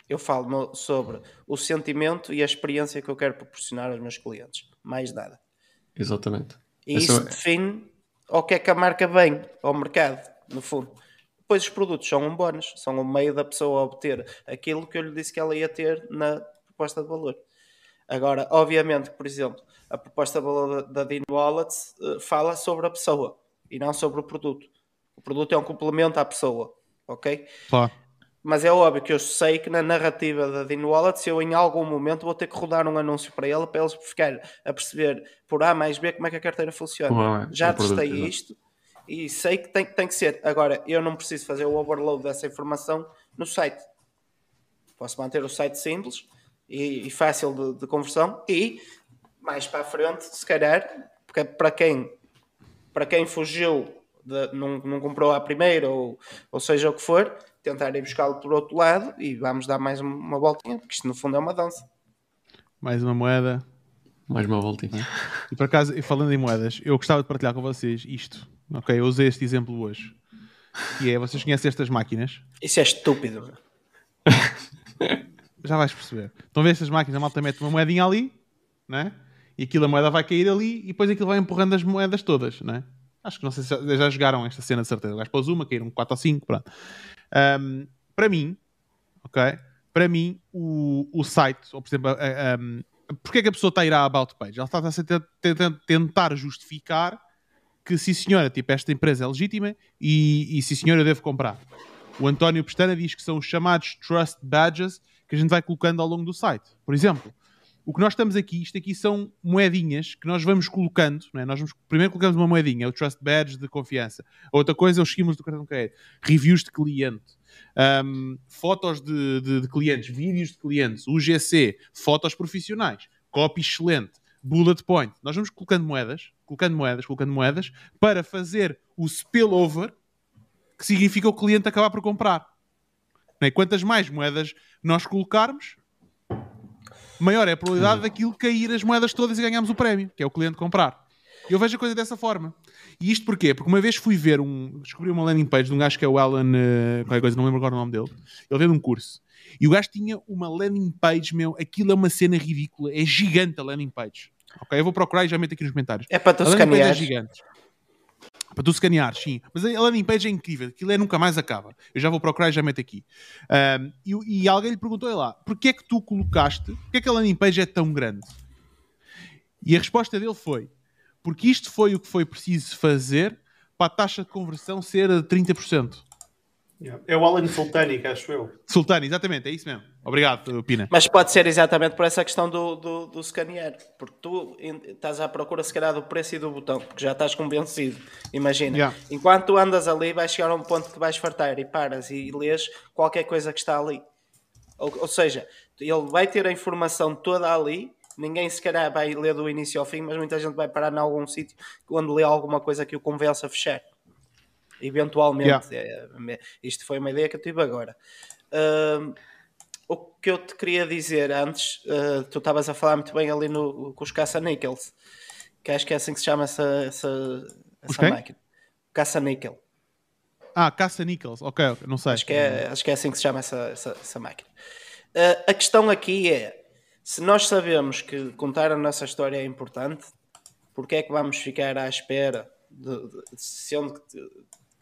C: Eu falo sobre o sentimento e a experiência que eu quero proporcionar aos meus clientes. Mais nada.
B: Exatamente.
C: E Essa isso é... define o que é que a marca vem ao mercado, no fundo. Depois os produtos são um bónus, são um meio da pessoa obter aquilo que eu lhe disse que ela ia ter na proposta de valor. Agora, obviamente, por exemplo, a proposta de valor da Dean Wallet uh, fala sobre a pessoa e não sobre o produto. O produto é um complemento à pessoa, ok?
A: Claro.
C: Mas é óbvio que eu sei que na narrativa da Dean Wallet, se eu em algum momento vou ter que rodar um anúncio para ele, para eles ficarem a perceber por A mais B como é que a carteira funciona. Já testei produto, isto e sei que tem, tem que ser. Agora, eu não preciso fazer o overload dessa informação no site. Posso manter o site simples e, e fácil de, de conversão e mais para a frente, se calhar, porque para quem para quem fugiu, de, não, não comprou à primeira, ou, ou seja o que for, tentar ir buscá-lo por outro lado e vamos dar mais uma voltinha, porque isto no fundo é uma dança.
A: Mais uma moeda.
B: Mais uma voltinha.
A: E por acaso, falando em moedas, eu gostava de partilhar com vocês isto. Ok, eu usei este exemplo hoje. Que é, vocês conhecem estas máquinas?
C: Isso é estúpido.
A: Já vais perceber. Estão a ver estas máquinas, a malta mete uma moedinha ali, né? e aquilo a moeda vai cair ali e depois aquilo vai empurrando as moedas todas, não é? Acho que não sei se já jogaram esta cena de certeza. O gajo pôs uma, caíram 4 ou 5, pronto. Um, para mim, ok? Para mim, o, o site, ou por exemplo, um, é que a pessoa está a ir à About Page? Ela está a tentar justificar que, sim senhora, tipo, esta empresa é legítima e, e sim senhora, eu devo comprar. O António Pestana diz que são os chamados Trust Badges que a gente vai colocando ao longo do site. Por exemplo, o que nós estamos aqui, isto aqui são moedinhas que nós vamos colocando, não é? Nós vamos, primeiro colocamos uma moedinha, é o Trust Badge de confiança. Outra coisa é os esquemas do cartão de crédito, reviews de cliente, um, fotos de, de, de, clientes, vídeos de clientes, UGC, fotos profissionais, copy excelente, bullet point. Nós vamos colocando moedas, colocando moedas, colocando moedas, para fazer o spillover, que significa o cliente acabar por comprar. É? Quantas mais moedas nós colocarmos, maior é a probabilidade daquilo cair as moedas todas e ganharmos o prémio, que é o cliente comprar. Eu vejo a coisa dessa forma. E isto porquê? Porque uma vez fui ver um. Descobri uma landing page de um gajo que é o Alan. Uh, qualquer coisa, não lembro agora o nome dele. Ele veio de um curso. E o gajo tinha uma landing page, meu. Aquilo é uma cena ridícula. É gigante a landing page. Ok? Eu vou procurar e já meto aqui nos comentários.
C: É para tu escanear.
A: É gigante. Para tu escanear, sim. Mas a landing page é incrível. Aquilo é nunca mais acaba. Eu já vou procurar e já meto aqui. Um, e, e, alguém lhe perguntou lá, porquê é que tu colocaste, porquê é que a landing page é tão grande? E a resposta dele foi, porque isto foi o que foi preciso fazer para a taxa de conversão ser de 30%.
D: É o Alan Sultani, acho eu.
A: Sultani, exatamente, é isso mesmo. Obrigado, Pina.
C: Mas pode ser exatamente por essa questão do, do, do scanear, porque tu estás à procura, se calhar, do preço e do botão, porque já estás convencido. Imagina, yeah. enquanto tu andas ali, vais chegar a um ponto que vais fartar e paras e lês qualquer coisa que está ali. Ou, ou seja, ele vai ter a informação toda ali, ninguém se calhar vai ler do início ao fim, mas muita gente vai parar em algum sítio onde lê alguma coisa que o convença a fechar eventualmente. Yeah. É, isto foi uma ideia que eu tive agora. Uh, o que eu te queria dizer antes, uh, tu estavas a falar muito bem ali no, com os caça-níqueis, que acho que é assim que se chama essa, essa, essa máquina. Caça-níquel.
A: Ah, caça-níqueis, ok, não sei.
C: Acho que, é, acho que é assim que se chama essa, essa, essa máquina. Uh, a questão aqui é, Se nós sabemos que contar a nossa história é importante, porque é que vamos ficar à espera de, de, sendo que,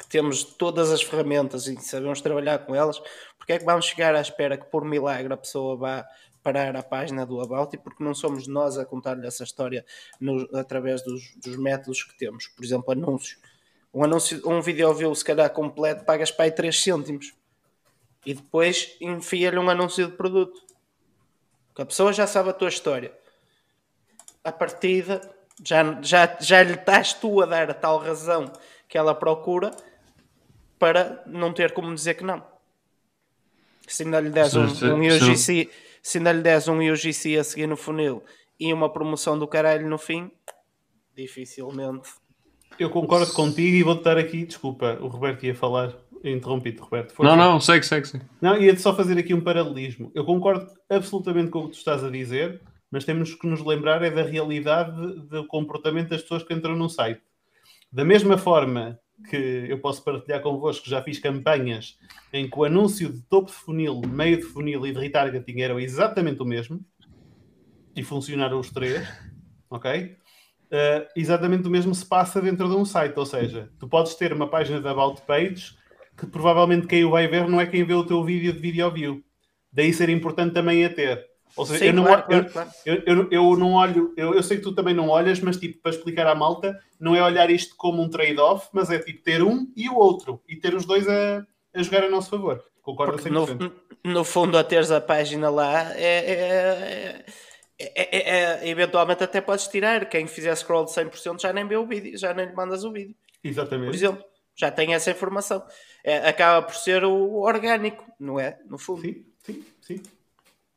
C: que, temos todas as ferramentas e sabemos trabalhar com elas, porque é que vamos chegar à espera que por milagre a pessoa vá parar a página do About e porque não somos nós a contar-lhe essa história no, através dos, dos, métodos que temos, por exemplo, anúncios. Um, anúncio, um vídeo view se calhar completo pagas para aí 3 cêntimos e depois enfia-lhe um anúncio de produto. Que a pessoa já sabe a tua história. A partida já, já, já lhe estás tu a dar a tal razão que ela procura para não ter como dizer que não. Se ainda lhe des um, um UGC, se ainda lhe des um UGC a seguir no funil e uma promoção do caralho no fim, dificilmente.
D: Eu concordo contigo e vou-te dar aqui, desculpa, o Roberto ia falar, interrompido, Roberto.
B: Força. Não, não, segue, segue, segue.
D: Não, ia-te só fazer aqui um paralelismo. Eu concordo absolutamente com o que tu estás a dizer, mas temos que nos lembrar é da realidade do comportamento das pessoas que entram no site. Da mesma forma que eu posso partilhar convosco, já fiz campanhas em que o anúncio de topo de funil, meio de funil e de retargeting eram exatamente o mesmo e funcionaram os três, ok? Uh, exatamente o mesmo se passa dentro de um site, ou seja, tu podes ter uma página de About Page que provavelmente quem o vai ver não é quem vê o teu vídeo de video view. Daí ser importante também a ter. Ou seja, Sim, eu, não, claro, eu, claro. Eu, eu, eu, não olho, eu, eu sei que tu também não olhas, mas tipo, para explicar à malta, não é olhar isto como um trade-off, mas é tipo ter um e o outro, e ter os dois a, a jogar a nosso favor. Concordo Porque 100%.
C: No, no fundo, a teres a página lá é, é, é, é, eventualmente até podes tirar. Quem fizer scroll de 100% já nem vê o vídeo, já nem lhe mandas o vídeo.
D: Exatamente.
C: Por exemplo, já tem essa informação. acaba por ser o orgânico, não é? No fundo.
D: Sim, sim, sim.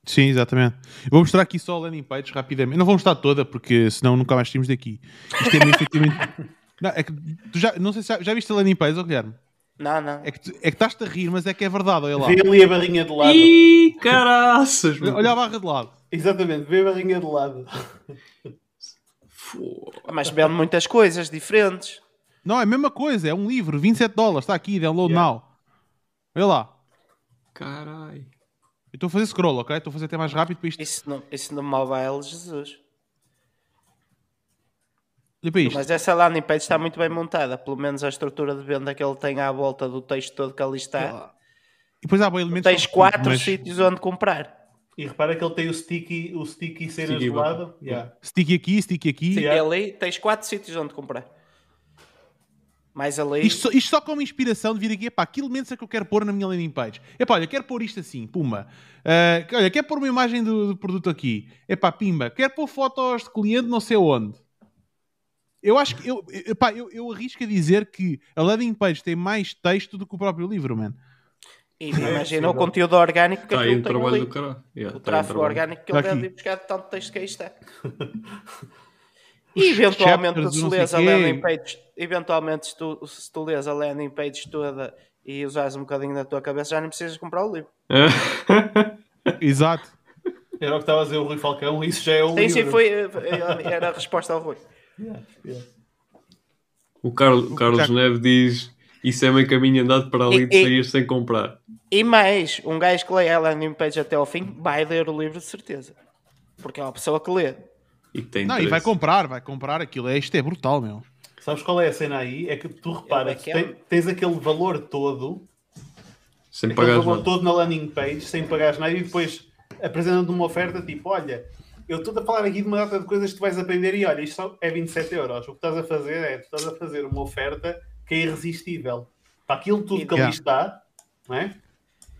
A: Sim, exatamente. Eu vou mostrar aqui só a landing page rapidamente. Não vou mostrar toda, porque senão nunca mais saímos daqui. Isto é efetivamente. Não, é que tu já, não sei se já, já viste a landing page, oh, Guilherme?
C: Não, não.
A: É que, tu, é que estás-te a rir, mas é que é verdade, olha lá.
D: Vê ali a barrinha de lado.
B: Ih, caraças!
A: Olha a barra de lado.
D: Exatamente, vê a barrinha de lado.
C: mas vendo muitas coisas diferentes.
A: Não, é a mesma coisa, é um livro, 27 dólares, está aqui, download yeah. now. Olha lá.
B: Caralho.
A: Eu estou a fazer scroll, ok? Estou a fazer até mais rápido para isto.
C: Isso no, isso no mobile, Jesus.
A: Olha para isto.
C: Mas essa landing page está muito bem montada. Pelo menos a estrutura de venda que ele tem à volta do texto todo que ali está.
A: E depois há elementos.
C: Tens quatro mas... sítios onde comprar.
D: E repara que ele tem o sticky, o sticky cenas do lado. Yeah.
A: Sticky aqui, sticky aqui.
C: Sticky yeah. ali, tens quatro sítios onde comprar mais ali.
A: Isto, isto só como inspiração de vir aqui, epá, que elementos é que eu quero pôr na minha landing page? Epá, olha, quero pôr isto assim, pumba. Uh, olha, quero pôr uma imagem do, do, produto aqui. Epá, pimba. Quero pôr fotos de cliente não sei onde. Eu acho que, eu, epá, eu, eu arrisco a dizer que a landing page tem mais texto do que o próprio livro, man.
C: E imagina é, o conteúdo orgânico que
B: tá tem trabalho ali. Do cara. Yeah,
C: o tá tráfego orgânico que ele tá deve ir buscar de tanto texto que aí está. E eventualmente se lês a landing page, eventualmente se tu, se tu lês a landing page toda e usares um bocadinho da tua cabeça, já nem precisas comprar o livro.
A: Exato.
D: Era o que estava a dizer o Rui Falcão, isso já é o
C: sim, livro. Sim, foi, era a resposta ao Rui.
D: Yeah, yeah.
B: O Carlos, Carlos Neves diz isso é meio caminho andado para ali de sair sem comprar.
C: E mais, um gajo que lê a landing page até ao fim vai ler o livro de certeza. Porque é uma pessoa que lê.
B: E tem
A: não, e vai comprar, vai comprar aquilo. É, isto é brutal, meu.
D: Sabes qual é a cena aí? É que tu reparas, é tens, tens aquele valor todo,
B: sem pagar valor
D: nada. todo na landing page, sem pagar nada, e depois apresentando uma oferta tipo: olha, eu estou a falar aqui de uma data de coisas que tu vais aprender, e olha, isto só é 27 euros. O que estás a fazer é, tu estás a fazer uma oferta que é irresistível. Para aquilo tudo que ali está, não é?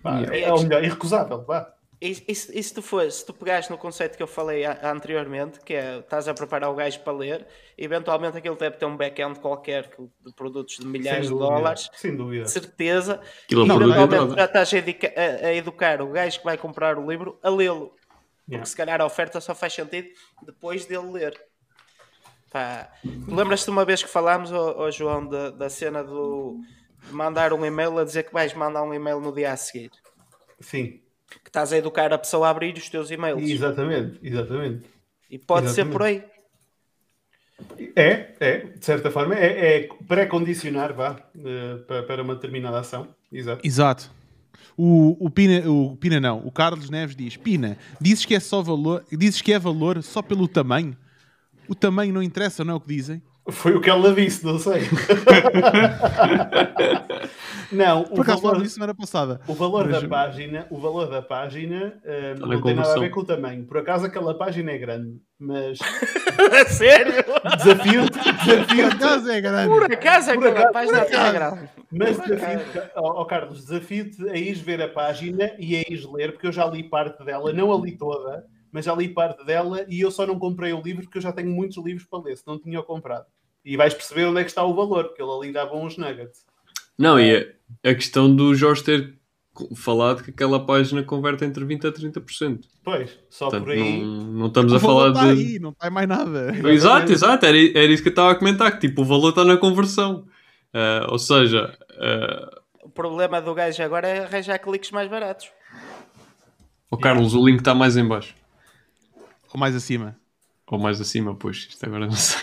D: Pá, é, é o melhor, irrecusável, vá.
C: E, e, e, se tu for, se tu pegares no conceito que eu falei a, anteriormente, que é estás a preparar o gajo para ler, eventualmente aquilo deve ter um back-end qualquer de produtos de milhares
D: dúvida,
C: de dólares,
D: sem dúvida,
C: certeza,
B: aquilo
C: e eventualmente já estás a, educa, a, a, educar o gajo que vai comprar o livro a lê-lo, porque yeah. se calhar a oferta só faz sentido depois dele ler. Pá. Lembras-te de uma vez que falámos, oh, oh João, da, da cena do de mandar um e-mail a dizer que vais mandar um e-mail no dia a seguir?
D: Sim
C: estás a educar a pessoa a abrir os teus e-mails.
D: Exatamente, exatamente.
C: E pode
D: exatamente.
C: ser por aí.
D: É, é, de certa forma, é, é pré-condicionar, vá, uh, para, para uma determinada ação. Exato.
A: Exato. O, o, Pina, o Pina não, o Carlos Neves diz: Pina, dizes que é só valor, dizes que é valor só pelo tamanho? O tamanho não interessa, não é o que dizem?
D: Foi o que ela disse, não sei. não,
A: Por acaso valor, disse semana passada.
D: O valor Mas... da página, o valor da página uh, não tem nada a ver com o tamanho. Por acaso aquela página é grande, mas
C: sério?
D: Desafio-te, desafio
A: Por acaso é grande.
C: Por acaso aquela acaso, página é grande.
D: Mas desafio-te, oh, oh, Carlos, desafio-te a ires ver a página e a ires ler, porque eu já li parte dela, não a li toda mas já li parte dela e eu só não comprei o livro porque eu já tenho muitos livros para ler, se não tinha comprado. E vais perceber onde é que está o valor, porque ele ali dava uns nuggets.
B: Não, e a, a questão do Jorge ter falado que aquela página converte entre 20% a 30%.
D: Pois, só Portanto, por aí.
B: Não, não estamos a falar
A: tá
B: de.
A: Aí, não está mais nada.
B: Exato, exato, era, era isso que eu estava a comentar, que tipo, o valor está na conversão. Uh, ou seja. Uh...
C: O problema do gajo agora é arranjar cliques mais baratos.
B: O oh, Carlos, o link está mais em baixo.
A: Ou mais acima?
B: Ou mais acima, pois, isto agora não sei.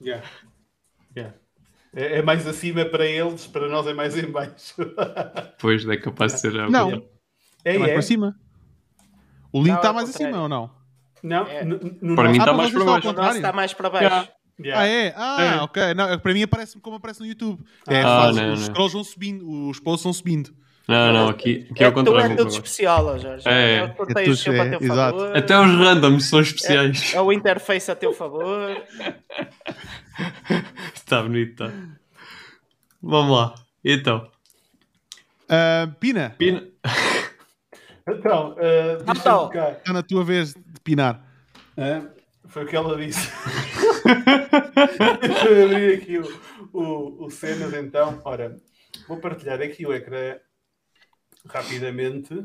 D: Yeah. É, é, mais acima para eles, para nós é mais em baixo.
B: pois, é capaz de ser.
A: Não, é, é mais é. para cima. O link está mais acima ou não?
D: Não,
C: é.
B: para mim está mais para baixo.
C: está mais para baixo.
A: Yeah. Ah, é? Ah, é. ok. Não, para mim aparece como aparece no YouTube. É, ah, faz, não, os scrolls vão subindo, os posts vão subindo.
B: Não, não, aqui, aqui é, é o contrário.
C: é tudo especial, Jorge.
B: É,
C: é, tu é, tudo, é, a teu favor.
B: Até os randoms são especiais.
C: É, é o interface a teu favor.
B: Está bonito, está. Vamos lá. Então.
A: Uh, Pina.
B: Pina.
D: então, uh,
C: então.
A: Está na tua vez de pinar.
D: Uh, foi o que ela disse. Deixa eu abrir aqui o, o, o cenas então. Ora, vou partilhar aqui o ecrã rapidamente.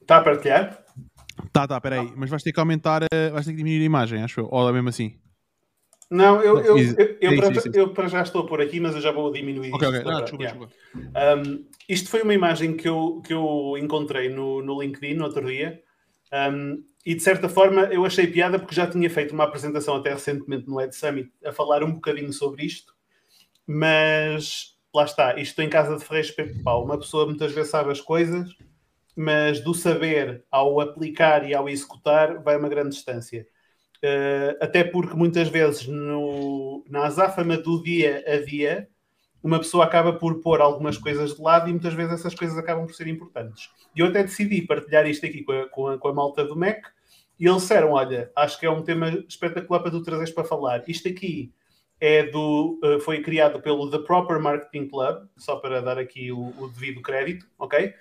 D: Está a partilhar?
A: Tá, tá, peraí. Mas vais ter que aumentar, eh, vais ter que diminuir a imagem, acho eu. Ou é mesmo assim?
D: Não, eu, eu, eu, eu, para, eu para já estou por aqui, mas eu já vou diminuir
A: Ok, ok. Não, desculpa,
D: yeah. desculpa. Um, isto foi uma imagem que eu, que eu encontrei no, no LinkedIn no outro dia. Um, e de certa forma eu achei piada porque já tinha feito uma apresentação até recentemente no Ed Summit a falar um bocadinho sobre isto, mas lá está, isto em casa de Ferreira Espeto Pau. Uma pessoa muitas vezes sabe as coisas, mas do saber ao aplicar e ao executar vai uma grande distância. Uh, até porque muitas vezes no, na azáfama do dia a dia, uma pessoa acaba por pôr algumas coisas de lado e muitas vezes essas coisas acabam por ser importantes. E eu até decidi partilhar isto aqui com a, com a, com a malta do MEC e eles disseram: Olha, acho que é um tema espetacular para tu trazeres para falar. Isto aqui é do, uh, foi criado pelo The Proper Marketing Club, só para dar aqui o, o devido crédito, ok?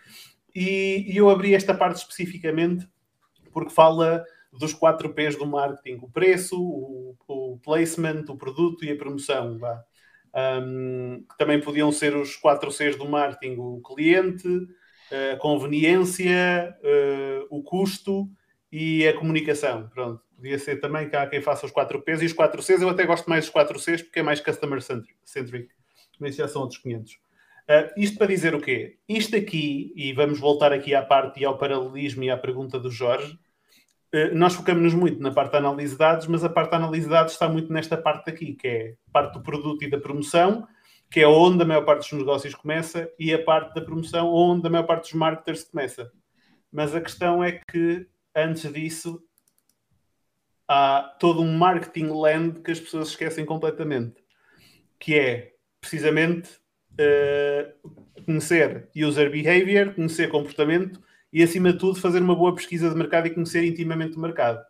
D: E, e, eu abri esta parte especificamente porque fala dos quatro P's do marketing: o preço, o, o placement, o produto e a promoção. Vá. Um, que também podiam ser os quatro C's do marketing: o cliente, a conveniência, uh, o custo e a comunicação. Pronto. Podia ser também que há quem faça os 4 Ps e os 4 Cs. Eu até gosto mais dos 4 Cs porque é mais customer centric. Mas já são outros 500. Uh, ah, isto para dizer o quê? Isto aqui, e vamos voltar aqui à parte e ao paralelismo e à pergunta do Jorge, uh, nós focamos-nos muito na parte da análise de dados, mas a parte da análise de dados está muito nesta parte aqui, que é a parte do produto e da promoção, que é onde a maior parte dos negócios começa, e a parte da promoção, onde a maior parte dos marketers começa. Mas a questão é que, antes disso, há todo um marketing land que as pessoas esquecem completamente, que é precisamente uh, conhecer user behavior, conhecer comportamento e, acima de tudo, fazer uma boa pesquisa de mercado e conhecer intimamente o mercado.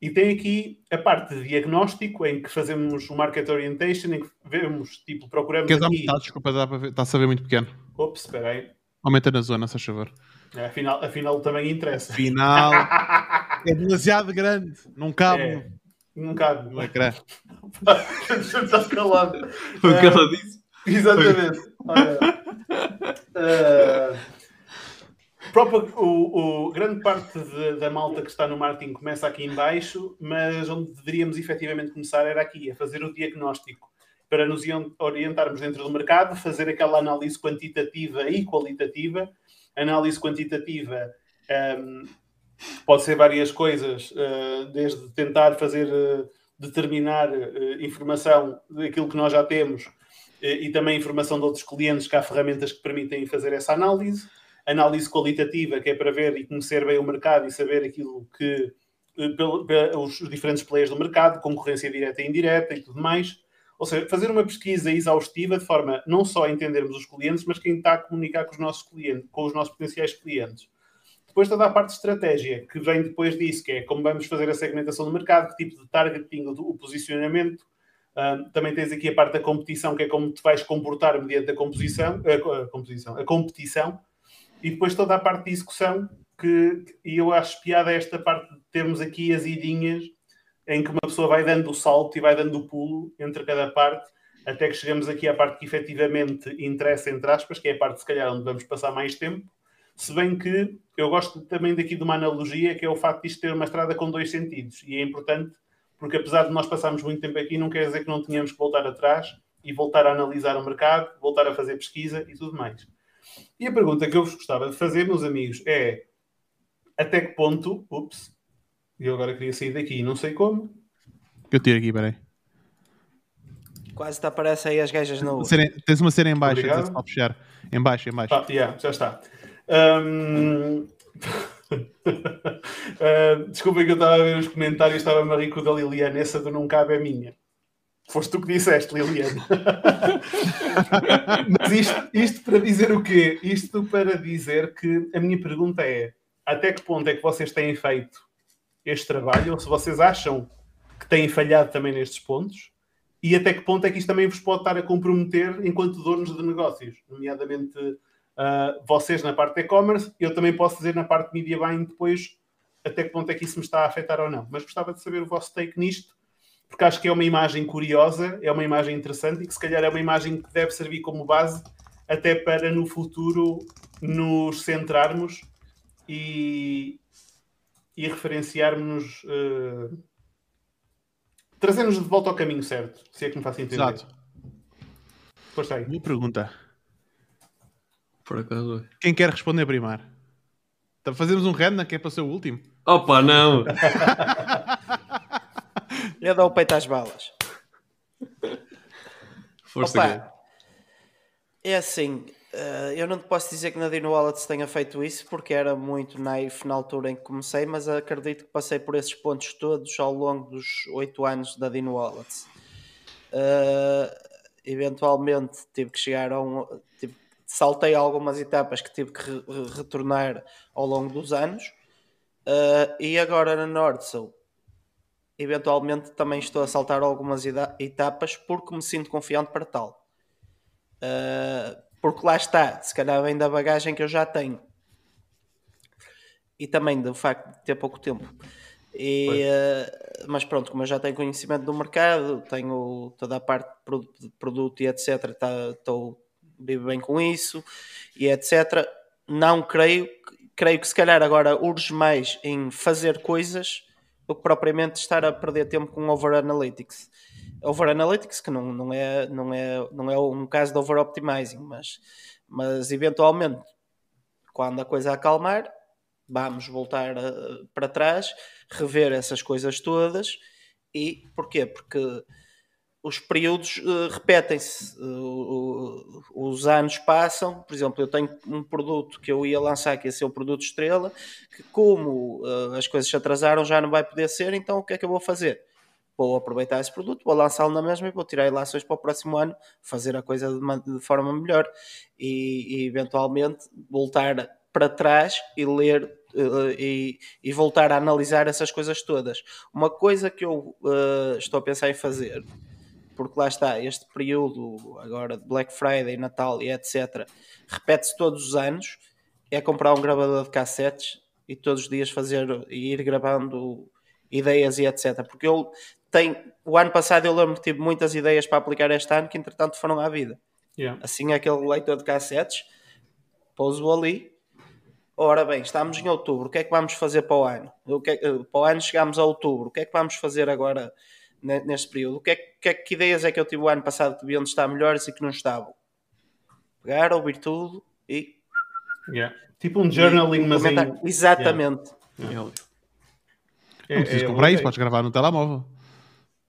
D: E tem aqui a parte de diagnóstico, em que fazemos o market orientation, em que vemos, tipo, procuramos.
A: Queres aqui... aumentar? Desculpa, está a saber muito pequeno.
D: Ops, espera aí.
A: Aumenta na zona, se faz favor.
D: É, afinal, afinal também interessa.
A: Afinal. é demasiado grande. Não cabe. É,
D: não cabe.
A: No ecrã.
D: Está calado.
B: Foi o que ela disse.
D: Exatamente. Olha, uh, próprio, o, o, grande parte de, da malta que está no marketing começa aqui em baixo, mas onde deveríamos efetivamente começar era aqui, a fazer o diagnóstico para nos orientarmos dentro do mercado, fazer aquela análise quantitativa e qualitativa. Análise quantitativa um, pode ser várias coisas, uh, desde tentar fazer uh, determinar uh, informação daquilo que nós já temos e também informação de outros clientes que há ferramentas que permitem fazer essa análise. Análise qualitativa, que é para ver e conhecer bem o mercado e saber aquilo que os diferentes players do mercado, concorrência direta e indireta e tudo mais. Ou seja, fazer uma pesquisa exaustiva de forma não só a entendermos os clientes, mas quem está a comunicar com os nossos clientes, com os nossos potenciais clientes. Depois toda a parte de estratégia, que vem depois disso, que é como vamos fazer a segmentação do mercado, que tipo de targeting, o posicionamento. Uh, também tens aqui a parte da competição, que é como te vais comportar mediante a composição, a, a composição, a competição. E depois toda a parte de execução, que, eu acho piada esta parte de termos aqui as idinhas em que uma pessoa vai dando o salto e vai dando o pulo entre cada parte, até que chegamos aqui à parte que efetivamente interessa, entre aspas, que é a parte, se calhar, onde vamos passar mais tempo. Se bem que eu gosto também daqui de uma analogia, que é o facto de isto ter uma estrada com dois sentidos. E é importante, porque apesar de nós passarmos muito tempo aqui, não quer dizer que não tenhamos que voltar atrás e voltar a analisar o mercado, voltar a fazer pesquisa e tudo mais. E a pergunta que eu vos gostava de fazer, meus amigos, é até que ponto, ups, eu agora queria sair daqui, não sei como.
A: Eu tiro aqui, peraí.
C: Quase te aparece aí as gajas no.
A: Tens uma cena em baixo, de puxar. Em baixo, em baixo.
D: Ah, yeah, já está. Um... uh, desculpem que eu estava a ver os comentários, estava-me a rir da Liliana, essa do não cabe é minha. Foste tu que disseste, Liliana. Mas isto, isto para dizer o quê? Isto para dizer que a minha pergunta é até que ponto é que vocês têm feito este trabalho, ou se vocês acham que têm falhado também nestes pontos, e até que ponto é que isto também vos pode estar a comprometer enquanto donos de negócios, nomeadamente uh, vocês na parte de e-commerce, eu também posso dizer na parte de media buying depois até que ponto é que isso me está a afetar ou não. Mas gostava de saber o vosso take nisto, porque acho que é uma imagem curiosa, é uma imagem interessante e que se calhar é uma imagem que deve servir como base até para no futuro nos centrarmos e, e referenciarmos, uh, trazer-nos de volta ao caminho certo, se é que me faço entender. Exato.
A: Pois aí. Boa pergunta.
B: Por acaso.
A: Quem quer responder primeiro? Então fazemos um random que é para ser o último.
B: Opa, não!
C: Eu dou o peito às balas.
B: Força Opa,
C: é assim, Uh, eu não te posso dizer que na Dino Wallets tenha feito isso porque era muito naif na altura em que comecei, mas acredito que passei por esses pontos todos ao longo dos oito anos da Dino Wallets. Uh, eventualmente tive que chegar a um. Tive, saltei algumas etapas que tive que re retornar ao longo dos anos. Uh, e agora na Nordsul, eventualmente também estou a saltar algumas etapas porque me sinto confiante para tal. Uh, porque lá está, se calhar vem da bagagem que eu já tenho e também do facto de ter pouco tempo. E, uh, mas pronto, como eu já tenho conhecimento do mercado, tenho toda a parte de produto e etc. Estou vivo bem com isso e etc. Não creio, creio que se calhar agora urge mais em fazer coisas do que propriamente estar a perder tempo com over analytics over analytics, que não, não, é, não, é, não é um caso de over optimizing, mas, mas eventualmente, quando a coisa acalmar, vamos voltar a, para trás, rever essas coisas todas. E porquê? Porque os períodos uh, repetem-se, uh, os anos passam. Por exemplo, eu tenho um produto que eu ia lançar, que ia ser o produto estrela, que como uh, as coisas se atrasaram já não vai poder ser, então o que é que eu vou fazer? vou aproveitar esse produto, vou lançá-lo na mesma e vou tirar ilações para o próximo ano, fazer a coisa de, uma, de forma melhor e, e, eventualmente voltar para trás e ler e, e, voltar a analisar essas coisas todas. Uma coisa que eu estou a pensar em fazer, porque lá está, este período agora de Black Friday, Natal e etc., repete-se todos os anos, é comprar um gravador de cassetes e todos os dias fazer e ir gravando ideias e etc. Porque eu tem, o ano passado eu lembro que tive muitas ideias para aplicar este ano que entretanto foram à vida. Yeah. Assim aquele leitor de cassetes, pôs-o ali. Ora bem, estamos em outubro, o que é que vamos fazer para o ano? O que é, para o ano chegamos a outubro, o que é que vamos fazer agora neste período? O que, é, que, que ideias é que eu tive o ano passado que deviam estar melhores e que não estavam? Pegar, ouvir tudo e.
D: Yeah. Tipo um journaling, mas em...
C: Exatamente.
A: Yeah. Yeah. Não precisas é, comprar é isso, podes gravar no telemóvel.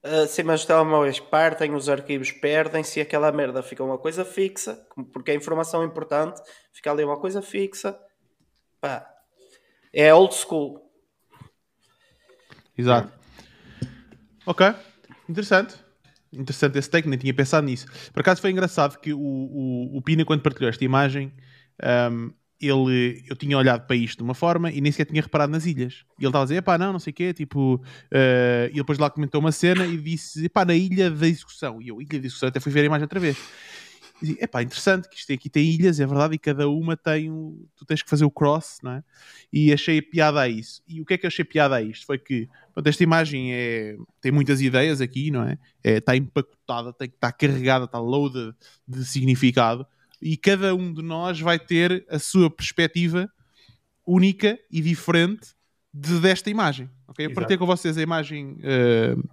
C: Uh, sim, mas os telemóveis partem, os arquivos perdem-se e aquela merda fica uma coisa fixa, porque a informação é importante, fica ali uma coisa fixa. Pá, é old school.
A: Exato. Ok, interessante. Interessante esse take, nem tinha pensado nisso. Por acaso foi engraçado que o, o, o Pina, quando partilhou esta imagem, um, ele, eu tinha olhado para isto de uma forma e nem sequer tinha reparado nas ilhas. E ele estava a dizer, pá, não, não sei o quê, tipo, uh, e depois lá comentou uma cena e disse, pá, na ilha da execução. E eu, ilha da execução, até fui ver a imagem outra vez. É pá, interessante que isto aqui tem ilhas, é verdade, e cada uma tem um, tu tens que fazer o cross, não é? E achei piada a isso. E o que é que eu achei piada a isto? Foi que pronto, esta imagem é, tem muitas ideias aqui, não é? é está empacotada, está carregada, está loaded de significado e cada um de nós vai ter a sua perspectiva única e diferente de, desta imagem. Okay? Eu partilhei com vocês a imagem uh,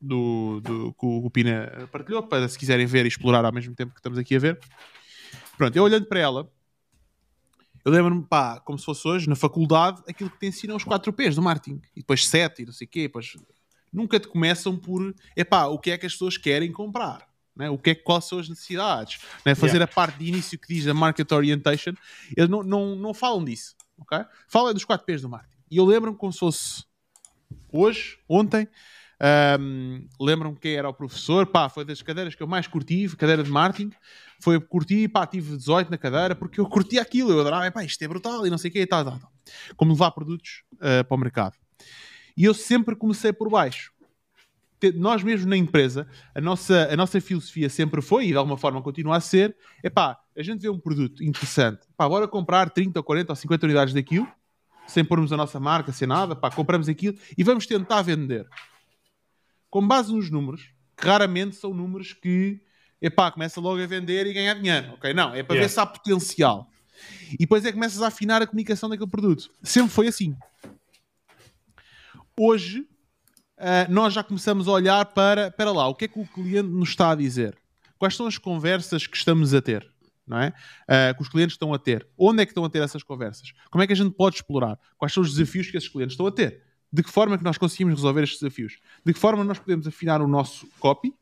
A: do, do, que o Pina partilhou, para se quiserem ver e explorar ao mesmo tempo que estamos aqui a ver. Pronto, eu olhando para ela, eu lembro-me, pá, como se fosse hoje, na faculdade, aquilo que te ensinam os 4 P's do marketing. E depois 7 e não sei o quê. Depois... Nunca te começam por, epá, o que é que as pessoas querem comprar? Né? O que é, quais são as necessidades? Né? Fazer yeah. a parte de início que diz a Market Orientation, eles não, não, não falam disso. Okay? Falam dos 4 P's do marketing. E eu lembro-me como se fosse hoje, ontem, um, lembram-me quem era o professor, pá, foi das cadeiras que eu mais curti, cadeira de marketing, foi curti, pá, tive 18 na cadeira, porque eu curti aquilo, eu adorava, pá, isto é brutal e não sei o quê, e tal, tal, tal. Como levar produtos uh, para o mercado. E eu sempre comecei por baixo nós mesmos na empresa, a nossa, a nossa filosofia sempre foi, e de alguma forma continua a ser, é pá, a gente vê um produto interessante, pá, bora comprar 30 ou 40 ou 50 unidades daquilo, sem pormos a nossa marca, sem nada, pá, compramos aquilo e vamos tentar vender. Com base nos números, que raramente são números que, é pá, começa logo a vender e ganhar dinheiro, ok? Não, é para yeah. ver se há potencial. E depois é que começas a afinar a comunicação daquele produto. Sempre foi assim. Hoje, uh, nós já começamos a olhar para, para lá, o que é que o cliente nos está a dizer? Quais são as conversas que estamos a ter? Não é? Uh, que os clientes estão a ter. Onde é que estão a ter essas conversas? Como é que a gente pode explorar? Quais são os desafios que esses clientes estão a ter? De que forma é que nós conseguimos resolver estes desafios? De que forma nós podemos afinar o nosso copy,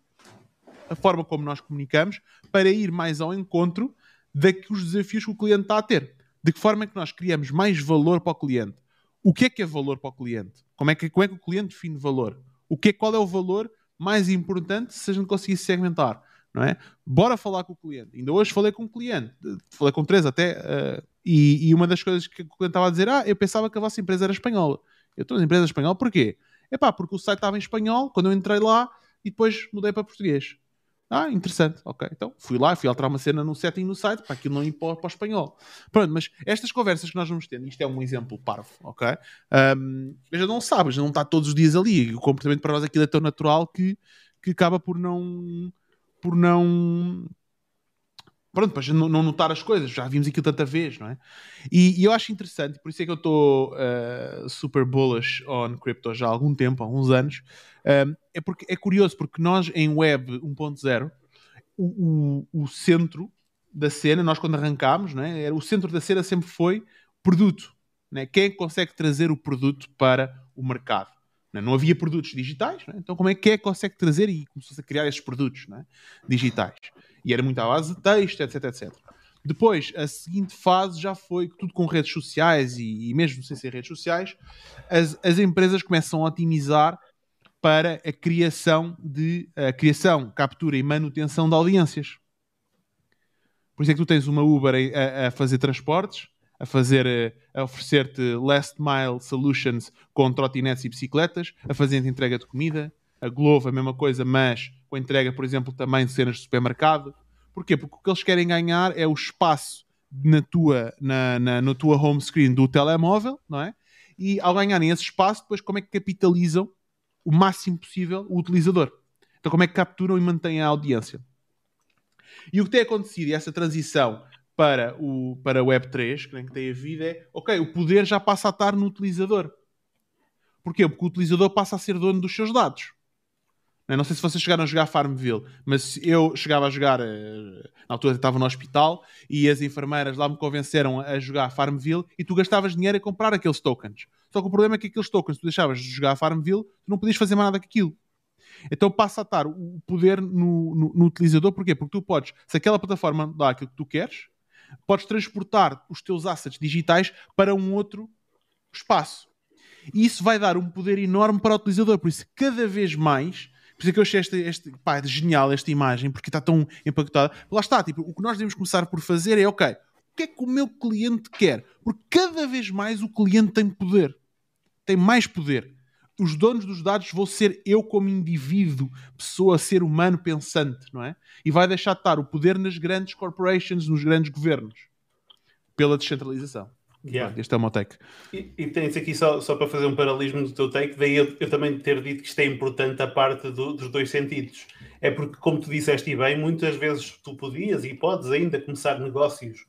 A: a forma como nós comunicamos, para ir mais ao encontro daqueles desafios que o cliente está a ter? De que forma é que nós criamos mais valor para o cliente? O que é que é valor para o cliente? Como é que, como é que o cliente define valor? O que é, qual é o valor mais importante se a gente conseguisse segmentar? Não é? Bora falar com o cliente. Ainda hoje falei com um cliente, falei com três até, uh, e, e, uma das coisas que o cliente estava a dizer, ah, eu pensava que a vossa empresa era espanhola. Eu estou na empresa espanhola, porquê? É pá, porque o site estava em espanhol quando eu entrei lá e depois mudei para português. Ah, interessante, ok. Então fui lá, fui alterar uma cena no setting no site para aquilo não ir para, para o espanhol. Pronto, mas estas conversas que nós vamos tendo, isto é um exemplo parvo, ok? Um, já não sabes, não está todos os dias ali. O comportamento para nós aquilo é tão natural que, que acaba por não. por não pronto, para não, não notar as coisas, já vimos aquilo tanta vez, não é? E, e eu acho interessante, por isso é que eu estou uh, super bullish on crypto já há algum tempo, há alguns anos, uh, é porque é curioso, porque nós em Web 1.0, o, o, o, centro da cena, nós quando arrancámos, não é? o centro da cena sempre foi produto. Não é? Quem é consegue trazer o produto para o mercado? Não, é? havia produtos digitais, é? então como é que é que consegue trazer e começou-se a criar estes produtos é? digitais? E era muito à base de texto, etc, etc. Depois, a seguinte fase já foi tudo com redes sociais e, e mesmo sem ser redes sociais, as, as empresas começam a otimizar para a criação de a criação, captura e manutenção de audiências. Por isso é que tu tens uma Uber a, a fazer transportes, a fazer a oferecer-te last mile solutions com trotinetes e bicicletas, a fazer entrega de comida, a Glovo a mesma coisa, mas com entrega, por exemplo, também de cenas de supermercado. Porquê? Porque o que eles querem ganhar é o espaço na tua, na, na, na tua home screen do telemóvel, não é? E ao ganharem esse espaço, depois como é que capitalizam o máximo possível o utilizador? Então como é que capturam e mantêm a audiência? E o que tem acontecido, e essa transição para o para Web3, que tem havido, é ok, o poder já passa a estar no utilizador. Porquê? Porque o utilizador passa a ser dono dos seus dados. Não sei se vocês chegaram a jogar Farmville, mas eu chegava a jogar, eh, na altura estava no hospital, e as enfermeiras lá me convenceram a jogar Farmville e tu gastavas dinheiro a comprar aqueles tokens. Só que o problema é que aqueles tokens, tu deixavas de jogar Farmville, tu não podias fazer mais nada com aquilo. Então passa a estar o poder no, no, no utilizador, porquê? Porque tu podes, se aquela plataforma dá aquilo que tu queres, podes transportar os teus assets digitais para um outro espaço. E isso vai dar um poder enorme para o utilizador. Por isso, cada vez mais, por isso é que eu achei este, este, pá, genial esta imagem, porque está tão impactada. Lá está, tipo, o que nós devemos começar por fazer é, ok, o que é que o meu cliente quer? Porque cada vez mais o cliente tem poder. Tem mais poder. Os donos dos dados vou ser eu como indivíduo, pessoa, ser humano pensante, não é? E vai deixar de estar o poder nas grandes corporations, nos grandes governos, pela descentralização. Yeah. Este é o meu take.
D: E, e tens aqui só, só para fazer um paralelismo do teu take, daí eu, eu também ter dito que isto é importante a parte do, dos dois sentidos. É porque, como tu disseste bem, muitas vezes tu podias e podes ainda começar negócios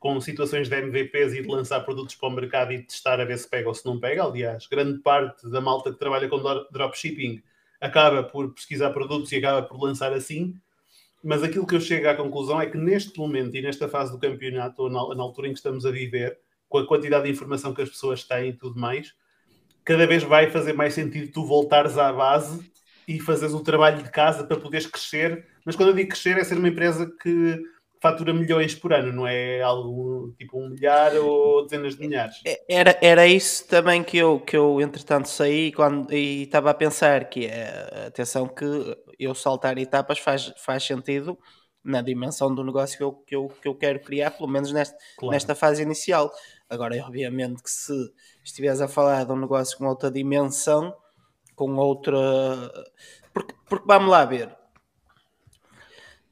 D: com situações de MVPs e de lançar produtos para o mercado e testar a ver se pega ou se não pega. Aliás, grande parte da malta que trabalha com dropshipping acaba por pesquisar produtos e acaba por lançar assim. Mas aquilo que eu chego à conclusão é que neste momento e nesta fase do campeonato, ou na, na altura em que estamos a viver, com a quantidade de informação que as pessoas têm e tudo mais, cada vez vai fazer mais sentido tu voltares à base e fazeres o trabalho de casa para poderes crescer. Mas quando eu digo crescer, é ser uma empresa que fatura milhões por ano, não é algo tipo um milhar ou dezenas de milhares.
C: É, era, era isso também que eu, que eu entretanto saí quando, e estava a pensar que é, atenção que eu saltar etapas faz, faz sentido na dimensão do negócio que eu, que eu, que eu quero criar, pelo menos neste, claro. nesta fase inicial. Agora, obviamente, que se estiveres a falar de um negócio com outra dimensão, com outra. Porque, porque vamos lá ver.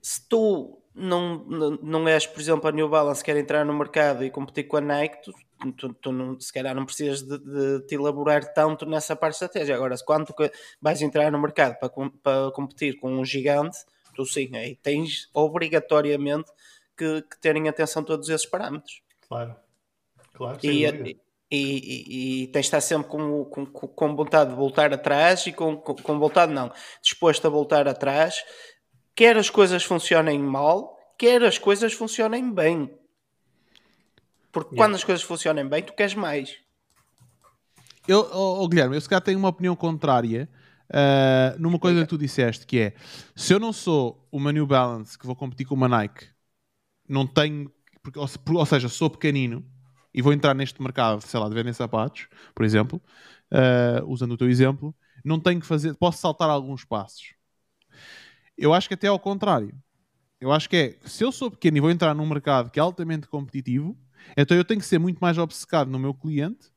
C: Se tu não, não és, por exemplo, a New Balance quer entrar no mercado e competir com a Nike, tu, tu, tu não, se calhar não precisas de, de, te elaborar tanto nessa parte de estratégia. Agora, quando vais entrar no mercado para, para competir com um gigante, tu sim, aí tens obrigatoriamente que, que terem atenção a todos esses parâmetros.
D: Claro, claro,
C: e, e, e, e, tens de estar sempre com, com, com vontade de voltar atrás e com, com, com vontade não, disposto a voltar atrás quer as coisas funcionem mal, quer as coisas funcionem bem. Porque yeah. quando as coisas funcionem bem, tu queres mais.
A: Eu, oh, oh, Guilherme, eu se calhar tenho uma opinião contrária uh, numa coisa que tu disseste, que é se eu não sou uma New Balance que vou competir com uma Nike, não tenho, porque, ou, ou, seja, sou pequenino e vou entrar neste mercado, sei lá, de vender sapatos, por exemplo, uh, usando o teu exemplo, não tenho que fazer, posso saltar alguns passos. Eu acho que até ao contrário. Eu acho que é, se eu sou pequeno e vou entrar num mercado que é altamente competitivo, então eu tenho que ser muito mais obcecado no meu cliente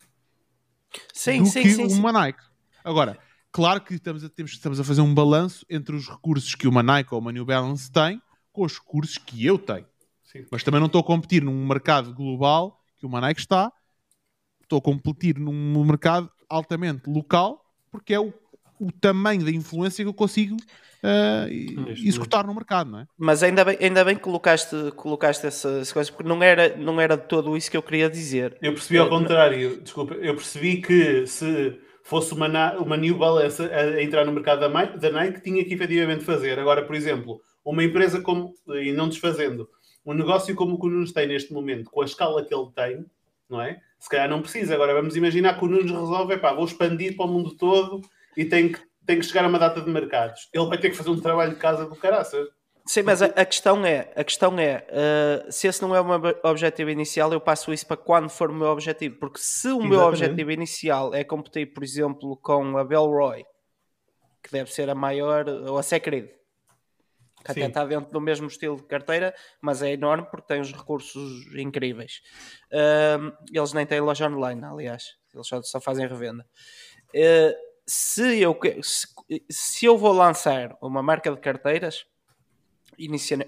A: sim, do sim, que sim, uma Nike. Agora, claro que estamos a, temos, estamos a fazer um balanço entre os recursos que uma Nike ou uma New Balance tem com os recursos que eu tenho. Sim. Mas também não estou a competir num mercado global que uma Nike está. Estou a competir num mercado altamente local porque é o, o tamanho da influência que eu consigo uh, executar no mercado, não é?
C: Mas ainda bem, ainda bem que colocaste, colocaste essas coisas, porque não era, não era de todo isso que eu queria dizer.
D: Eu percebi ao contrário, desculpa, eu percebi que se fosse uma, uma New Balance a, entrar no mercado da, da Nike, tinha que efetivamente fazer. Agora, por exemplo, uma empresa como, e não desfazendo, um negócio como o que o Nunes tem neste momento, com a escala que ele tem, não é? Se calhar não precisa. Agora vamos imaginar que o Nunes resolve, pá, vou expandir para o mundo todo e tem que tem que chegar a uma data de mercados. Ele vai ter que fazer um trabalho de casa do caraças.
C: Sim, mas a, a, questão é, a questão é uh, se esse não é o meu objetivo inicial, eu passo isso para quando for o meu objetivo. Porque se o Exatamente. meu objetivo inicial é competir, por exemplo, com a Belroy, que deve ser a maior, ou a Secred, que Sim. até está dentro do mesmo estilo de carteira, mas é enorme porque tem os recursos incríveis. Uh, eles nem têm loja online, aliás, eles só, só fazem revenda. Uh, se eu, se, se eu vou lançar uma marca de carteiras,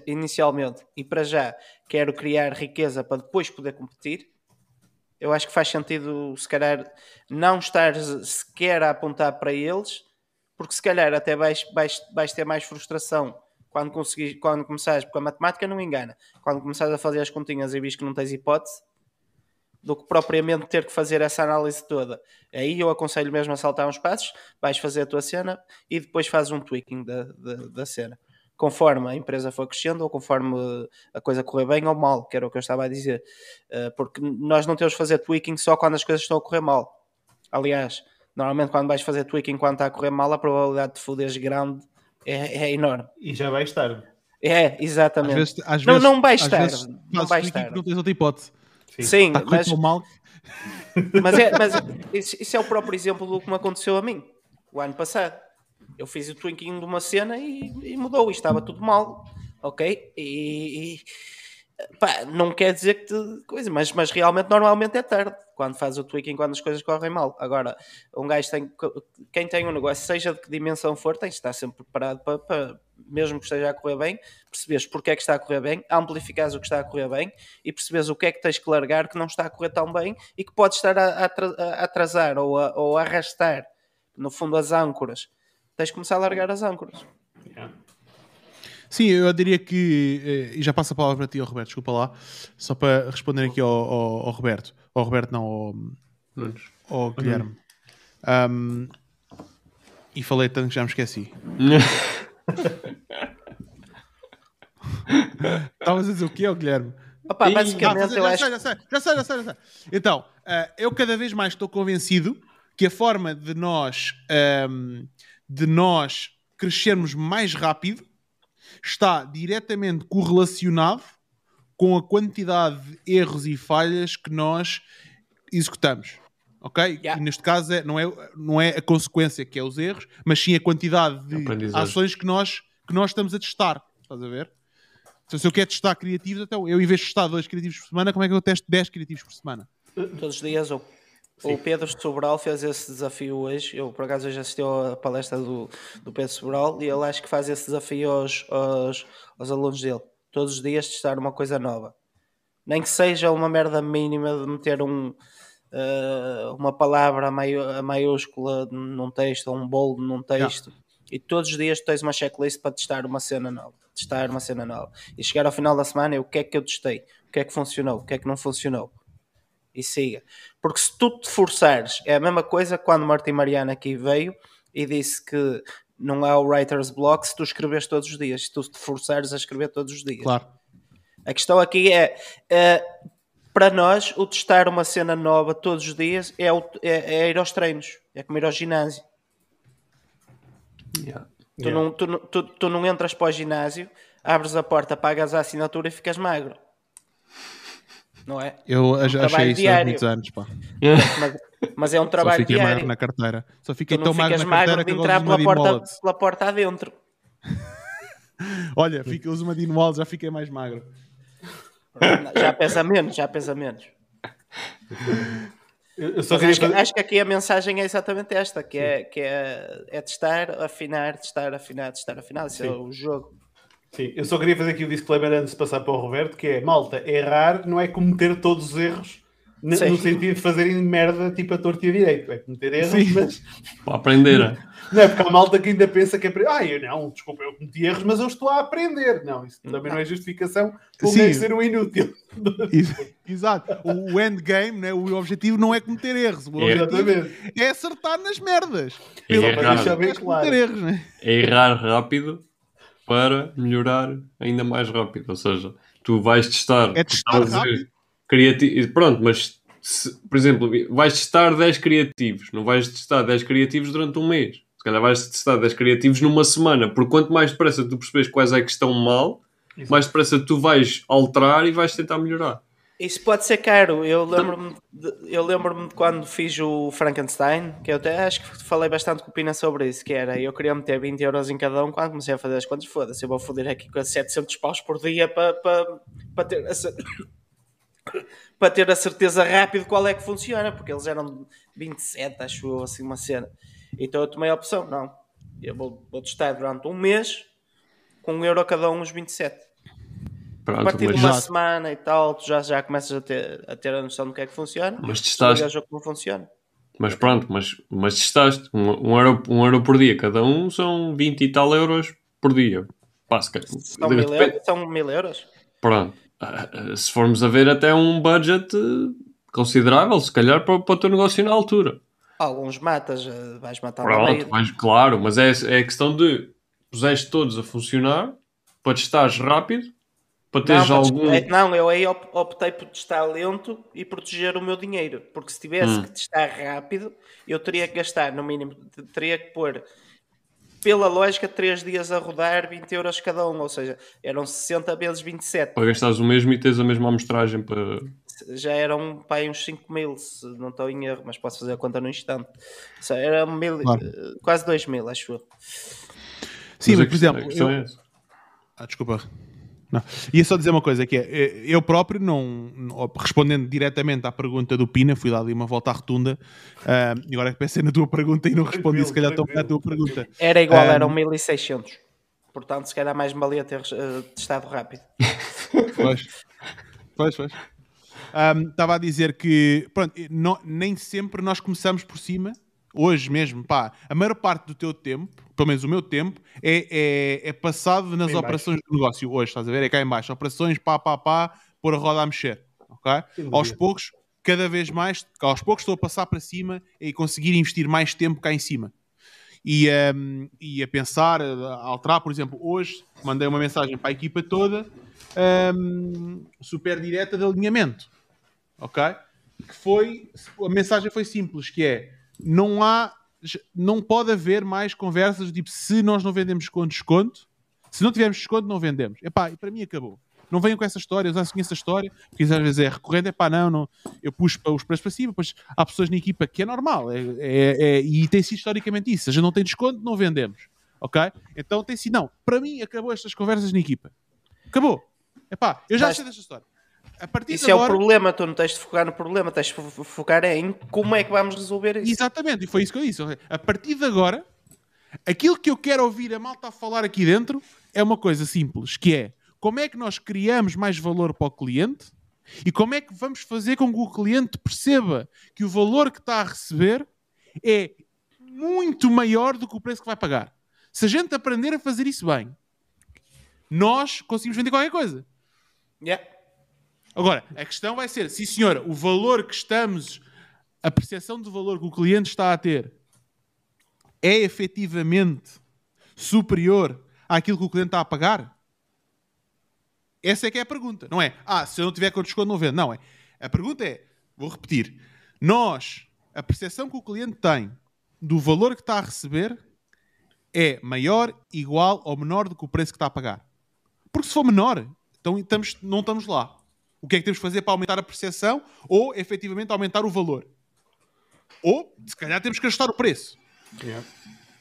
C: inicialmente, e para já quero criar riqueza para depois poder competir, eu acho que faz sentido, se calhar, não estar sequer a apontar para eles, porque se calhar até vais, vais, vais ter mais frustração quando, conseguir, quando começares, porque a matemática não engana, quando começares a fazer as continhas e vis que não tens hipótese, do que propriamente ter que fazer essa análise toda. Aí eu aconselho mesmo a saltar uns passos, vais fazer a tua cena e depois fazes um tweaking da, da, da cena. Conforme a empresa for crescendo ou conforme a coisa correr bem ou mal, que era o que eu estava a dizer. Uh, porque nós não temos que fazer tweaking só quando as coisas estão a correr mal. Aliás, Normalmente, quando vais fazer tweak enquanto está a correr mal, a probabilidade de foderes grande é, é enorme.
D: E já vai estar.
C: É, exatamente. Às
A: vezes, às
C: não,
A: vezes,
C: não vai estar. Não vai estar.
A: Não tens outra hipótese.
C: Sim, Sim mas,
A: mal.
C: mas, é, mas isso, isso, é o próprio exemplo do que me aconteceu a mim o ano passado. Eu fiz o twinking de uma cena e, e mudou, e estava tudo mal, ok? E, e pá, não quer dizer que te, coisa, mas, mas realmente normalmente é tarde quando faz o tweaking quando as coisas correm mal. Agora, um gajo tem quem tem um negócio, seja de que dimensão for, tem que estar sempre preparado para, para mesmo que esteja a correr bem, percebes porque é que está a correr bem, amplificares o que está a correr bem e percebes o que é que tens que largar que não está a correr tão bem e que pode estar a, a atrasar ou a, ou a arrastar, no fundo, as âncoras. Tens que começar a largar as âncoras.
A: Sim, eu diria que, eh, e já passo a palavra para ti, Roberto, desculpa lá, só para responder aqui ao, ao, ao Roberto, ao Roberto não, ao, ao Guilherme. Um, e falei tanto que já me esqueci. Estavas a dizer o quê, Guilherme?
C: Opa, basicamente,
A: ah, eu acho... já, sei, já sei, já sei, já sei. Então, uh, eu cada vez mais estou convencido que a forma de nós, um, de nós crescermos mais rápido está diretamente correlacionado com a quantidade de erros e falhas que nós executamos. Ok? Yeah. E neste caso é, não, é, não é a consequência que é os erros, mas sim a quantidade de ações que nós, que nós estamos a testar. Estás a ver? Então, se eu quero testar criativos, então eu em vez de testar dois criativos por semana, como é que eu testo 10 criativos por semana?
C: Todos os dias ou o Pedro Sobral fez esse desafio hoje. Eu, por acaso, hoje assisti à palestra do, do Pedro Sobral e ele acho que faz esse desafio aos, aos, aos alunos dele. Todos os dias testar uma coisa nova. Nem que seja uma merda mínima de meter um, uh, uma palavra a maiúscula num texto ou um bold num texto. E todos os dias tens uma checklist para testar uma cena nova. Testar uma cena nova. E chegar ao final da semana, o que é que eu testei? O que é que funcionou? O que é que não funcionou? E siga. Porque se tu te forçares, é a mesma coisa quando o Martin Mariana aqui veio e disse que não há o writer's block se tu escreves todos os dias, se tu te forçares a escrever todos os dias.
A: Claro.
C: A questão aqui é, é para nós, o testar uma cena nova todos os dias é, o, é, é ir aos treinos, é como ir ao ginásio.
B: Yeah.
C: Tu, yeah. Não, tu, tu, tu não entras para o ginásio, abres a porta, pagas a assinatura e ficas magro. Não é?
A: Eu um já achei isso diário. há muitos anos, pá.
C: Mas, mas, é um trabalho Só fiquei
A: diário. magro na carteira. Só fiquei tão magro na carteira
C: magro de entrar pela porta, pela porta adentro.
A: Olha, fica, uso uma Dino já fiquei mais magro.
C: Já pesa menos, já pesa menos. Acho, fazer... que, acho, que, aqui a mensagem é exatamente esta: que, é, que é, é testar, afinar, testar, afinar, testar, afinar. Isso é Sim. é o jogo.
D: Sim, eu só queria fazer aqui o disclaimer antes de passar para o Roberto, que é malta, errar não é cometer todos os erros no sentido de fazerem merda tipo a torta e a direito, é cometer erros, Sim. mas
B: para aprender.
D: Não é porque há malta que ainda pensa que é ah, eu não, desculpa, eu cometi erros, mas eu estou a aprender. Não, isso também não é justificação por ser um inútil.
A: Exato. O endgame, né? o objetivo não é cometer erros, o objetivo é acertar nas merdas.
B: É errar. Bem claro. erros, né? é errar rápido para melhorar ainda mais rápido. Ou seja, tu vais testar.
A: É testar rápido.
B: Criativo. Pronto, mas se, por exemplo, vais testar 10 criativos, não vais testar 10 criativos durante um mês se calhar vais testar 10 criativos numa semana, porque quanto mais depressa tu percebes quais é que estão mal, Exato. mais depressa tu vais alterar e vais tentar melhorar.
C: Isso pode ser caro. Eu lembro-me de, eu lembro de quando fiz o Frankenstein, que eu até acho que falei bastante com o Pina sobre isso, que era eu queria meter 20 euros em cada um quando comecei a fazer as contas, foda-se, eu vou foder aqui com 700 paus por dia para, para, para, ter a, para ter a certeza rápido qual é que funciona, porque eles eram 27, acho eu, assim uma cena. Então eu tomei a opção, não. Eu vou, vou testar durante um mês com um euro cada um, os 27. Pronto, a partir de uma semana e tal, tu já, já começas a ter, a ter a noção do que é que funciona.
B: Mas testaste.
C: como funciona.
B: Mas pronto, mas, mas testaste. Um, um, euro, um euro por dia cada um são 20 e tal euros por dia. Passa,
C: são, mil euros, são mil euros.
B: Pronto. Uh, se formos a ver até um budget considerável, se calhar, para, para o teu negócio na altura.
C: Alguns matas, eh, vais matar
B: Pronto, vais, claro, mas é, é a questão de puseste todos a funcionar para testares rápido Para teres
C: não,
B: algum.
C: É, não, eu aí optei por testar lento e proteger o meu dinheiro. Porque se tivesse hum. que testar rápido, eu teria que gastar, no mínimo, teria que pôr, pela lógica, 3 dias a rodar 20 euros cada um. Ou seja, eram 60 vezes 27.
B: Para gastares o mesmo e tens a mesma amostragem para.
C: Já eram pá, uns 5 mil, se não estou em erro, mas posso fazer a conta no instante. Era mil, claro. Eh, quase 2 mil, acho eu.
A: Sim, mas, por exemplo. Eu... É ah, desculpa. Não. Ia só dizer uma coisa, que é, eh, eu próprio, não, respondendo diretamente à pergunta do Pina, fui dar ali uma volta à rotunda, uh, e agora que pensei na tua pergunta e não respondi, se calhar tão bem a tua pergunta.
C: Era igual, um, eram 1600. Portanto, se calhar mais me valia ter uh, testado rápido.
A: Pois, pois, pois. Estava um, a dizer que, pronto, não, nem sempre nós começamos por cima, hoje mesmo, pá, a maior parte do teu tempo, pelo menos o meu tempo, é, é, é passado nas operações de negócio hoje, estás a ver? É cá em baixo. Operações, pá, pá, pá, pôr a roda a mexer, ok? Aos poucos, cada vez mais, aos poucos estou a passar para cima e conseguir investir mais tempo cá em cima. E, um, e a pensar, a alterar, por exemplo, hoje mandei uma mensagem para a equipa toda um, super direta de alinhamento, ok? Que foi, a mensagem foi simples, que é não há, não pode haver mais conversas tipo se nós não vendemos com desconto, se não tivermos desconto, não vendemos. Epá, e para mim acabou. Não venham com essa história, eu já conheço essa história, porque às vezes é recorrente, epá, não, não, eu puxo os preços para cima, pois há pessoas na equipa que é normal, é, é, é, e tem sido historicamente isso. A gente não tem desconto, não vendemos. Ok? Então tem sido, não, para mim acabou estas conversas na equipa. Acabou. Epá, eu já Mas... sei desta história.
C: Isso agora... é o problema, tu não tens de focar no problema, tens de focar em como é que vamos resolver isso.
A: Exatamente, e foi isso que eu disse. A partir de agora, aquilo que eu quero ouvir a malta a falar aqui dentro é uma coisa simples, que é como é que nós criamos mais valor para o cliente e como é que vamos fazer com que o cliente perceba que o valor que está a receber é muito maior do que o preço que vai pagar. Se a gente aprender a fazer isso bem, nós conseguimos vender qualquer coisa.
C: Yeah.
A: Agora, a questão vai ser, sim senhora, o valor que estamos, a percepção do valor que o cliente está a ter é efetivamente superior àquilo que o cliente está a pagar? Essa é que é a pergunta, não é? Ah, se eu não tiver com desconto não vendo. Não, é. A pergunta é, vou repetir, nós, a percepção que o cliente tem do valor que está a receber é maior, igual ou menor do que o preço que está a pagar. Porque se for menor, então estamos, não estamos lá o que é que temos que fazer para aumentar a percepção ou efetivamente aumentar o valor. Ou, se calhar, temos que ajustar o preço. Yeah.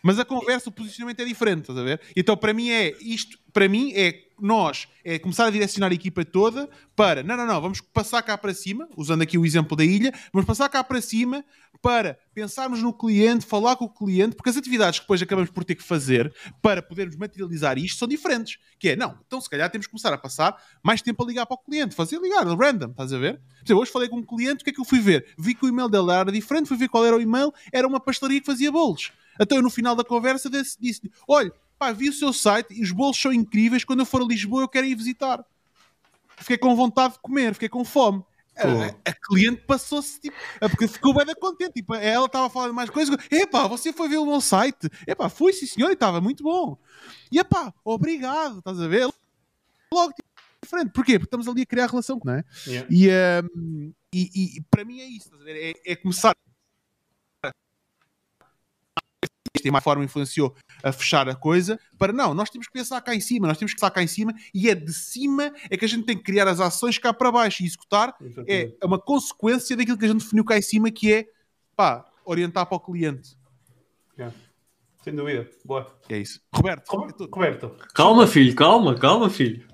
A: Mas a conversa, o posicionamento é diferente, estás a ver? Então, para mim, é isto, para mim, é nós é começar a direcionar a equipa toda para, não, não, não, vamos passar cá para cima, usando aqui o exemplo da ilha, vamos passar cá para cima para pensarmos no cliente, falar com o cliente, porque as atividades que depois acabamos por ter que fazer para podermos materializar isto são diferentes. Que é, não, então se calhar temos que começar a passar mais tempo a ligar para o cliente, fazer ligar, random, estás a ver? Por exemplo, hoje falei com um cliente, o que é que eu fui ver? Vi que o e-mail dele era diferente, fui ver qual era o e-mail, era uma pastelaria que fazia bolos. Então eu no final da conversa disse, disse olha, pá, vi o seu site e os bolos são incríveis, quando eu for a Lisboa eu quero ir visitar. Fiquei com vontade de comer, fiquei com fome. A, a, cliente passou-se, tipo, é porque ficou bem contente. Tipo, ela estava a falar de mais coisas. Epá, você foi ver o meu site? Epá, fui, sim senhor, e estava muito bom. E epá, obrigado, estás a ver? Logo, tipo, diferente. Porquê? Porque estamos ali a criar relação, não é? Yeah. E, um, e, e, para mim é isso, estás a ver? É, é começar e mais forma influenciou a fechar a coisa, para não, nós temos que pensar cá em cima, nós temos que estar cá em cima e é de cima é que a gente tem que criar as ações cá para baixo e executar é uma consequência daquilo que a gente definiu cá em cima que é, pá, orientar para o cliente.
D: Yeah. Sem dúvida, boa.
A: É isso. Roberto,
D: Roberto.
B: Calma, filho, calma, calma, filho.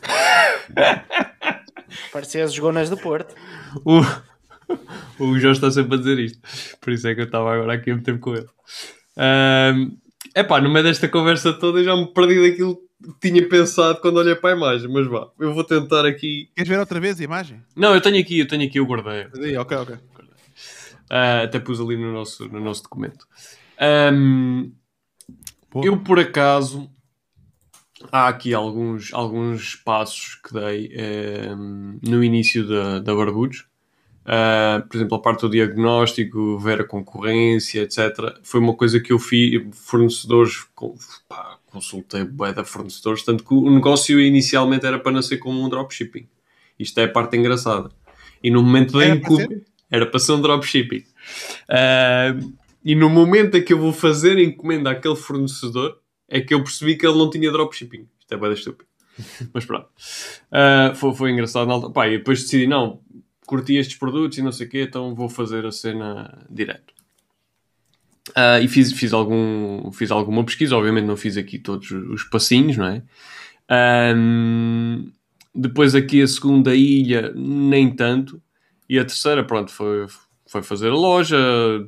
C: Parecia as gonas do Porto.
B: O, o João está sempre a dizer isto. Por isso é que eu estava agora aqui a meter com ele. É pá, no meio desta conversa toda eu já me perdi daquilo que tinha pensado quando olhei para a imagem, mas vá, eu vou tentar aqui.
A: Queres ver outra vez a imagem?
B: Não, eu tenho aqui, eu tenho aqui o guardei.
A: Ok, ok.
B: Uh, até pus ali no nosso, no nosso documento. Um, eu por acaso há aqui alguns, alguns passos que dei um, no início da, da Barbudos Uh, por exemplo, a parte do diagnóstico, ver a concorrência, etc. Foi uma coisa que eu fiz, fornecedores pá, consultei bué fornecedores, tanto que o negócio inicialmente era para nascer como um dropshipping. Isto é a parte engraçada. E no momento da encomenda, era para ser um dropshipping. Uh, e no momento em que eu vou fazer a encomenda àquele fornecedor, é que eu percebi que ele não tinha dropshipping. Isto é da estúpido. Mas pronto. Uh, foi, foi engraçado na altura. Pá, e depois decidi, não, curti estes produtos e não sei o quê, então vou fazer a cena direto. Uh, e fiz, fiz, algum, fiz alguma pesquisa, obviamente não fiz aqui todos os passinhos, não é? Um, depois aqui a segunda ilha, nem tanto. E a terceira, pronto, foi, foi fazer a loja,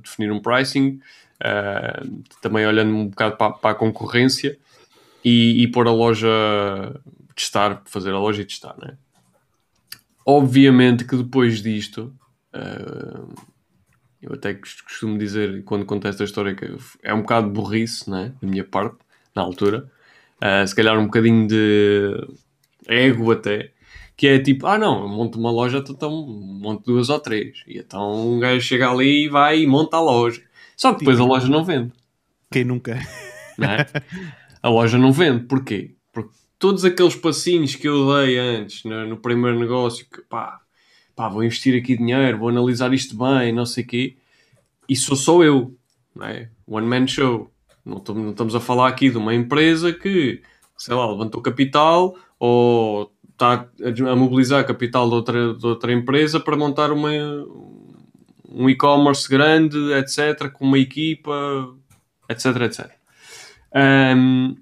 B: definir um pricing, uh, também olhando um bocado para, para a concorrência e, e pôr a loja, testar, fazer a loja e testar, não é? Obviamente que depois disto, uh, eu até costumo dizer, quando conto esta história, que é um bocado burrice, né, da minha parte, na altura. Uh, se calhar um bocadinho de ego até, que é tipo, ah não, monto uma loja, então monto duas ou três. E então um gajo chega ali e vai e monta a loja. Só que depois a loja não vende.
A: Quem nunca?
B: Não é? A loja não vende. Porquê? Porque todos aqueles passinhos que eu dei antes no, no primeiro negócio, que pá, pá, vou investir aqui dinheiro, vou analisar isto bem, não sei o quê, e sou só eu, não é? One man show. Não, não estamos a falar aqui de uma empresa que, sei lá, levantou capital ou está a mobilizar capital de outra, de outra empresa para montar uma, um e-commerce grande, etc., com uma equipa, etc, etc. Um,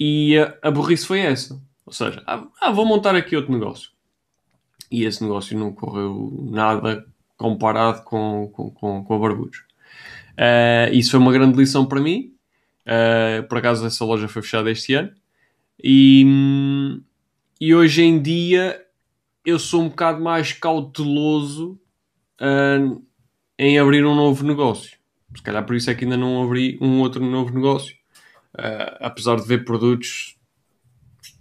B: e a, a burrice foi essa. Ou seja, ah, ah, vou montar aqui outro negócio. E esse negócio não correu nada comparado com, com, com, com a Barbudos. Uh, isso foi uma grande lição para mim. Uh, por acaso, essa loja foi fechada este ano. E, e hoje em dia eu sou um bocado mais cauteloso uh, em abrir um novo negócio. Se calhar por isso é que ainda não abri um outro novo negócio. Uh, apesar de ver produtos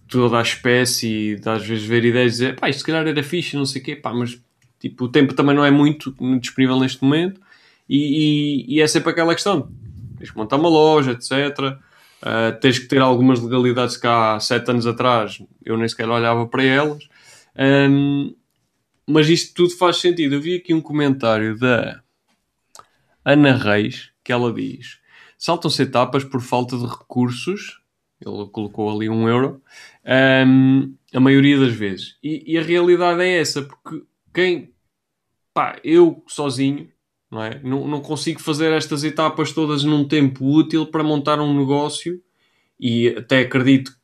B: toda a espécie e de às vezes ver ideias e dizer pá, isto se calhar era fixe, não sei o quê, pá, mas tipo, o tempo também não é muito disponível neste momento e, e, e é sempre aquela questão: tens que montar uma loja, etc. Uh, tens que ter algumas legalidades que há sete anos atrás eu nem sequer olhava para elas. Um, mas isto tudo faz sentido. Eu vi aqui um comentário da Ana Reis que ela diz: saltam-se etapas por falta de recursos. Ele colocou ali um euro, um, a maioria das vezes. E, e, a realidade é essa, porque quem, pá, eu sozinho, não, é? não, não consigo fazer estas etapas todas num tempo útil para montar um negócio e até acredito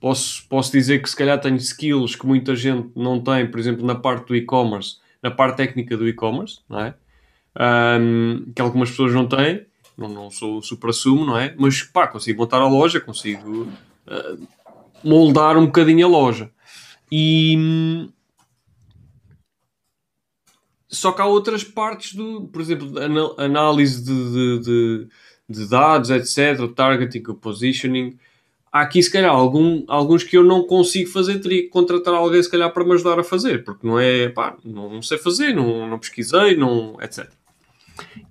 B: posso, posso dizer que se calhar tenho skills que muita gente não tem, por exemplo, na parte do e-commerce, na parte técnica do e-commerce, não é? Um, que algumas pessoas não têm, não, não sou super assumo, não é? Mas pá, consigo montar a loja, consigo uh, moldar um bocadinho a loja. E só que há outras partes do, por exemplo, análise de, de, de, de dados, etc., targeting, positioning há aqui se calhar algum, alguns que eu não consigo fazer, teria que contratar alguém se calhar para me ajudar a fazer, porque não é, pá, não, não sei fazer, não, não pesquisei, não, etc.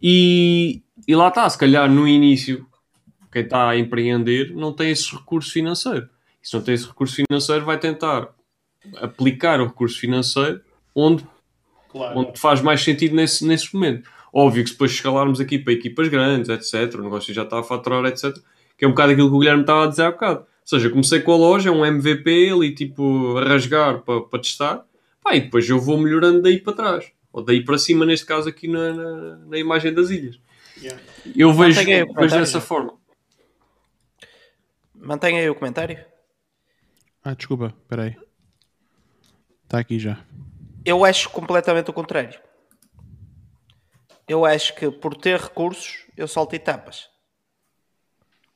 B: E, e lá está, se calhar no início, quem está a empreender não tem esse recurso financeiro. E se não tem esse recurso financeiro, vai tentar aplicar o recurso financeiro onde, claro. onde faz mais sentido nesse, nesse momento. Óbvio que depois escalarmos aqui para equipas grandes, etc., o negócio já está a faturar, etc., que é um bocado aquilo que o Guilherme estava a dizer há bocado. Ou seja, comecei com a loja, um MVP ali, tipo, a rasgar para, para testar, pá, e depois eu vou melhorando daí para trás, ou daí para cima, neste caso aqui na, na, na imagem das ilhas. Yeah. Eu vejo, vejo dessa forma.
C: Mantenha aí o comentário.
A: Ah, desculpa, espera aí. Está aqui já.
C: Eu acho completamente o contrário. Eu acho que por ter recursos, eu salto etapas.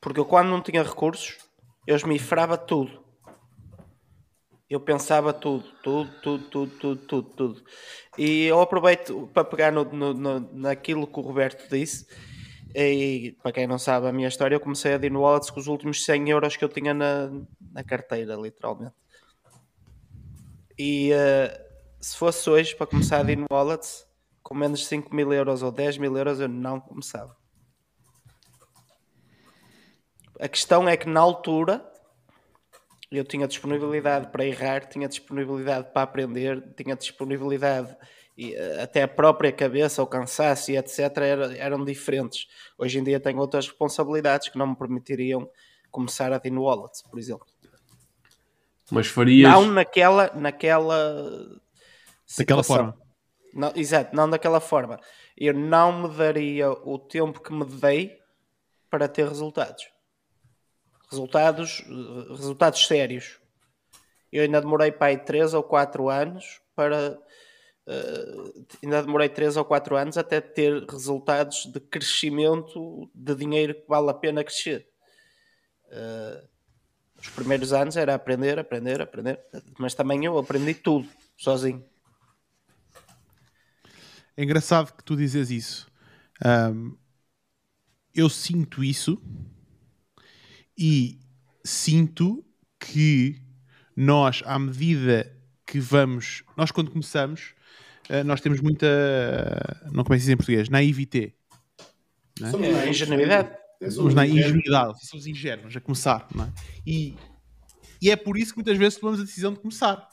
C: Porque eu, quando não tinha recursos, eu esmifrava tudo. Eu pensava tudo, tudo, tudo, tudo, tudo, tudo, tudo. E eu aproveito para pegar no, no, no, naquilo que o Roberto disse. E para quem não sabe a minha história, eu comecei a Dino Wallets com os últimos 100 euros que eu tinha na, na carteira, literalmente. E uh, se fosse hoje para começar a Dino Wallets, com menos de 5 mil euros ou 10 mil euros, eu não começava. A questão é que na altura eu tinha disponibilidade para errar, tinha disponibilidade para aprender, tinha disponibilidade e eh, até a própria cabeça, o cansaço e etc. eram diferentes. Hoje em dia tenho outras responsabilidades que não me permitiriam começar a Dino Wallet, por exemplo.
B: Mas farias.
C: Não naquela. naquela
A: Daquela forma.
C: Não, exato, não daquela forma. Eu não me daria o tempo que me dei para ter resultados. Resultados, resultados sérios. Eu ainda demorei para aí 3 ou 4 anos para. Uh, ainda demorei 3 ou 4 anos até ter resultados de crescimento de dinheiro que vale a pena crescer. Uh, os primeiros anos era aprender, aprender, aprender, mas também eu aprendi tudo sozinho.
A: É engraçado que tu dizes isso. Um, eu sinto isso e sinto que nós, à medida que vamos, nós quando começamos, uh, nós temos muita, não como é que se diz em português, naivete.
C: Não é? Somos é, ingenuidade.
A: Somos na ingenuidade, somos ingênuos a começar, não é? E, e é por isso que muitas vezes tomamos a decisão de começar.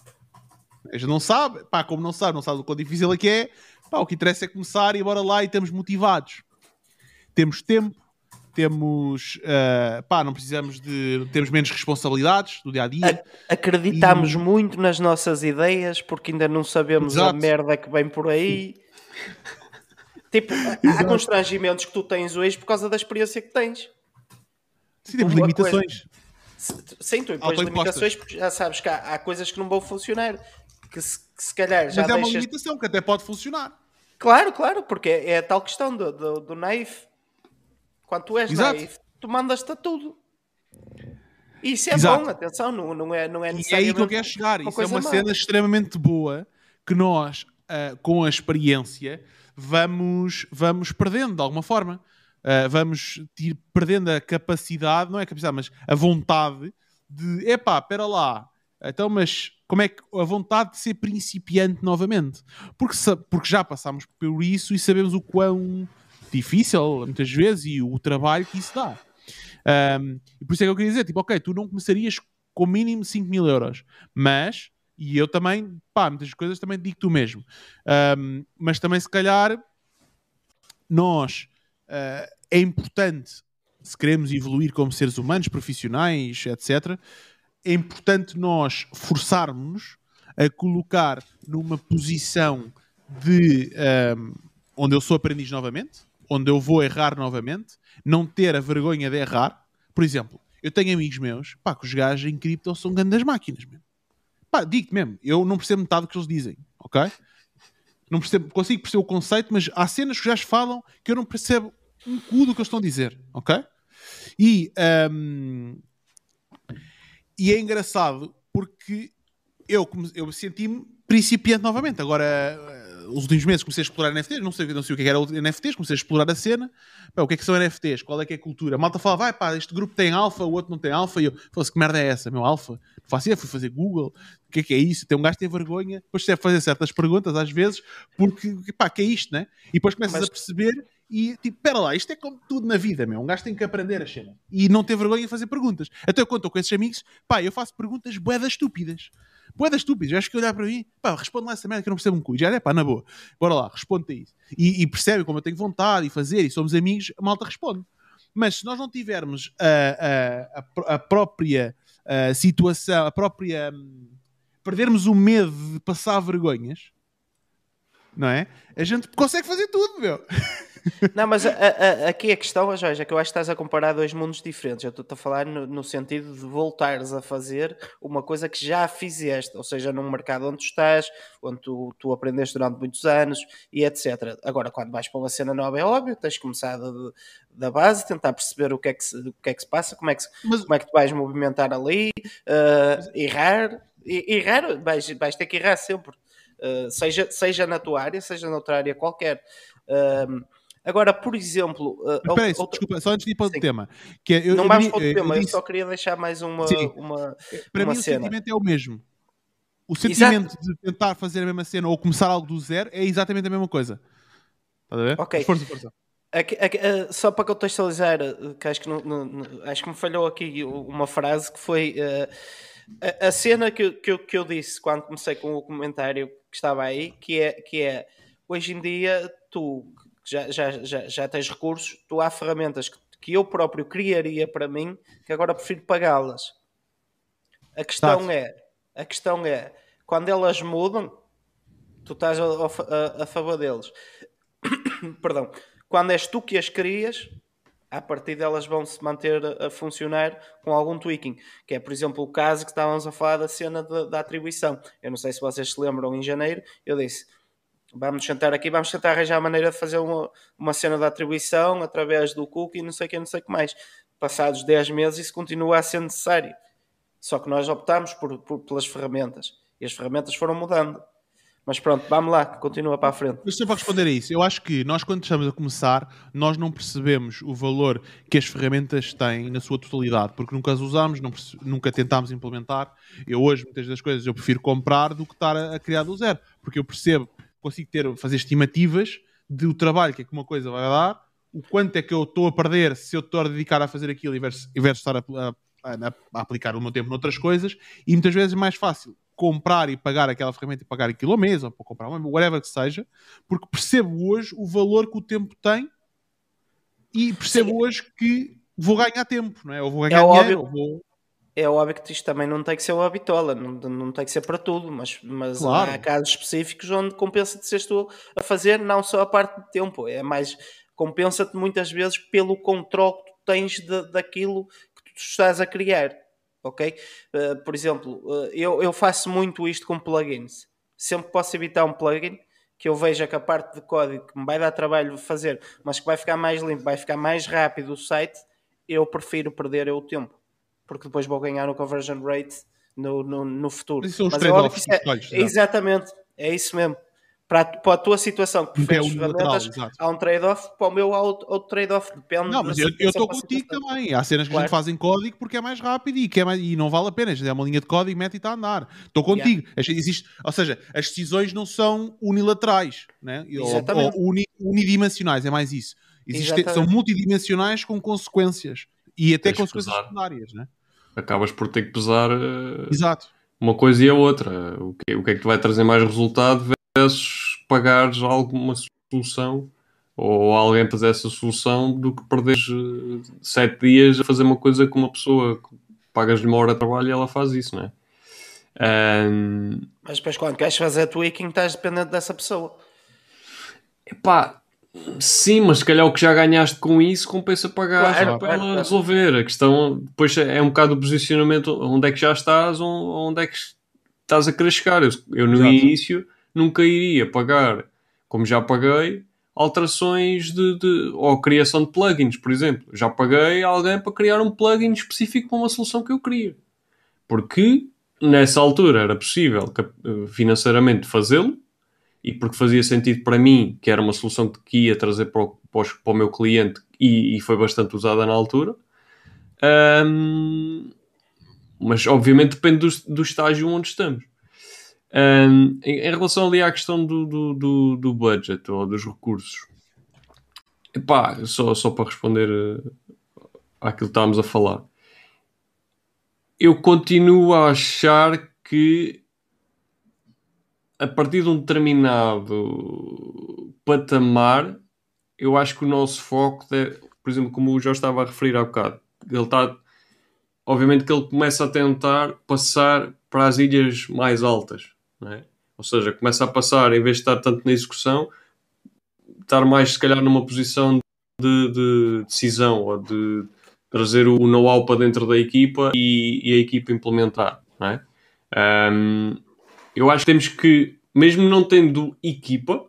A: A gente não sabe, pá, como não sabe, não sabe o quão difícil é que é, pá, o que interessa é começar e bora lá e estamos motivados. Temos tempo, temos, uh, pá, não precisamos de, temos menos responsabilidades do dia a dia.
C: Acreditamos e... muito nas nossas ideias porque ainda não sabemos Exato. a merda que vem por aí. tipo, Exato. há constrangimentos que tu tens hoje por causa da experiência que tens.
A: Sim, temos limitações.
C: Coisa... Sim, tu impões limitações porque já sabes que há, há, coisas que não vão funcionar. Que se, que se calhar já
A: Mas
C: é
A: uma limitação que até pode funcionar.
C: Claro, claro, porque é, é a tal questão do, do, do naif quando tu és Exato. tu mandas-te a tudo. E isso é Exato. bom, atenção, não, não é, não é
A: E é aí que eu quero chegar. Isso é uma má. cena extremamente boa que nós, uh, com a experiência, vamos, vamos perdendo de alguma forma. Uh, vamos ir perdendo a capacidade, não é a capacidade, mas a vontade de, epá, espera lá, então, mas como é que a vontade de ser principiante novamente? Porque, porque já passámos por isso e sabemos o quão difícil, muitas vezes, e o trabalho que isso dá. Um, e por isso é que eu queria dizer, tipo, ok, tu não começarias com mínimo 5 mil euros, mas, e eu também, pá, muitas coisas também digo tu mesmo, um, mas também se calhar nós, uh, é importante, se queremos evoluir como seres humanos, profissionais, etc., é importante nós forçarmos a colocar numa posição de um, onde eu sou aprendiz novamente, onde eu vou errar novamente, não ter a vergonha de errar. Por exemplo, eu tenho amigos meus, pá, que os gajos em cripto são grandes máquinas mesmo. Pá, digo-te mesmo, eu não percebo metade do que eles dizem, ok? Não percebo, consigo perceber o conceito, mas há cenas que os gajos falam que eu não percebo um cu do que eles estão a dizer, ok? E, um, e é engraçado porque eu, eu senti-me principiante novamente. Agora os últimos meses comecei a explorar NFTs, não sei, não sei o que é era NFTs, comecei a explorar a cena. Pá, o que é que são NFTs? Qual é que é a cultura? A malta fala, vai pá, este grupo tem alfa, o outro não tem alfa. E eu, falo que merda é essa? Meu alfa? Faço fui fazer Google. O que é que é isso? Tem um gajo que tem vergonha, depois deve fazer certas perguntas às vezes, porque, pá, que é isto, né? E depois começas Mas... a perceber e tipo, pera lá, isto é como tudo na vida, meu. Um gajo tem que aprender a cena e não ter vergonha de fazer perguntas. Até eu conto com esses amigos, pá, eu faço perguntas boedas estúpidas. Boedas estúpidas, acho que olhar para mim, pá, responde lá essa merda que eu não percebo um cu. Já é pá, na boa, bora lá, responde a isso. E, e percebe como eu tenho vontade e fazer e somos amigos, a malta responde. Mas se nós não tivermos a, a, a própria a situação, a própria. Hum, perdermos o medo de passar vergonhas, não é? A gente consegue fazer tudo, meu.
C: Não, mas a, a, aqui a questão, Jorge, é que eu acho que estás a comparar dois mundos diferentes. Eu estou a falar no, no, sentido de voltares a fazer uma coisa que já fizeste, ou seja, num mercado onde tu estás, onde tu, tu aprendeste durante muitos anos e etc. Agora, quando vais para uma cena nova, é óbvio, tens começado da base, tentar perceber o que é que se, o que é que se passa, como é que, se, mas... como é que tu vais movimentar ali, uh, errar. Errar, vais, vais ter que errar sempre. Uh, seja, seja na tua área, seja noutra área qualquer. Uh, Agora, por exemplo. Uh,
A: Espera aí, outra... desculpa, só antes de ir para o tema. Que
C: é, eu, não vamos para o tema, eu, eu, só queria deixar mais uma. Sim, uma
A: para
C: uma
A: mim,
C: cena.
A: o sentimento é o mesmo. O sentimento Exato. de tentar fazer a mesma cena ou começar algo do zero é exatamente a mesma coisa. Estás a ver?
C: Ok.
A: Força, força.
C: só para contextualizar, que acho que, acho que me falhou aqui uma frase que foi uh, a, a, cena que, que, eu, que eu disse quando comecei com o comentário que estava aí, que é, que é hoje em dia tu já, já, já, já tens recursos, tu há ferramentas que, que eu próprio criaria para mim que agora prefiro pagá-las. A questão é, a questão é, quando elas mudam, tu estás a, a, a favor deles. Perdão quando és tu que as crias, a partir delas vão se manter a, funcionar com algum tweaking, que é, por exemplo, o caso que estávamos a falar da cena de, da atribuição. Eu não sei se vocês se lembram, em janeiro, eu disse: vamos sentar aqui, vamos tentar arranjar a maneira de fazer uma, uma cena de atribuição através do cookie, não sei o que, não sei o que mais. Passados 10 meses, isso continua a ser necessário. Só que nós optámos por, por, pelas ferramentas e as ferramentas foram mudando. Mas pronto, vamos lá, continua para a frente.
A: Mas só para responder a isso, eu acho que nós, quando estamos a começar, nós não percebemos o valor que as ferramentas têm na sua totalidade, porque nunca as usamos, nunca tentámos implementar. Eu hoje, muitas das coisas, eu prefiro comprar do que estar a, a criar do zero, porque eu percebo, consigo ter, fazer estimativas do trabalho que é que uma coisa vai dar, o quanto é que eu estou a perder se eu estou a dedicar a fazer aquilo em vez de estar a, a, a aplicar o meu tempo noutras coisas, e muitas vezes é mais fácil comprar e pagar aquela ferramenta e pagar aquilo ao mês, ou para comprar uma, whatever que seja, porque percebo hoje o valor que o tempo tem e percebo Sim. hoje que vou ganhar tempo, não é? Ou vou ganhar
C: é
A: dinheiro,
C: óbvio. Vou... É óbvio que isto também não tem que ser uma bitola, não, não tem que ser para tudo, mas, mas claro. há casos específicos onde compensa-te seres tu a fazer não só a parte de tempo, é mais compensa-te muitas vezes pelo controle que tu tens de, daquilo que tu estás a criar ok? Uh, por exemplo, uh, eu, eu faço muito isto com plugins. Sempre posso evitar um plugin que eu veja que a parte de código que me vai dar trabalho fazer, mas que vai ficar mais limpo, vai ficar mais rápido o site, eu prefiro perder o tempo. Porque depois vou ganhar no conversion rate no, no, no futuro.
A: Isso são os trade-offs
C: é, Exatamente, é isso mesmo para, para a tua situação que preferes é ferramentas, há um trade-off, para o meu há outro, outro trade-off, depende
A: Não, mas eu estou contigo também. Há cenas que claro. a gente faz em código porque é mais rápido e, que é mais, e não vale a pena. A gente é uma linha de código, mete e está a andar. Estou contigo. Yeah. Existe, ou seja, as decisões não são unilaterais né? ou, ou uni, unidimensionais, é mais isso. Existe, são multidimensionais com consequências e até Tens consequências secundárias. Né?
B: Acabas por ter que pesar uh,
A: Exato.
B: uma coisa e a outra. O que, o que é que te vai trazer mais resultado versus pagares alguma solução ou alguém fazer essa solução do que perderes eh, sete dias a fazer uma coisa com uma pessoa pagas-lhe uma hora de trabalho e ela faz isso, não é? Um...
C: Mas depois quando queres fazer tweaking estás dependente dessa pessoa.
B: Epá, sim, mas se calhar o que já ganhaste com isso compensa pagar claro, para ela resolver. A questão depois é um bocado o posicionamento, onde é que já estás, onde é que estás a querer chegar. Eu, eu no Exato. início nunca iria pagar, como já paguei, alterações de, de, ou criação de plugins, por exemplo. Já paguei alguém para criar um plugin específico para uma solução que eu queria. Porque nessa altura era possível financeiramente fazê-lo e porque fazia sentido para mim, que era uma solução que ia trazer para o, para o meu cliente e, e, foi bastante usada na altura. Um, mas obviamente depende do, do estágio onde estamos. Um, em, em, relação ali à questão do, do, do, do, budget ou dos recursos, epá, só, só para responder uh, àquilo que estávamos a falar, eu continuo a achar que a partir de um determinado patamar, eu acho que o nosso foco, deve, por exemplo, como o Jorge estava a referir há bocado, ele está, obviamente que ele começa a tentar passar para as ilhas mais altas é? Ou seja, começa a passar, em vez de estar tanto na execução, estar mais, se calhar, numa posição de, de decisão ou de trazer o know-how para dentro da equipa e, e a equipa implementar. É? Um, eu acho que temos que, mesmo não tendo equipa,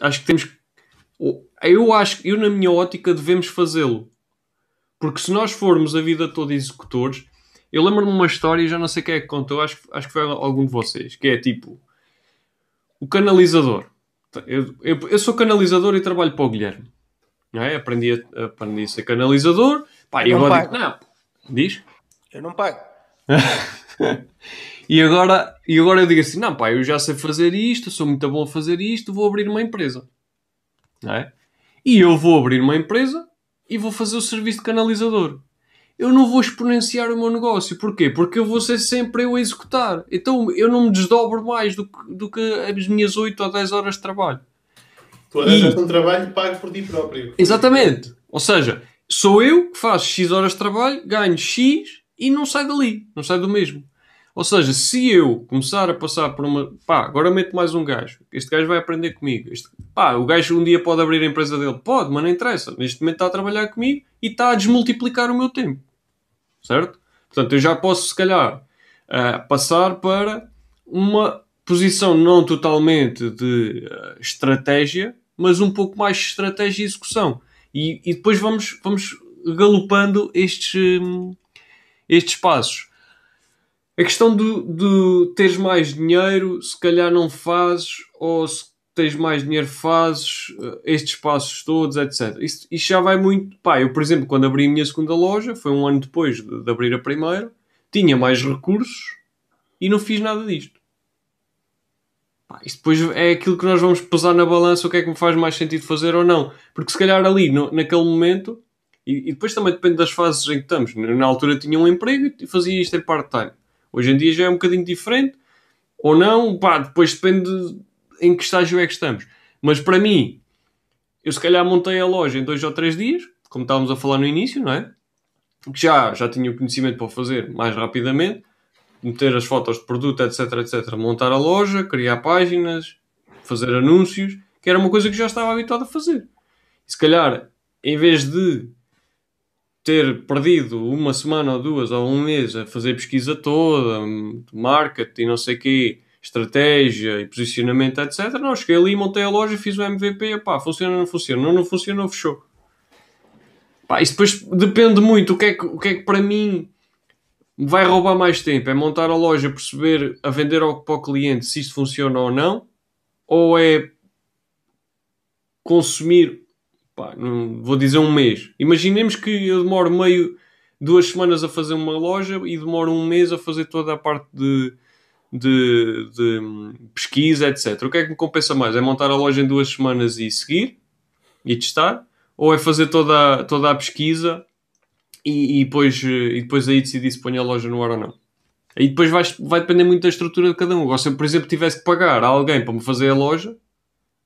B: acho que temos que. Eu acho que, eu, na minha ótica, devemos fazê-lo. Porque se nós formos a vida toda executores, eu lembro-me de uma história, já não sei quem é que contou, acho, acho que foi algum de vocês, que é tipo o canalizador. Eu, eu, eu sou canalizador e trabalho para o Guilherme. Não é? aprendi, a, aprendi a ser canalizador. Pá, eu e agora digo, não, diz?
C: Eu não pago.
B: e, agora, e agora eu digo assim: não, pá, eu já sei fazer isto, sou muito bom a fazer isto, vou abrir uma empresa. Não é? E eu vou abrir uma empresa e vou fazer o serviço de canalizador. Eu não vou exponenciar o meu negócio. Porquê? Porque eu vou ser sempre eu a executar. Então eu não me desdobro mais do que, do que as minhas 8 ou 10 horas de trabalho.
D: Tu arranjas e... um trabalho pago por ti próprio.
B: Exatamente. Ou seja, sou eu que faço X horas de trabalho, ganho X e não sai dali. Não sai do mesmo. Ou seja, se eu começar a passar por uma. Pá, agora meto mais um gajo. Este gajo vai aprender comigo. Este... Pá, o gajo um dia pode abrir a empresa dele. Pode, mas não interessa. Neste momento está a trabalhar comigo e está a desmultiplicar o meu tempo. Certo? Portanto, eu já posso, se calhar, uh, passar para uma posição não totalmente de uh, estratégia, mas um pouco mais de estratégia e execução. E, e depois vamos, vamos galopando estes, um, estes passos. A questão de, de teres mais dinheiro, se calhar não fazes, ou se tens mais dinheiro fazes, eh, estes passos todos, etc. Isto, já vai muito. Pá, eu, por exemplo, quando abri a minha segunda loja, foi um ano depois de, de abrir a primeira, tinha mais recursos e não fiz nada disto. Pá, depois é aquilo que nós vamos pesar na balança, o que é que me faz mais sentido fazer ou não. Porque se calhar ali, no, naquele momento, e, e, depois também depende das fases em que estamos. Na altura tinha um emprego e fazia isto em part-time. Hoje em dia já é um bocadinho diferente, ou não, pá, depois depende em que estágio é que estamos. Mas para mim, eu se calhar montei a loja em dois ou três dias, como estávamos a falar no início, não é? Que já, já tinha o conhecimento para fazer mais rapidamente, meter as fotos de produto, etc, etc, montar a loja, criar páginas, fazer anúncios, que era uma coisa que já estava habituado a fazer. Se calhar, em vez de ter perdido uma semana ou duas ou um mês a fazer pesquisa toda, marketing não sei o quê, estratégia e posicionamento, etc. Não, cheguei ali, montei a loja, fiz o MVP, pá, funciona ou não funciona? Não, não funciona, fechou. Pá, isso depois depende muito, o que, é que, o que é que para mim vai roubar mais tempo? É montar a loja, perceber a vender ao, para o cliente se isto funciona ou não? Ou é consumir pá, não, vou dizer um mês. Imaginemos que eu demoro meio, duas semanas a fazer uma loja e demoro um mês a fazer toda a parte de, de, de pesquisa, etc. O que é que me compensa mais? É montar a loja em duas semanas e seguir e testar? Ou é fazer toda, toda a pesquisa e, e, depois, e depois aí decidir se põe a loja no ar ou não? Aí depois vai, vai depender muito da estrutura de cada um. Ou se eu, por exemplo, tivesse que pagar a alguém para me fazer a loja,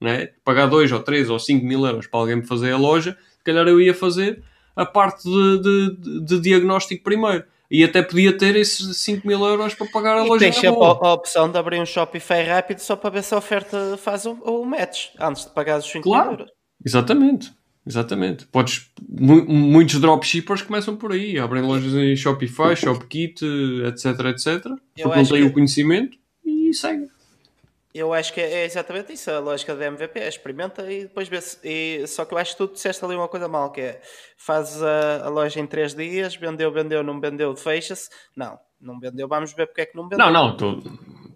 B: né? pagar 2 ou 3 ou 5 mil euros para alguém me fazer a loja, se calhar eu ia fazer a parte de, de, de diagnóstico primeiro. E até podia ter esses 5 mil euros para pagar a e loja.
C: Tens sempre a opção de abrir um Shopify rápido só para ver se a oferta faz o, o match antes de pagar os 5 claro. mil euros.
B: Exatamente. Exatamente. Podes, muitos dropshippers começam por aí, abrem lojas em Shopify, Shopkit, etc, etc. Eu porque não têm que... o conhecimento e seguem.
C: Eu acho que é exatamente isso, a lógica da MVP, é experimenta e depois vê se. E, só que eu acho que tu disseste ali uma coisa mal, que é fazes a, a loja em 3 dias, vendeu, vendeu, não vendeu, fecha-se. Não, não vendeu, vamos ver porque é que não vendeu.
B: Não, não, tô,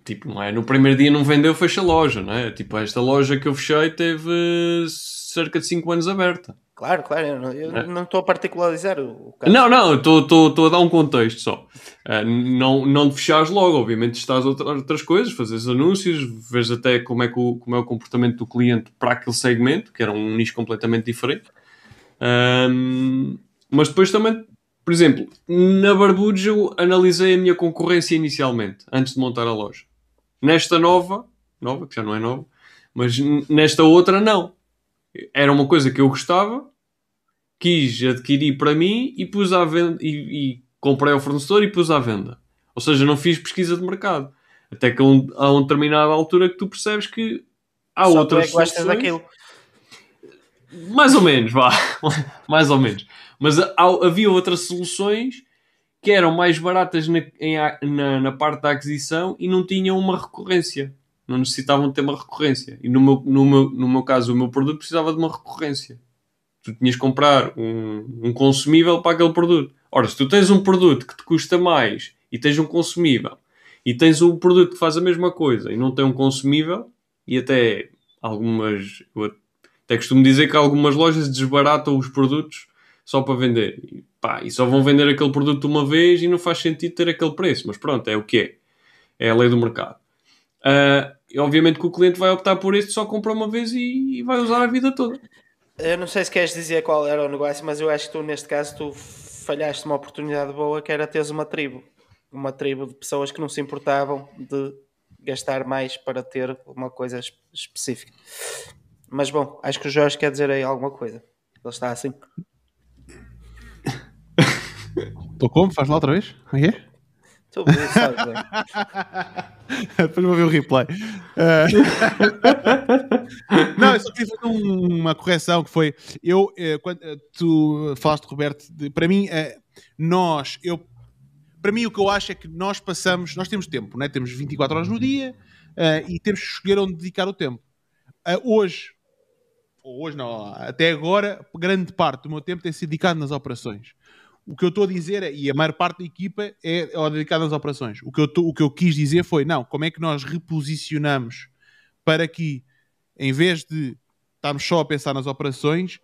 B: tipo, não é no primeiro dia não vendeu, fecha a loja, não é? Tipo, esta loja que eu fechei teve cerca de 5 anos aberta.
C: Claro, claro, eu não, é. não estou a particularizar o,
B: caso. Não, não, estou a dar um contexto só. Uh, não, não de fechares logo, obviamente estás a outras, coisas, fazes anúncios, vês até como é, que o, como é o comportamento do cliente para aquele segmento, que era um nicho completamente diferente. Um, mas depois também, por exemplo, na Barbudos eu analisei a minha concorrência inicialmente, antes de montar a loja. Nesta nova, nova, que já não é nova, mas nesta outra não era uma coisa que eu gostava, quis adquirir para mim e pus à venda e, e comprei ao fornecedor e pus à venda. Ou seja, não fiz pesquisa de mercado. Até que a, um, a uma determinada altura que tu percebes que há Só outras tu é que daquilo. Mais ou menos, vá. mais ou menos. Mas há, havia outras soluções que eram mais baratas na, em, na, na parte da aquisição e não tinham uma recorrência não necessitavam ter uma recorrência. E no meu, no meu, no meu caso, o meu produto precisava de uma recorrência. Tu tinhas que comprar um, um consumível para aquele produto. Ora, se tu tens um produto que te custa mais e tens um consumível e tens um produto que faz a mesma coisa e não tem um consumível, e até algumas. Eu até costumo dizer que algumas lojas desbaratam os produtos só para vender. E, pá, e só vão vender aquele produto uma vez e não faz sentido ter aquele preço. Mas pronto, é o que é. É a lei do mercado. Uh, obviamente que o cliente vai optar por este, só compra uma vez e, e vai usar a vida toda.
C: Eu não sei se queres dizer qual era o negócio, mas eu acho que tu, neste caso, tu falhaste uma oportunidade boa que era teres uma tribo. Uma tribo de pessoas que não se importavam de gastar mais para ter uma coisa específica. Mas bom, acho que o Jorge quer dizer aí alguma coisa. Ele está assim.
A: Estou como? Faz lá outra vez? Aqui? É? Estou bem, sabe. Depois vou ver o replay. Uh... não, eu só queria fazer um, uma correção que foi eu eh, quando eh, tu falaste Roberto, de, para mim eh, nós eu para mim o que eu acho é que nós passamos, nós temos tempo, né? temos 24 horas no dia uh, e temos que escolher onde dedicar o tempo. Uh, hoje, ou hoje não, até agora, grande parte do meu tempo tem sido dedicado nas operações. O que eu estou a dizer é, e a maior parte da equipa é, é dedicada às operações. O que, eu tô, o que eu quis dizer foi, não, como é que nós reposicionamos para que, em vez de estarmos só a pensar nas operações,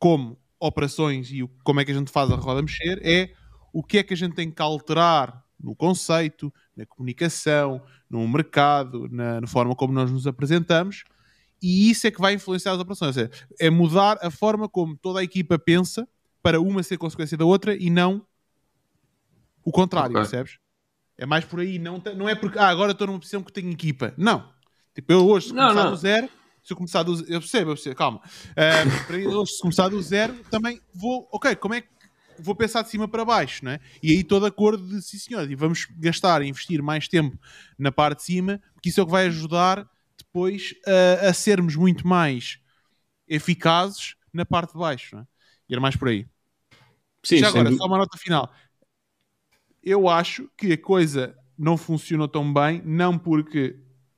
A: como operações e como é que a gente faz a roda mexer, é o que é que a gente tem que alterar no conceito, na comunicação, no mercado, na, na forma como nós nos apresentamos, e isso é que vai influenciar as operações. É, é mudar a forma como toda a equipa pensa para uma ser consequência da outra e não o contrário, okay. percebes? É mais por aí, não, não é porque ah, agora estou numa posição que tenho equipa. Não. Tipo, eu hoje, se não, começar não. do zero, se eu começar do zero, eu percebo, eu percebo, calma. Uh, para hoje, se começar do zero, também vou, ok, como é que vou pensar de cima para baixo, né? E aí estou de acordo de sim, senhor, e vamos gastar, investir mais tempo na parte de cima, porque isso é o que vai ajudar depois a, a sermos muito mais eficazes na parte de baixo, né? E era mais por aí. Sim, Já agora, só uma nota final. Eu acho que a coisa não funcionou tão bem, não porque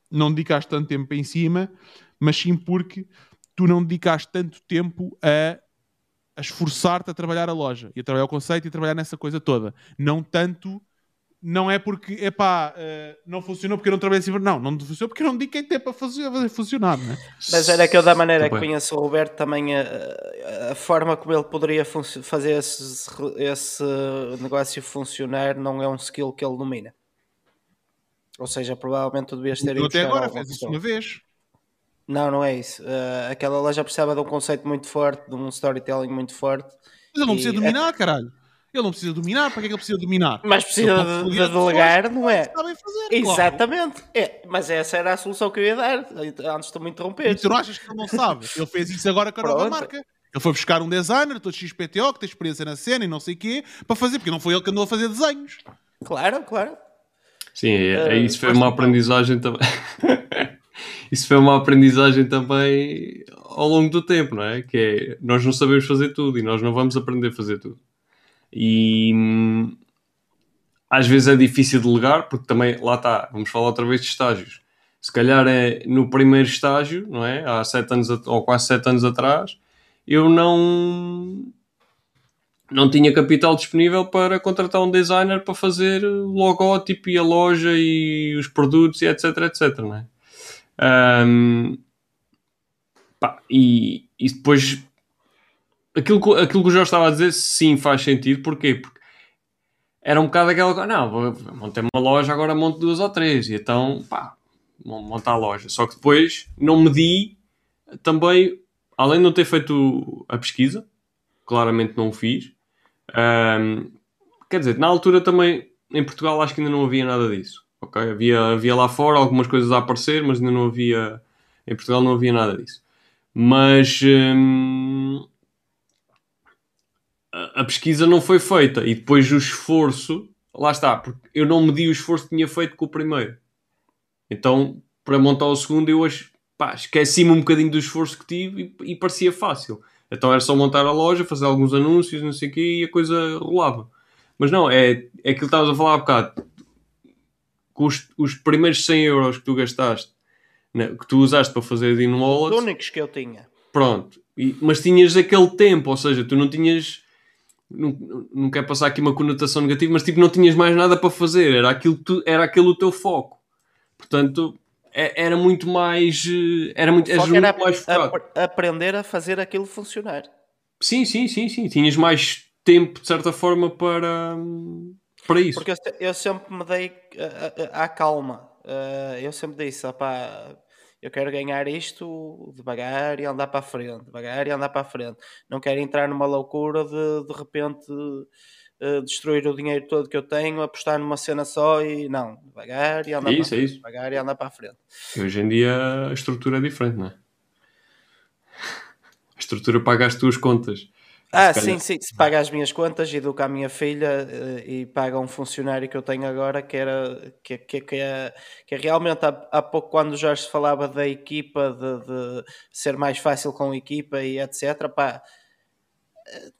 A: não dedicaste tanto tempo em cima, mas sim porque tu não dedicaste tanto tempo a, a esforçar-te a trabalhar a loja e a trabalhar o conceito e a trabalhar nessa coisa toda. Não tanto não é porque, epá, uh, não funcionou porque eu não trabalhei assim. Não, não funcionou porque eu não dediquei tempo para fazer, fazer funcionar, né?
C: Mas era que eu, da maneira tá que conheço o Roberto, também a, a forma como ele poderia fazer esse, esse negócio funcionar não é um skill que ele domina. Ou seja, provavelmente tu devias ter
A: ido até agora fez isso uma vez.
C: Não, não é isso. Uh, aquela loja precisava de um conceito muito forte, de um storytelling muito forte.
A: Mas ele não precisa dominar, caralho. Ele não precisa dominar, para que é que ele precisa dominar?
C: Mas precisa de, de delegar, não é? Fazer, Exatamente. Claro. É, mas essa era a solução que eu ia dar, antes de me interromper.
A: E tu não achas que ele não sabe? Ele fez isso agora com a nova marca. Ele foi buscar um designer, todo XPTO, que tem experiência na cena e não sei o quê, para fazer, porque não foi ele que andou a fazer desenhos.
C: Claro, claro.
B: Sim, é, uh, isso foi uma aprendizagem também. isso foi uma aprendizagem também ao longo do tempo, não é? Que é, nós não sabemos fazer tudo e nós não vamos aprender a fazer tudo. E hum, às vezes é difícil delegar, porque também, lá está, vamos falar outra vez de estágios. Se calhar é no primeiro estágio, não é? Há sete anos ou quase sete anos atrás, eu não não tinha capital disponível para contratar um designer para fazer o logótipo e a loja e os produtos e etc, etc, não é? Um, pá, e, e depois aquilo, aquilo que o Jorge estava a dizer, sim, faz sentido. Porquê? Porque era um bocado aquela não, montei uma loja, agora monto duas ou três. E então, pá, montar a loja. Só que depois não medi também, além de não ter feito a pesquisa, claramente não o fiz. Um, quer dizer, na altura também, em Portugal, acho que ainda não havia nada disso. Ok? Havia, havia lá fora algumas coisas a aparecer, mas ainda não havia. Em Portugal não havia nada disso. Mas. Hum, a pesquisa não foi feita e depois o esforço, lá está, porque eu não medi o esforço que tinha feito com o primeiro. Então, para montar o segundo, eu hoje esqueci-me um bocadinho do esforço que tive e, e, parecia fácil. Então era só montar a loja, fazer alguns anúncios, não sei o quê, e a coisa rolava. Mas não, é, é aquilo que estavas a falar há bocado. Com os, os primeiros 100 euros que tu gastaste, né, que tu usaste para fazer Dino Wallet...
C: Os únicos que eu tinha.
B: Pronto. E, mas tinhas aquele tempo, ou seja, tu não tinhas não, não quero passar aqui uma conotação negativa, mas tipo, não tinhas mais nada para fazer, era aquilo tu, era aquele o teu foco. Portanto, é, era muito mais. Eh, era muito,
C: era muito mais focado. A, aprender a fazer aquilo funcionar.
B: Sim, sim, sim, sim. Tinhas mais tempo, de certa forma, para, para isso.
C: Porque eu, eu sempre me dei à calma. Eu sempre disse, opá, Eu quero ganhar isto devagar e andar para a frente, devagar e andar para a frente. Não quero entrar numa loucura de de repente uh, destruir o dinheiro todo que eu tenho, apostar numa cena só e não, devagar e andar
B: isso,
C: para
B: a frente.
C: Devagar e andar para a frente.
B: Hoje em dia a estrutura é diferente, não é? A estrutura paga as tuas contas.
C: Ah, sim, sim. Se paga as minhas contas, educa a minha filha uh, e paga um funcionário que eu tenho agora, que era que, que, que, é, que é realmente há, há pouco quando o Jorge falava da equipa, de, de, ser mais fácil com a equipa e etc. Pá,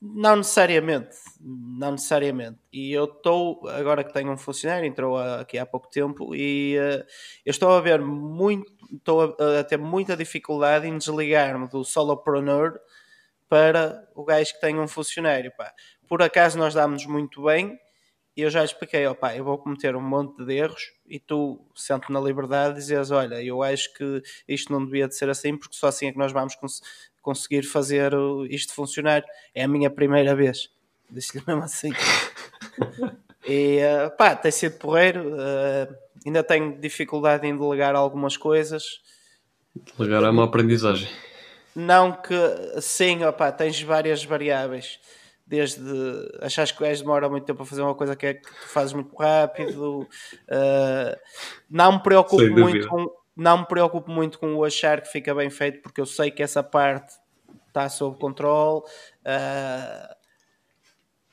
C: não necessariamente, não necessariamente. E eu estou, agora que tenho um funcionário, entrou aqui há pouco tempo, e uh, eu estou a ver muito, estou a, a ter muita dificuldade em desligar-me do solopreneur para o gajo que tem um funcionário. Pá. Por acaso nós damos muito bem, e eu já expliquei, opá, eu vou cometer um monte de erros e tu sente na liberdade de dizeres, olha, eu acho que isto não devia de ser assim, porque só assim é que nós vamos cons conseguir fazer isto funcionar. É a minha primeira vez. Disse-lhe mesmo assim. e uh, pá, tem sido porreiro. Uh, ainda tenho dificuldade em delegar algumas coisas.
B: Delegar é uma aprendizagem.
C: Não que sim, opá, tens várias variáveis. Desde achas que o gajo demora muito tempo a fazer uma coisa que, é que tu fazes muito rápido. Uh, não me preocupo muito com, não me preocupo muito com o achar que fica bem feito, porque eu sei que essa parte está sob controle. Uh,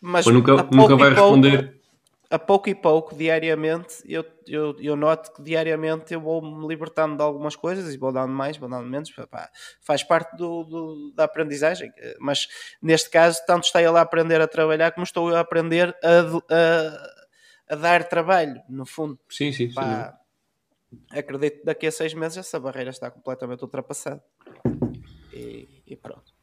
B: mas nunca, nunca vai pouco, responder.
C: A pouco e pouco, diariamente, eu, eu, eu noto que diariamente eu vou me libertando de algumas coisas e vou dando mais, vou dando menos. Pá, faz parte do, do, da aprendizagem. Mas neste caso, tanto está ele a aprender a trabalhar, como estou eu a aprender a, a, a dar trabalho, no fundo.
B: Sim, sim,
C: Pá, sim acredito que daqui a seis meses essa barreira está completamente ultrapassada. E, e pronto.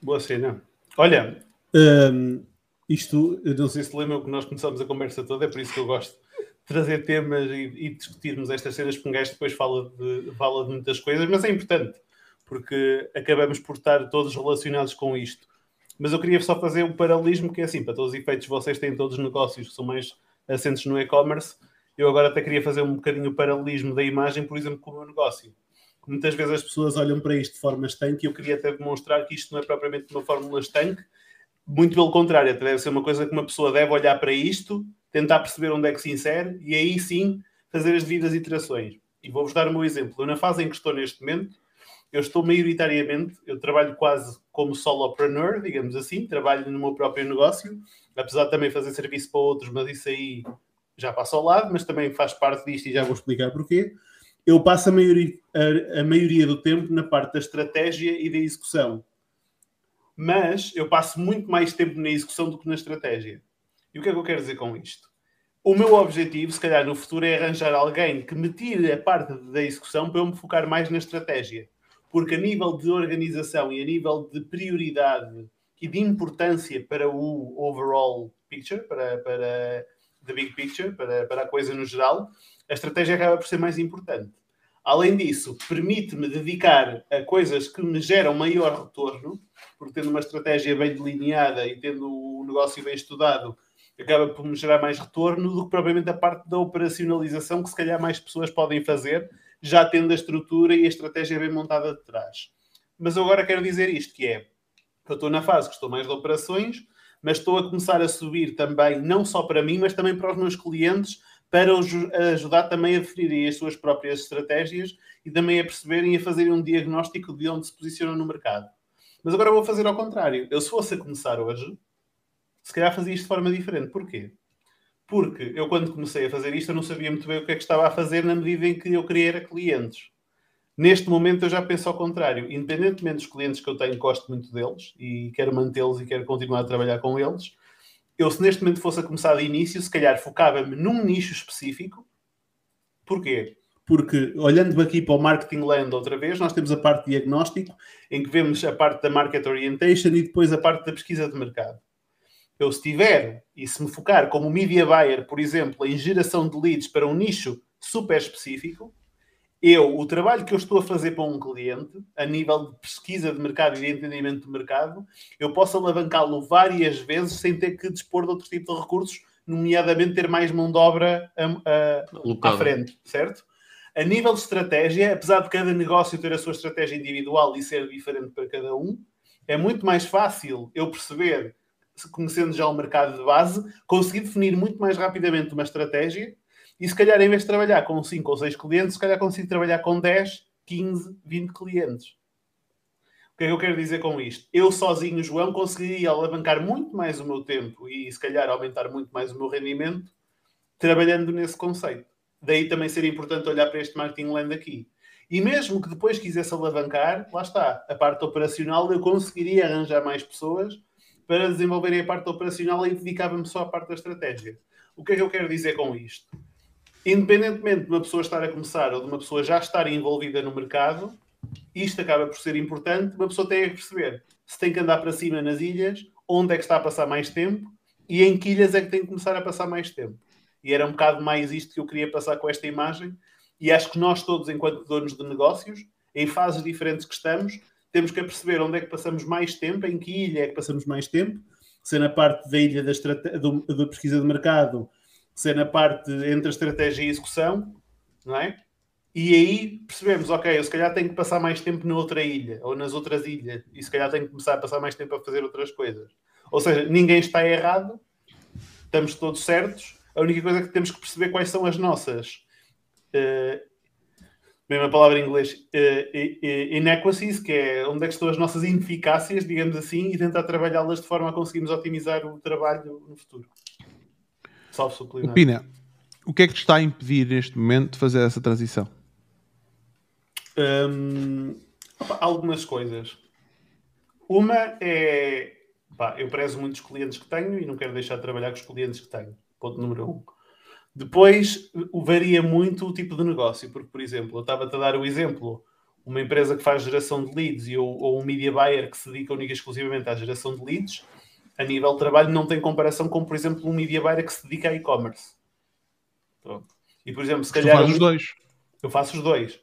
D: Boa cena. Olha, um, isto, eu não sei se lembram que nós começamos a conversa toda, é por isso que eu gosto de trazer temas e, e discutirmos estas cenas, porque um gajo depois fala de, fala de muitas coisas, mas é importante, porque acabamos por estar todos relacionados com isto. Mas eu queria só fazer um paralelismo que é assim, para todos os efeitos, vocês têm todos os negócios que são mais assentes no e-commerce, eu agora até queria fazer um bocadinho o paralelismo da imagem, por exemplo, com o meu negócio. Muitas vezes as pessoas olham para isto de forma estanque e eu queria até demonstrar que isto não é propriamente uma fórmula estanque, muito pelo contrário, deve ser uma coisa que uma pessoa deve olhar para isto, tentar perceber onde é que se insere e aí sim fazer as devidas iterações. E vou-vos dar o meu exemplo. Eu, na fase em que estou neste momento, eu estou maioritariamente, eu trabalho quase como solopreneur, digamos assim, trabalho no meu próprio negócio, apesar de também fazer serviço para outros, mas isso aí já passo ao lado, mas também faz parte disto e já vou explicar porquê. Eu passo a maioria, a, a maioria do tempo na parte da estratégia e da execução. Mas eu passo muito mais tempo na execução do que na estratégia. E o que é que eu quero dizer com isto? O meu objetivo, se calhar no futuro, é arranjar alguém que me tire a parte da execução para eu me focar mais na estratégia. Porque a nível de organização e a nível de prioridade e de importância para o overall picture, para, para the big picture, para, para a coisa no geral, a estratégia acaba por ser mais importante. Além disso, permite-me dedicar a coisas que me geram maior retorno, porque tendo uma estratégia bem delineada e tendo o negócio bem estudado, acaba por me gerar mais retorno do que propriamente a parte da operacionalização, que se calhar mais pessoas podem fazer, já tendo a estrutura e a estratégia bem montada de trás. Mas eu agora quero dizer isto, que é, eu estou na fase que estou mais de operações, mas estou a começar a subir também, não só para mim, mas também para os meus clientes, para os ajudar também a definirem as suas próprias estratégias e também a perceberem e a fazerem um diagnóstico de onde se posicionam no mercado. Mas agora vou fazer ao contrário. Eu, se fosse a começar hoje, se calhar fazia isto de forma diferente. Porquê? Porque eu, quando comecei a fazer isto, eu não sabia muito bem o que é que estava a fazer na medida em que eu queria era clientes. Neste momento eu já penso ao contrário. Independentemente dos clientes que eu tenho, gosto muito deles e quero mantê-los e quero continuar a trabalhar com eles. Eu, se neste momento fosse a começar de início, se calhar focava-me num nicho específico. Porquê? Porque, olhando aqui para o Marketing Land outra vez, nós temos a parte de diagnóstico, em que vemos a parte da Market Orientation e depois a parte da pesquisa de mercado. Eu, se tiver e se me focar como Media Buyer, por exemplo, em geração de leads para um nicho super específico, eu, o trabalho que eu estou a fazer para um cliente, a nível de pesquisa de mercado e de entendimento do mercado, eu posso alavancá-lo várias vezes sem ter que dispor de outro tipo de recursos, nomeadamente ter mais mão de obra a, a, à frente, certo? A nível de estratégia, apesar de cada negócio ter a sua estratégia individual e ser diferente para cada um, é muito mais fácil eu perceber, conhecendo já o mercado de base, conseguir definir muito mais rapidamente uma estratégia e se calhar em vez de trabalhar com 5 ou 6 clientes, se calhar consigo trabalhar com 10, 15, 20 clientes. O que é que eu quero dizer com isto? Eu sozinho, João, conseguiria alavancar muito mais o meu tempo e se calhar aumentar muito mais o meu rendimento trabalhando nesse conceito. Daí também seria importante olhar para este marketing land aqui. E mesmo que depois quisesse alavancar, lá está, a parte operacional, eu conseguiria arranjar mais pessoas para desenvolverem a parte operacional e dedicava-me só à parte da estratégia. O que é que eu quero dizer com isto? Independentemente de uma pessoa estar a começar ou de uma pessoa já estar envolvida no mercado, isto acaba por ser importante. Uma pessoa tem que perceber se tem que andar para cima nas ilhas, onde é que está a passar mais tempo e em que ilhas é que tem que começar a passar mais tempo. E era um bocado mais isto que eu queria passar com esta imagem. E acho que nós todos, enquanto donos de negócios, em fases diferentes que estamos, temos que perceber onde é que passamos mais tempo, em que ilha é que passamos mais tempo, se é na parte da ilha da, do, da pesquisa de mercado, se é na parte entre a estratégia e a execução, não é? E aí percebemos, ok, eu se calhar tenho que passar mais tempo na outra ilha ou nas outras ilhas e se calhar tenho que começar a passar mais tempo a fazer outras coisas. Ou seja, ninguém está errado, estamos todos certos, a única coisa é que temos que perceber quais são as nossas. Uh, mesma palavra em inglês, uh, inequities, que é onde é que estão as nossas ineficácias, digamos assim, e tentar trabalhá-las de forma a conseguirmos otimizar o trabalho no futuro. Salve suplinar.
A: Pina, o que é que te está a impedir neste momento de fazer essa transição?
D: Um, opa, algumas coisas. Uma é. Pá, eu prezo muitos clientes que tenho e não quero deixar de trabalhar com os clientes que tenho. Ponto número um. Depois, varia muito o tipo de negócio, porque, por exemplo, eu estava-te a dar o exemplo, uma empresa que faz geração de leads e, ou, ou um media buyer que se dedica única e exclusivamente à geração de leads, a nível de trabalho não tem comparação com, por exemplo, um media buyer que se dedica a e-commerce. E, por exemplo, se calhar...
A: Tu fazes os dois.
D: Eu faço os dois.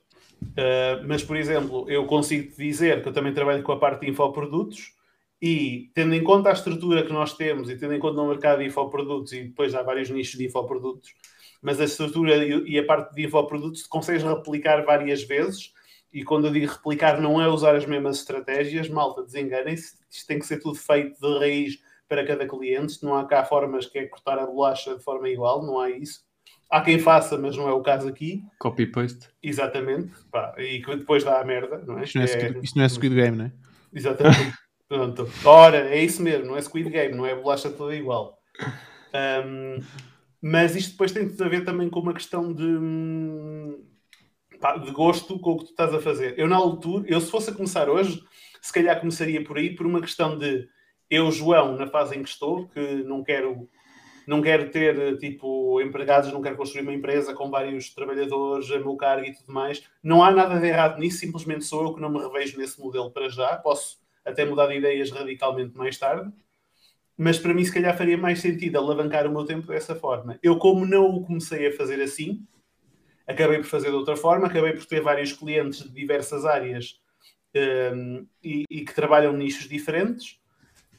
D: Uh, mas, por exemplo, eu consigo te dizer que eu também trabalho com a parte de infoprodutos e tendo em conta a estrutura que nós temos e tendo em conta o mercado de infoprodutos, e depois há vários nichos de infoprodutos, mas a estrutura e a parte de infoprodutos consegues replicar várias vezes. E quando eu digo replicar, não é usar as mesmas estratégias, malta, desenganem-se. Isto tem que ser tudo feito de raiz para cada cliente. Não há cá formas que é cortar a bolacha de forma igual, não há isso. Há quem faça, mas não é o caso aqui.
B: Copy-paste.
D: Exatamente. Pá, e que depois dá a merda, não é?
A: Isto não é, é... Isto não é Squid Game, não é?
D: Exatamente. Pronto. Ora, é isso mesmo, não é Squid Game, não é bolacha toda igual. Um, mas isto depois tem a ver também com uma questão de, pá, de gosto com o que tu estás a fazer. Eu, na altura, eu se fosse a começar hoje, se calhar começaria por aí, por uma questão de eu, João, na fase em que estou, que não quero não quero ter tipo empregados, não quero construir uma empresa com vários trabalhadores a meu cargo e tudo mais. Não há nada de errado nisso, simplesmente sou eu que não me revejo nesse modelo para já. Posso até mudar de ideias radicalmente mais tarde. Mas para mim, se calhar, faria mais sentido alavancar o meu tempo dessa forma. Eu, como não o comecei a fazer assim, acabei por fazer de outra forma, acabei por ter vários clientes de diversas áreas um, e, e, que trabalham nichos diferentes.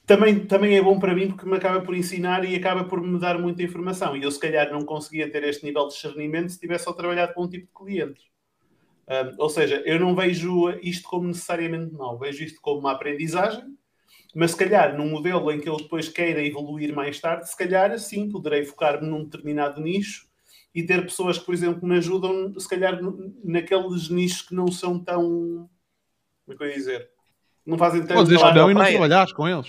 D: Também, também é bom para mim porque me acaba por ensinar e acaba por me dar muita informação. E eu, se calhar, não conseguia ter este nível de discernimento se tivesse só trabalhado com um tipo de clientes. Um, ou seja, eu não vejo isto como necessariamente mau, vejo isto como uma aprendizagem, mas se calhar num modelo em que eu depois queira evoluir mais tarde, se calhar sim, poderei focar-me num determinado nicho e ter pessoas que, por exemplo, me ajudam, se calhar naqueles nichos que não são tão. Como é que eu ia dizer? Não fazem tanto.
A: Podes não e não trabalhares com eles.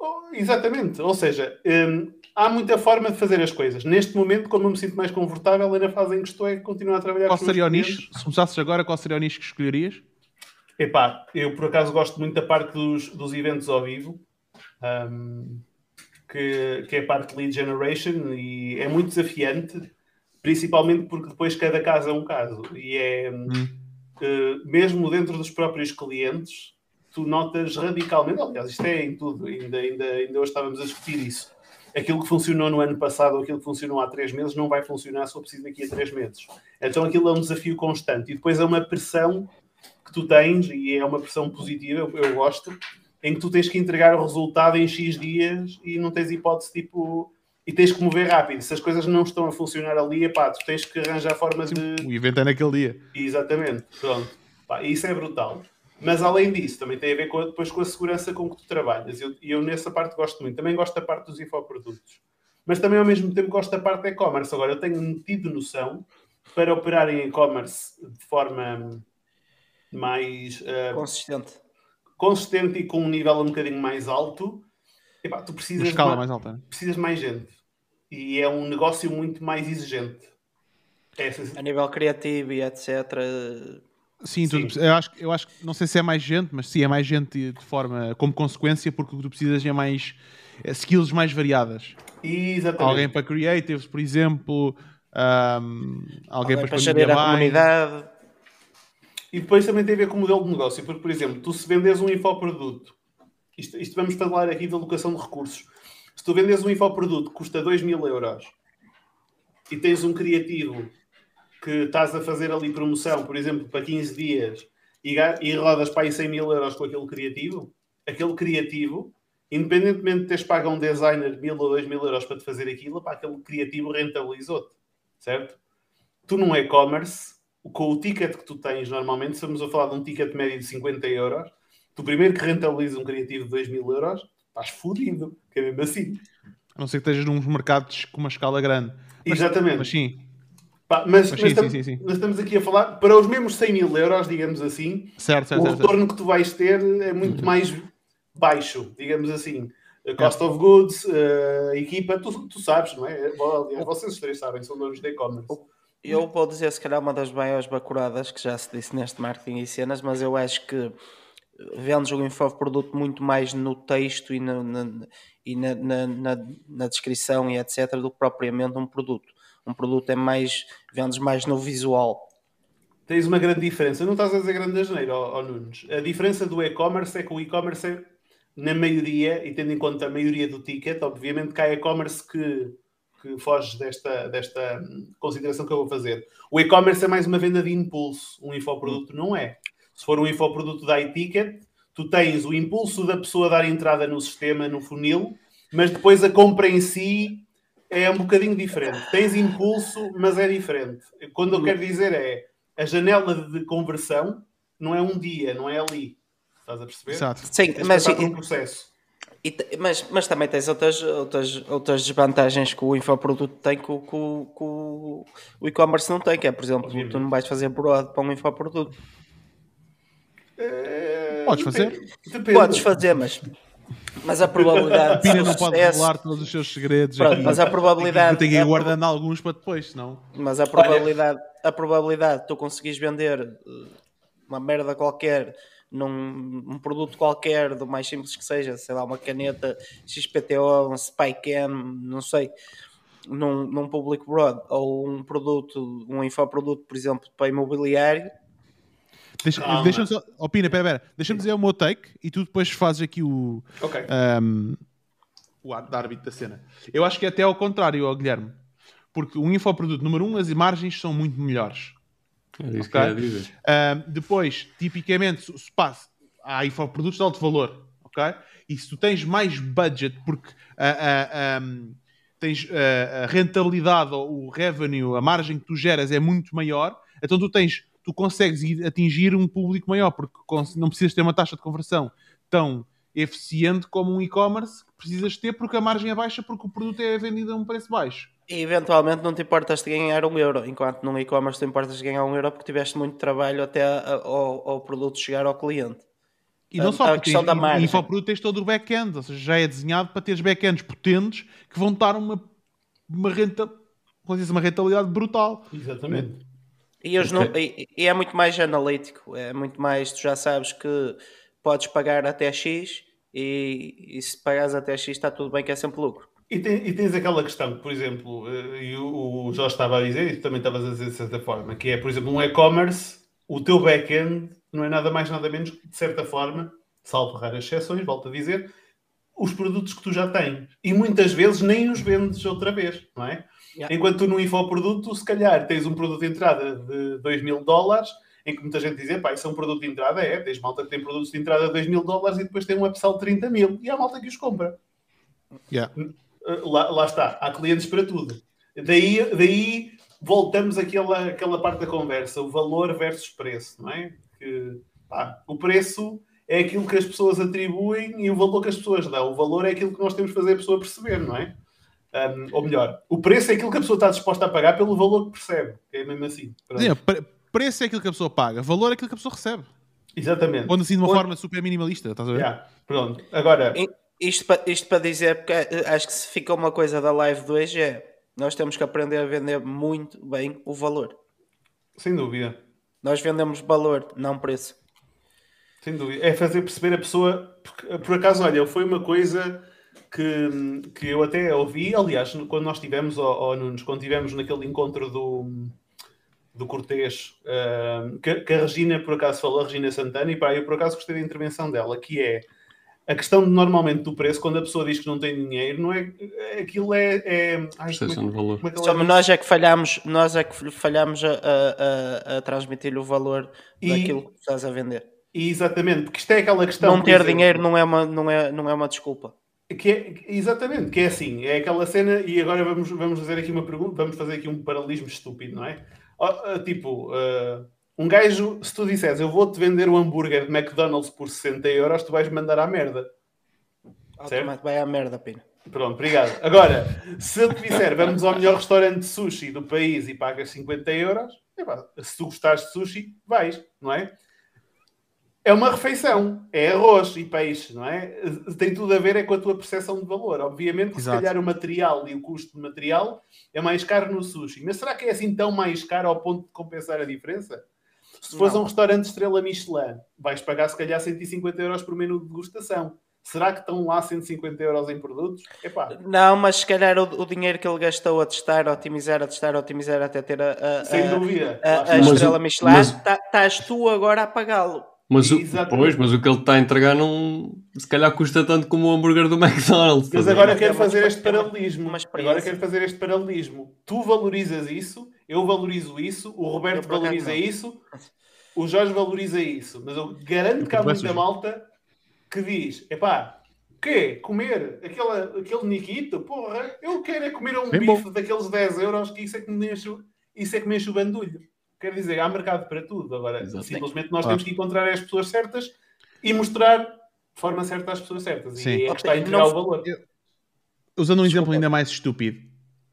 D: Oh, exatamente, ou seja, um, há muita forma de fazer as coisas. Neste momento, como eu me sinto mais confortável, ainda fazem que estou é continuar a trabalhar
A: qual com seria o nicho? Se começasses agora, qual seria o nicho que escolherias?
D: Epá, eu por acaso gosto muito da parte dos, dos eventos ao vivo, um, que, que é a parte de lead generation, e é muito desafiante, principalmente porque depois cada caso é um caso. E é hum. uh, mesmo dentro dos próprios clientes, tu notas radicalmente, aliás, isto é em tudo, ainda, ainda, ainda hoje estávamos a discutir isso aquilo que funcionou no ano passado ou aquilo que funcionou há três meses não vai funcionar se eu preciso daqui a três meses. Então aquilo é um desafio constante e depois é uma pressão que tu tens e é uma pressão positiva, eu, eu gosto, em que tu tens que entregar o resultado em X dias e não tens hipótese tipo. e tens que mover rápido. Se as coisas não estão a funcionar ali, epá, tu tens que arranjar formas de.
A: O evento é naquele dia.
D: Exatamente, pronto. Pá, isso é brutal. Mas além disso, também tem a ver com, depois com a segurança com que tu trabalhas. E eu, eu, nessa parte gosto muito. Também gosto da parte dos infoprodutos. Mas também ao mesmo tempo gosto da parte de e-commerce. Agora, eu tenho tido noção para operar em e-commerce de forma mais uh,
C: consistente.
D: consistente e com um nível um bocadinho mais alto, epá, tu precisas
A: Uma escala mais, mais alta.
D: Precisas mais gente. E é um negócio muito mais exigente.
C: É a nível criativo e etc.
A: Sim, sim. Tu, eu, acho, eu acho que não sei se é mais gente, mas sim, é mais gente de forma como consequência, porque o que tu precisas é mais é skills mais variadas.
D: Exatamente.
A: Alguém para creatives, por exemplo, um, alguém, alguém,
C: para gerir a comunidade.
D: E depois também tem a ver com o modelo de negócio, porque, por exemplo, tu se vendes um infoproduto, isto, isto vamos falar aqui da alocação de recursos. Se tu vendes um infoproduto que custa 2 mil euros e tens um criativo que estás a fazer ali promoção, por exemplo, para 15 dias e, e rodas para aí 100 mil euros com aquele criativo, aquele criativo, independentemente de teres pago a um designer mil ou dois mil euros para te fazer aquilo, para aquele criativo rentabilizou-te, certo? Tu num e-commerce, com o ticket que tu tens normalmente, estamos a falar de um ticket médio de 50 euros, tu primeiro que rentabilizas um criativo de 2 mil euros, estás fodido, que é mesmo assim.
A: A não ser que estejas num mercados com uma escala grande.
D: Mas, Exatamente.
A: Mas sim,
D: Pá, mas, mas, sim, mas, sim, sim, estamos aqui a falar para os mesmos 100 mil euros, digamos assim,
A: certo, certo,
D: o
A: certo,
D: retorno que tu vais ter é muito mais baixo, digamos assim. A cost of goods, a equipa, tu, tu sabes, não é? Aliás, vocês três sabem, são donos de e-commerce.
C: Eu vou dizer, se calhar, uma das maiores bacuradas que já se disse neste marketing e cenas, mas eu acho que vendes um infoproduto muito mais no texto e, na, na e na, na, na, descrição e etc. do que propriamente um produto um produto é mais, vendes mais no visual.
D: Tens uma grande diferença. Não estás a dizer grande asneira, ó, Nunes. A diferença do e-commerce é que o e-commerce é, na maioria, e tendo em conta a maioria do ticket, obviamente que há e-commerce que, que foge desta, desta consideração que eu vou fazer. O e-commerce é mais uma venda de impulso. Um infoproduto não é. Se for um infoproduto da e-ticket, tu tens o impulso da pessoa dar entrada no sistema, no funil, mas depois a compra em si é um bocadinho diferente. Tens impulso, mas é diferente. Quando eu quero dizer é a janela de conversão não é um dia, não é ali. Estás a perceber?
A: Exato.
C: Sim, mas
D: é um processo.
C: E, mas, mas também tens outras, outras, outras desvantagens que o infoproduto tem que, que, que o, o e-commerce não tem, que é, por exemplo, Obviamente. tu não vais fazer broad para um infoproduto.
A: É... Podes fazer?
C: Depende. Podes fazer, mas mas a probabilidade.
A: Pina não pode revelar todos os seus segredos.
C: Pronto, aqui. mas a probabilidade.
A: Tem que ir guardando alguns para depois, senão.
C: Mas a probabilidade, a probabilidade de tu conseguires vender eh, uma merda qualquer num um produto qualquer, do mais simples que seja, sei lá, uma caneta XPTO, um Spycam, não sei, num, num public broad, ou um produto, um infoproduto, por exemplo, para imobiliário,
A: Deixa, ah, deixa só, opina, pera, pera. Deixa-me dizer o meu take e tu depois fazes aqui o.
D: Ok.
A: Um, o árbitro da cena. Eu acho que é até ao contrário, ao Guilherme. Porque o infoproduto número um, as margens são muito melhores.
B: É isso okay? que dizer.
A: Um, depois, tipicamente, se passa, há infoprodutos de alto valor, ok? E se tu tens mais budget, porque uh, uh, um, tens a rentabilidade ou o revenue, a margem que tu geras é muito maior, então tu tens tu consegues atingir um público maior, porque não precisas ter uma taxa de conversão tão eficiente como um e-commerce que precisas ter porque a margem é baixa porque o produto é vendido a um preço baixo.
C: E eventualmente não te importas de ganhar um euro, enquanto num e-commerce te importas de ganhar um euro porque tiveste muito trabalho até ao, ao produto chegar ao cliente.
A: E não a, só, a porque tens, da margem. infoproduto tens todo o back-end, ou seja, já é desenhado para teres back-ends potentes que vão dar uma, uma, renta, uma rentabilidade brutal.
D: Exatamente.
C: E, okay. não, e, e, é muito mais analítico, é muito mais, tu já sabes que podes pagar até X e, e se pagares até X está tudo bem que é sempre lucro.
D: E, tem, e tens aquela questão, por exemplo, eh, e o, o Jorge estava a dizer, e tu também estavas a dizer de certa forma, que é, por exemplo, um e-commerce, o teu back-end não é nada mais nada menos que, de certa forma, salvo raras exceções, volto a dizer, os produtos que tu já tens. E muitas vezes nem os vendes outra vez, não é? Yeah. Enquanto tu no infoproduto, se calhar tens um produto de entrada de 2 mil dólares, em que muita gente diz, pá, isso é um produto de entrada, é, tens malta que tem produtos de entrada de 2 mil dólares e depois tem um upsell de 30 mil, e há malta que os compra.
A: Yeah.
D: lá, lá está, há clientes para tudo. Daí, daí voltamos àquela, àquela parte da conversa, o valor versus preço, não é? Que, pá, o preço é aquilo que as pessoas atribuem e o valor que as pessoas dão. O valor é aquilo que nós temos que fazer a pessoa perceber, não é? Um, ou melhor, o preço é aquilo que a pessoa está disposta a pagar pelo valor que percebe. É mesmo assim.
A: Sim, preço é aquilo que a pessoa paga, valor é aquilo que a pessoa recebe.
D: Exatamente.
A: Quando assim de uma forma super minimalista, estás a ver?
D: Yeah, pronto. Agora.
C: Isto para, isto para dizer, porque acho que se fica uma coisa da live de hoje é nós temos que aprender a vender muito bem o valor.
D: Sem dúvida.
C: Nós vendemos valor, não preço.
D: Sem dúvida. É fazer perceber a pessoa. Porque, por acaso, olha, foi uma coisa que, que eu até ouvi, aliás, quando nós tivemos, ou, Nunes, quando tivemos naquele encontro do, do Cortês, uh, que, que, a Regina por acaso falou, a Regina Santana, e pá, eu por acaso gostei da intervenção dela, que é a questão de, normalmente do preço, quando a pessoa diz que não tem dinheiro, não é aquilo é. é ai, como é.
C: Como é Só nós é que falhamos, nós é que falhamos a, a, a transmitir o valor e, daquilo que estás a vender.
D: Exatamente, porque isto é aquela questão.
C: Não ter exemplo, dinheiro não é, uma, não, é, não é uma desculpa.
D: Que é, exatamente, que é assim, é aquela cena, e agora vamos, vamos fazer aqui uma pergunta, vamos fazer aqui um paralelismo estúpido, não é? Tipo, uh, um gajo, se tu disseres eu vou-te vender um hambúrguer de McDonald's por 60 euros, tu vais mandar à merda.
C: Certo? Vai à merda, Pina.
D: Pronto, obrigado. Agora, se eu te disser vamos ao melhor restaurante de sushi do país e pagas 50 euros, se tu gostares de sushi, vais, não é? É uma refeição, é arroz e peixe, não é? Tem tudo a ver é com a tua percepção de valor. Obviamente que se calhar o material e o custo de material é mais caro no sushi. Mas será que é assim tão mais caro ao ponto de compensar a diferença? Se fores a um restaurante estrela Michelin, vais pagar se calhar 150 euros por menu de degustação. Será que estão lá 150 euros em produtos? Epá.
C: Não, mas se calhar o, o, dinheiro que ele gastou a testar, a otimizar, a testar, a otimizar até ter a, a,
D: Sem dúvida.
C: a, a estrela Michelin, estás mas... tu agora a pagá-lo.
B: Mas o, pois, mas o que ele está a entregar não se calhar custa tanto como o hambúrguer do McDonald's.
D: Mas agora quero fazer este paralelismo. Agora quero fazer este paralelismo. Tu valorizas isso, eu valorizo isso, o Roberto valoriza isso, o Jorge valoriza isso. Mas eu garanto que há muita malta que diz: epá, o quê? Comer aquela, aquele Nikito? Porra, eu quero é comer um Bem bife bom. daqueles 10 euros que isso é que me enche, isso é que me enche o bandulho. Quer dizer, há mercado para tudo. Agora, Exato. simplesmente nós temos que encontrar as pessoas certas e mostrar de forma certa às pessoas certas. Sim. E é que está a entregar o valor.
A: Usando um exemplo ainda mais estúpido,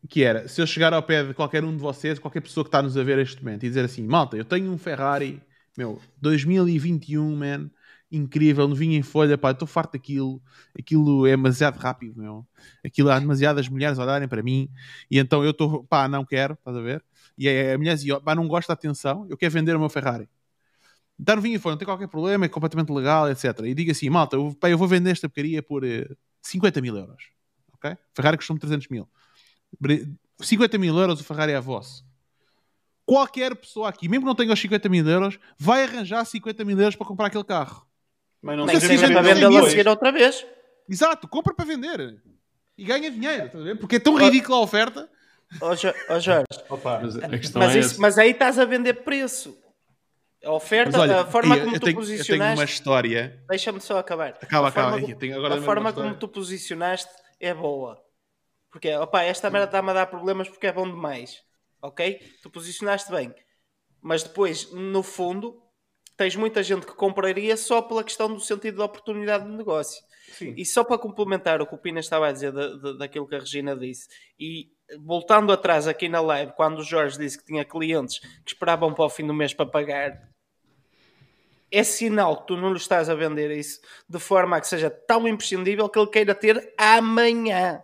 A: que era, se eu chegar ao pé de qualquer um de vocês, qualquer pessoa que está nos a ver neste momento, e dizer assim, malta, eu tenho um Ferrari, meu, 2021, man, incrível, no vinho em folha, pá, estou farto daquilo, aquilo é demasiado rápido, meu, aquilo há demasiadas mulheres a olharem para mim, e então eu estou, pá, não quero, estás a ver? E a mulher dizia, pá, não gosto da atenção, eu quero vender o meu Ferrari. Então vinha fora, não tem qualquer problema, é completamente legal, etc. E diga assim, malta, eu, pá, eu vou vender esta porcaria por uh, eh, 50 mil euros. Ok? Ferrari custou-me 300 mil. 50 mil euros o Ferrari é vosso. Qualquer pessoa aqui, mesmo que não tenha os 50 mil euros, vai arranjar 50 mil euros para comprar aquele carro.
C: Mas não, não seja para vender a seguir outra vez.
A: Exato, compra para vender. E ganha dinheiro, porque é tão ridícula a oferta
C: Ó oh, Jorge,
B: Opa, mas,
C: mas, é isso, mas, aí estás a vender preço. A oferta, olha, a forma como tu tenho, posicionaste. Eu tenho
A: uma história.
C: Deixa-me só acabar.
A: Acaba,
C: a
A: acaba.
C: Forma, tenho agora a forma como tu posicionaste é boa. Porque, opa, esta merda está-me a dar problemas porque é bom demais. Ok? Tu posicionaste bem. Mas depois, no fundo, tens muita gente que compraria só pela questão do sentido da oportunidade de negócio. Sim. E só para complementar o que o Pina estava a dizer da, da, daquilo que a Regina disse, e voltando atrás aqui na live, quando o Jorge disse que tinha clientes que esperavam para o fim do mês para pagar, é sinal que tu não lhe estás a vender isso de forma a que seja tão imprescindível que ele queira ter amanhã.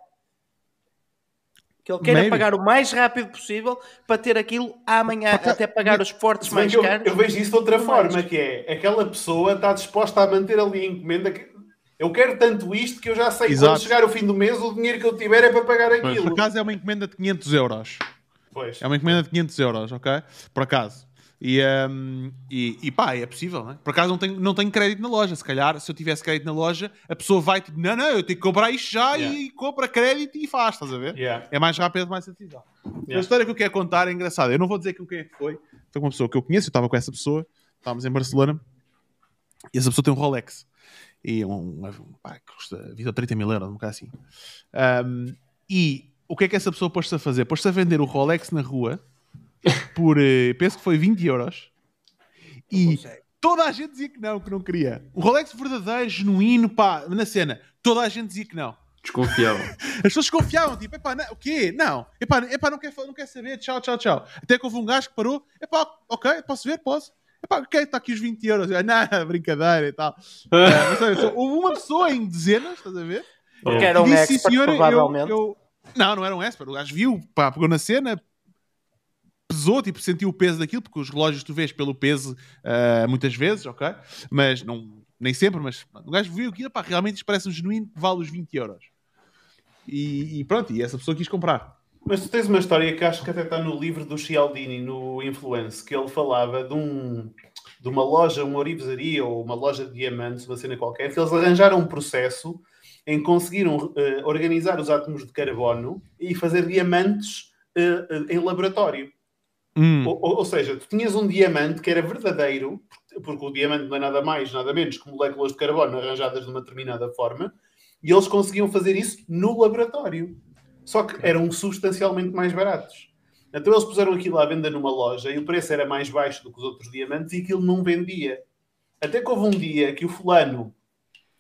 C: Que ele queira Maybe. pagar o mais rápido possível para ter aquilo amanhã, até, até pagar os portos mais
D: eu,
C: caros.
D: Eu vejo isso de outra forma, mais. que é aquela pessoa está disposta a manter ali a encomenda que eu quero tanto isto que eu já sei que quando chegar o fim do mês o dinheiro que eu tiver é para pagar aquilo.
A: Por acaso é uma encomenda de 500 euros.
D: Pois.
A: É uma encomenda de 500 euros, ok? Por acaso. E, um, e, e pá, é possível, não é? Por acaso não tenho, não tenho crédito na loja. Se calhar, se eu tivesse crédito na loja, a pessoa vai tipo, não, não, eu tenho que comprar isto já yeah. e compra crédito e faz, estás a ver?
D: Yeah.
A: É mais rápido, mais satisfatório. Yeah. A história que eu quero contar é engraçada. Eu não vou dizer quem é que foi. Foi com uma pessoa que eu conheço, eu estava com essa pessoa, estávamos em Barcelona, e essa pessoa tem um Rolex e um, um pá, que custa 20 ou 30 mil euros, um bocado assim. Um, E o que é que essa pessoa pôs-se a fazer? Pôs-se a vender o Rolex na rua por, uh, penso que foi 20 euros. E toda a gente dizia que não, que não queria. O Rolex verdadeiro, genuíno, pá, na cena, toda a gente dizia que não.
B: Desconfiavam.
A: As pessoas desconfiavam, tipo, epá, não, o quê? Não, epá, epá não, quer, não quer saber, tchau, tchau, tchau. Até que houve um gajo que parou, epá, ok, posso ver, posso. Epá, ok, está aqui os 20 euros. Eu, não, brincadeira e tal. uh, houve uma pessoa em dezenas, estás a ver?
C: Porque era um disse, expert, senhora, provavelmente. Eu, eu...
A: Não, não era um expert. O gajo viu, pá, pegou na cena, pesou, tipo, sentiu o peso daquilo, porque os relógios tu vês pelo peso uh, muitas vezes, ok? Mas não, nem sempre, mas o gajo viu aquilo, pá, realmente isto parece um genuíno que vale os 20 euros. E, e, pronto, e essa pessoa quis comprar.
D: Mas tu tens uma história que acho que até está no livro do Cialdini, no Influence, que ele falava de, um, de uma loja, uma orivesaria ou uma loja de diamantes, uma cena qualquer, que eles arranjaram um processo em conseguiram uh, organizar os átomos de carbono e fazer diamantes uh, uh, em laboratório. Hum. Ou, ou, seja, tu tinhas um diamante que era verdadeiro, porque o diamante não é nada mais, nada menos que moléculas de carbono arranjadas de uma determinada forma, e eles conseguiam fazer isso no laboratório. Só que eram substancialmente mais baratos. Então eles puseram aquilo à venda numa loja e o preço era mais baixo do que os outros diamantes e aquilo não vendia. Até que houve um dia que o fulano,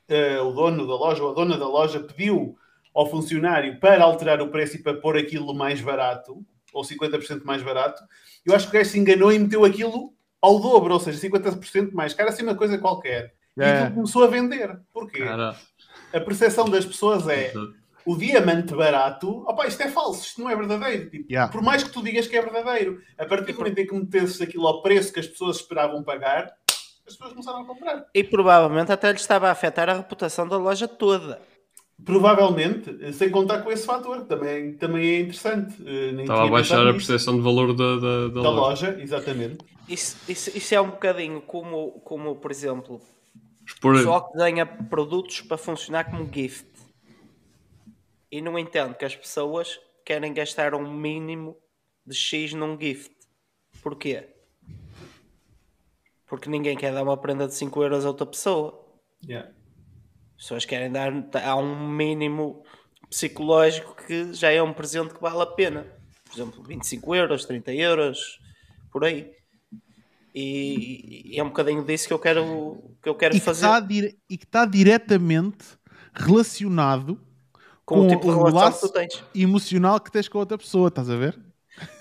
D: uh, o dono da loja ou a dona da loja, pediu ao funcionário para alterar o preço e para pôr aquilo mais barato ou 50% mais barato, eu acho que o gajo se enganou e meteu aquilo ao dobro, ou seja, 50% mais caro, assim uma coisa qualquer. É. E aquilo começou a vender. Porquê? Cara. A percepção das pessoas é o diamante barato, opa, isto é falso, isto não é verdadeiro. Tipo, yeah. Por mais que tu digas que é verdadeiro, a partir do momento em que metesses aquilo ao preço que as pessoas esperavam pagar, as pessoas começaram a comprar.
C: E provavelmente até lhe estava a afetar a reputação da loja toda.
D: Provavelmente, sem contar com esse fator, também, também é interessante.
B: Eh, nem Estava a baixar a percepção de valor da, da, da,
D: da loja. loja. exatamente.
C: Isso, isso, isso, é um bocadinho como, como por exemplo, Expor... o pessoal que desenha produtos para funcionar como gift. E não entendo que as pessoas querem gastar um mínimo de X num gift. Porquê? Porque ninguém quer dar uma prenda de 5 euros a outra pessoa.
D: Yeah
C: pessoas querem dar há um mínimo psicológico que já é um presente que vale a pena. Por exemplo, 25 euros, 30 euros, por aí. E, e é um bocadinho disso que eu quero, que eu quero
A: e
C: fazer.
A: Que e que está diretamente relacionado com, com o tipo o laço que tens. emocional que tens com outra pessoa, estás a ver?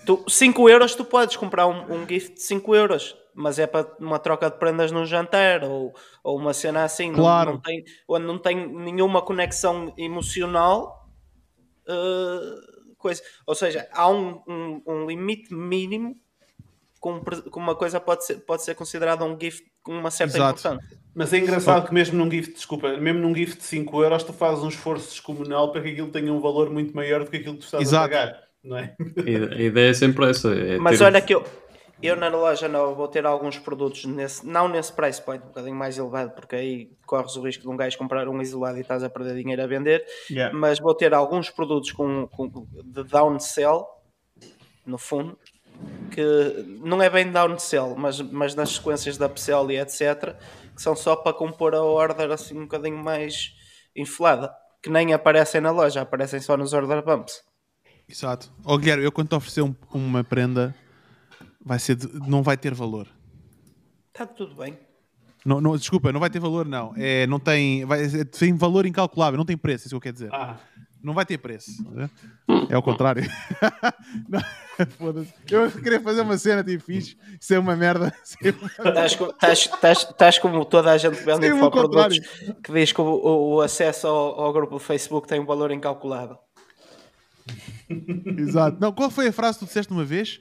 C: Tu, 5 euros, tu podes comprar um, um gift de 5 euros mas é para uma troca de prendas num jantar ou, ou uma cena assim, claro. não, não tem, onde não tem nenhuma conexão emocional, uh, coisa. Ou seja, há um, um, um limite mínimo com, com, uma coisa pode ser, pode ser considerada um gift com uma certa Exato. importância.
D: Mas é engraçado que mesmo num gift, desculpa, mesmo num gift de 5 euros tu fazes um esforço descomunal para que aquilo tenha um valor muito maior do que aquilo que tu estás Exato. a pagar. Não é?
B: A ideia é sempre essa. É
C: Mas olha que eu, eu na loja nova vou ter alguns produtos, nesse, não nesse price point, um bocadinho mais elevado, porque aí corres o risco de um gajo comprar um isolado e estás a perder dinheiro a vender, yeah. mas vou ter alguns produtos com, com, de downsell, no fundo, que não é bem downsell, mas, mas nas sequências da upsell e etc, que são só para compor a order assim um bocadinho mais inflada, que nem aparecem na loja, aparecem só nos order bumps.
A: Exato. Ó oh, Guilherme, eu quando te oferecer um, uma prenda vai ser de, não vai ter valor.
C: Está tudo bem.
A: Não, não, desculpa, não vai ter valor, não. É, não tem, vai, tem valor incalculável, não tem preço, é isso que eu quero dizer. Ah. Não vai ter preço. É o contrário. eu queria fazer uma cena tipo fixe, isso é uma merda.
C: Estás como toda a gente que vende produtos que diz que o, o acesso ao, ao, grupo do Facebook tem um valor incalculável.
A: Exato. Não, qual foi a frase que tu disseste uma vez?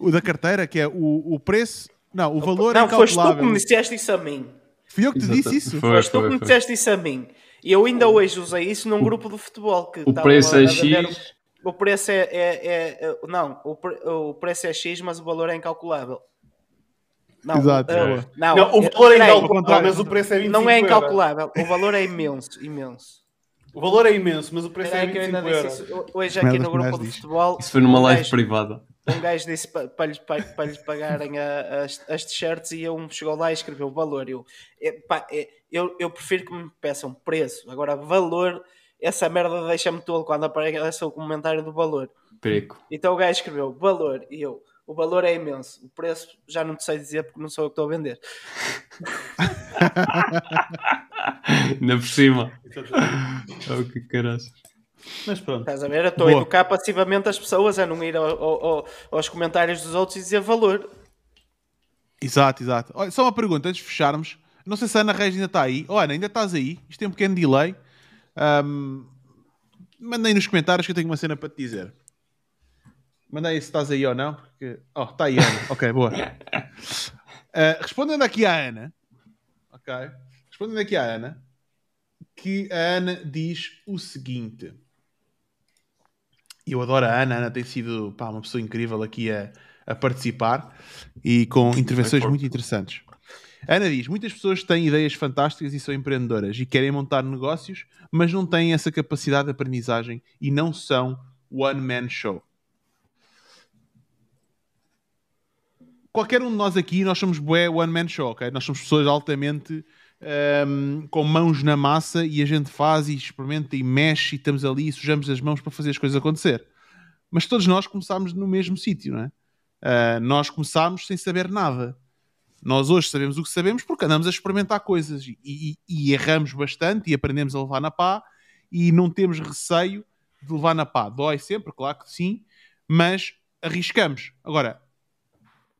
A: o da carteira, que é o, o preço. Não, o valor não, é incalculável. Não, foste
C: tu que me disseste isso a mim.
A: Fui eu que te disse isso?
C: Foi, foste tu que me disseste isso a mim. E eu ainda hoje usei isso num grupo de futebol. Que
B: o preço é X.
C: O preço é, é, é, é não, o, pre, o preço é X, mas o valor é incalculável.
A: Não, Exato. Uh,
D: não, não, o valor é incalculável, mas o preço é 25
C: Não é incalculável, o valor é imenso, imenso.
D: O valor é imenso, mas o preço é, é 25 euros.
C: Hoje aqui no grupo de futebol...
B: Isso foi numa live privada
C: um gajo disse para, para, lhes, para, para lhes pagarem a, as, as t-shirts e um chegou lá e escreveu valor. Eu, é, pá, é, eu, eu prefiro que me peçam preço. Agora, valor essa merda deixa-me tolo quando aparece o comentário do valor.
B: Preco.
C: Então o gajo escreveu valor e eu, o valor é imenso, o preço já não te sei dizer porque não sou eu que estou a vender.
B: Ainda por cima. oh, que caraças.
C: Mas pronto. Estás a ver? Eu estou a educar passivamente as pessoas a não ir ao, ao, aos comentários dos outros e dizer valor.
A: Exato, exato. Olha, só uma pergunta antes de fecharmos. Não sei se a Ana Reis ainda está aí. Oh, Ana, ainda estás aí? Isto tem um pequeno delay. Um, mandei nos comentários que eu tenho uma cena para te dizer. Manda aí se estás aí ou não. Porque... Oh, está aí, Ana. ok, boa. Uh, respondendo aqui à Ana. Ok. Respondendo aqui à Ana. Que a Ana diz o seguinte. Eu adoro a Ana. A Ana tem sido pá, uma pessoa incrível aqui a, a participar e com intervenções muito interessantes. Ana diz: muitas pessoas têm ideias fantásticas e são empreendedoras e querem montar negócios, mas não têm essa capacidade de aprendizagem e não são one-man show. qualquer um de nós aqui, nós somos bué one man show, ok? Nós somos pessoas altamente um, ehm, com mãos na massa e a gente faz e experimenta e mexe e estamos ali e sujamos as mãos para fazer as coisas acontecer. Mas todos nós começámos no mesmo sítio, não é? Uh, nós começámos sem saber nada. Nós hoje sabemos o que sabemos porque andamos a experimentar coisas e, e, e erramos bastante e aprendemos a levar na pá e não temos receio de levar na pá. Dói sempre, claro que sim, mas arriscamos. Agora,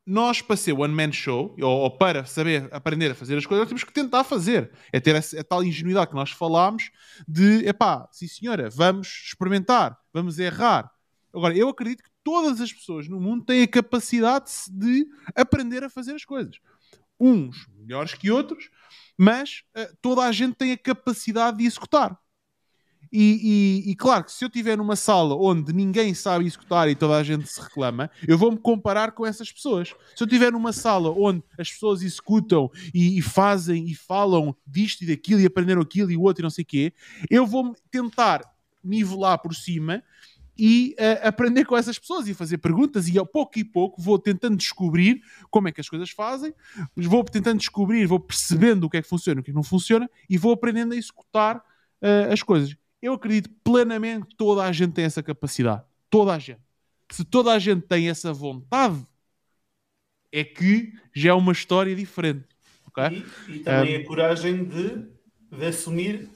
A: nós, para ser one man show, ou, ou, para saber aprender a fazer as coisas, temos que tentar fazer. É ter a, a tal ingenuidade que nós falámos de, epá, sim senhora, vamos experimentar, vamos errar. Agora, eu acredito que todas as pessoas no mundo têm a capacidade de aprender a fazer as coisas. Uns melhores que outros, mas uh, toda a gente tem a capacidade de executar. E, e, e, claro que se eu estiver numa sala onde ninguém sabe executar e toda a gente se reclama, eu vou-me comparar com essas pessoas. Se eu estiver numa sala onde as pessoas executam e, e, fazem e falam disto e daquilo e aprenderam aquilo e o outro e não sei o quê, eu vou tentar nivelar por cima e uh, aprender com essas pessoas e fazer perguntas e ao pouco e pouco vou tentando descobrir como é que as coisas fazem, vou tentando descobrir, vou percebendo o que é que funciona e o que, é que não funciona e vou aprendendo a executar uh, as coisas. Eu acredito plenamente que toda a gente tem essa capacidade. Toda a gente. Se toda a gente tem essa vontade, é que já é uma história diferente. Okay?
D: E, e também um, a coragem de, de assumir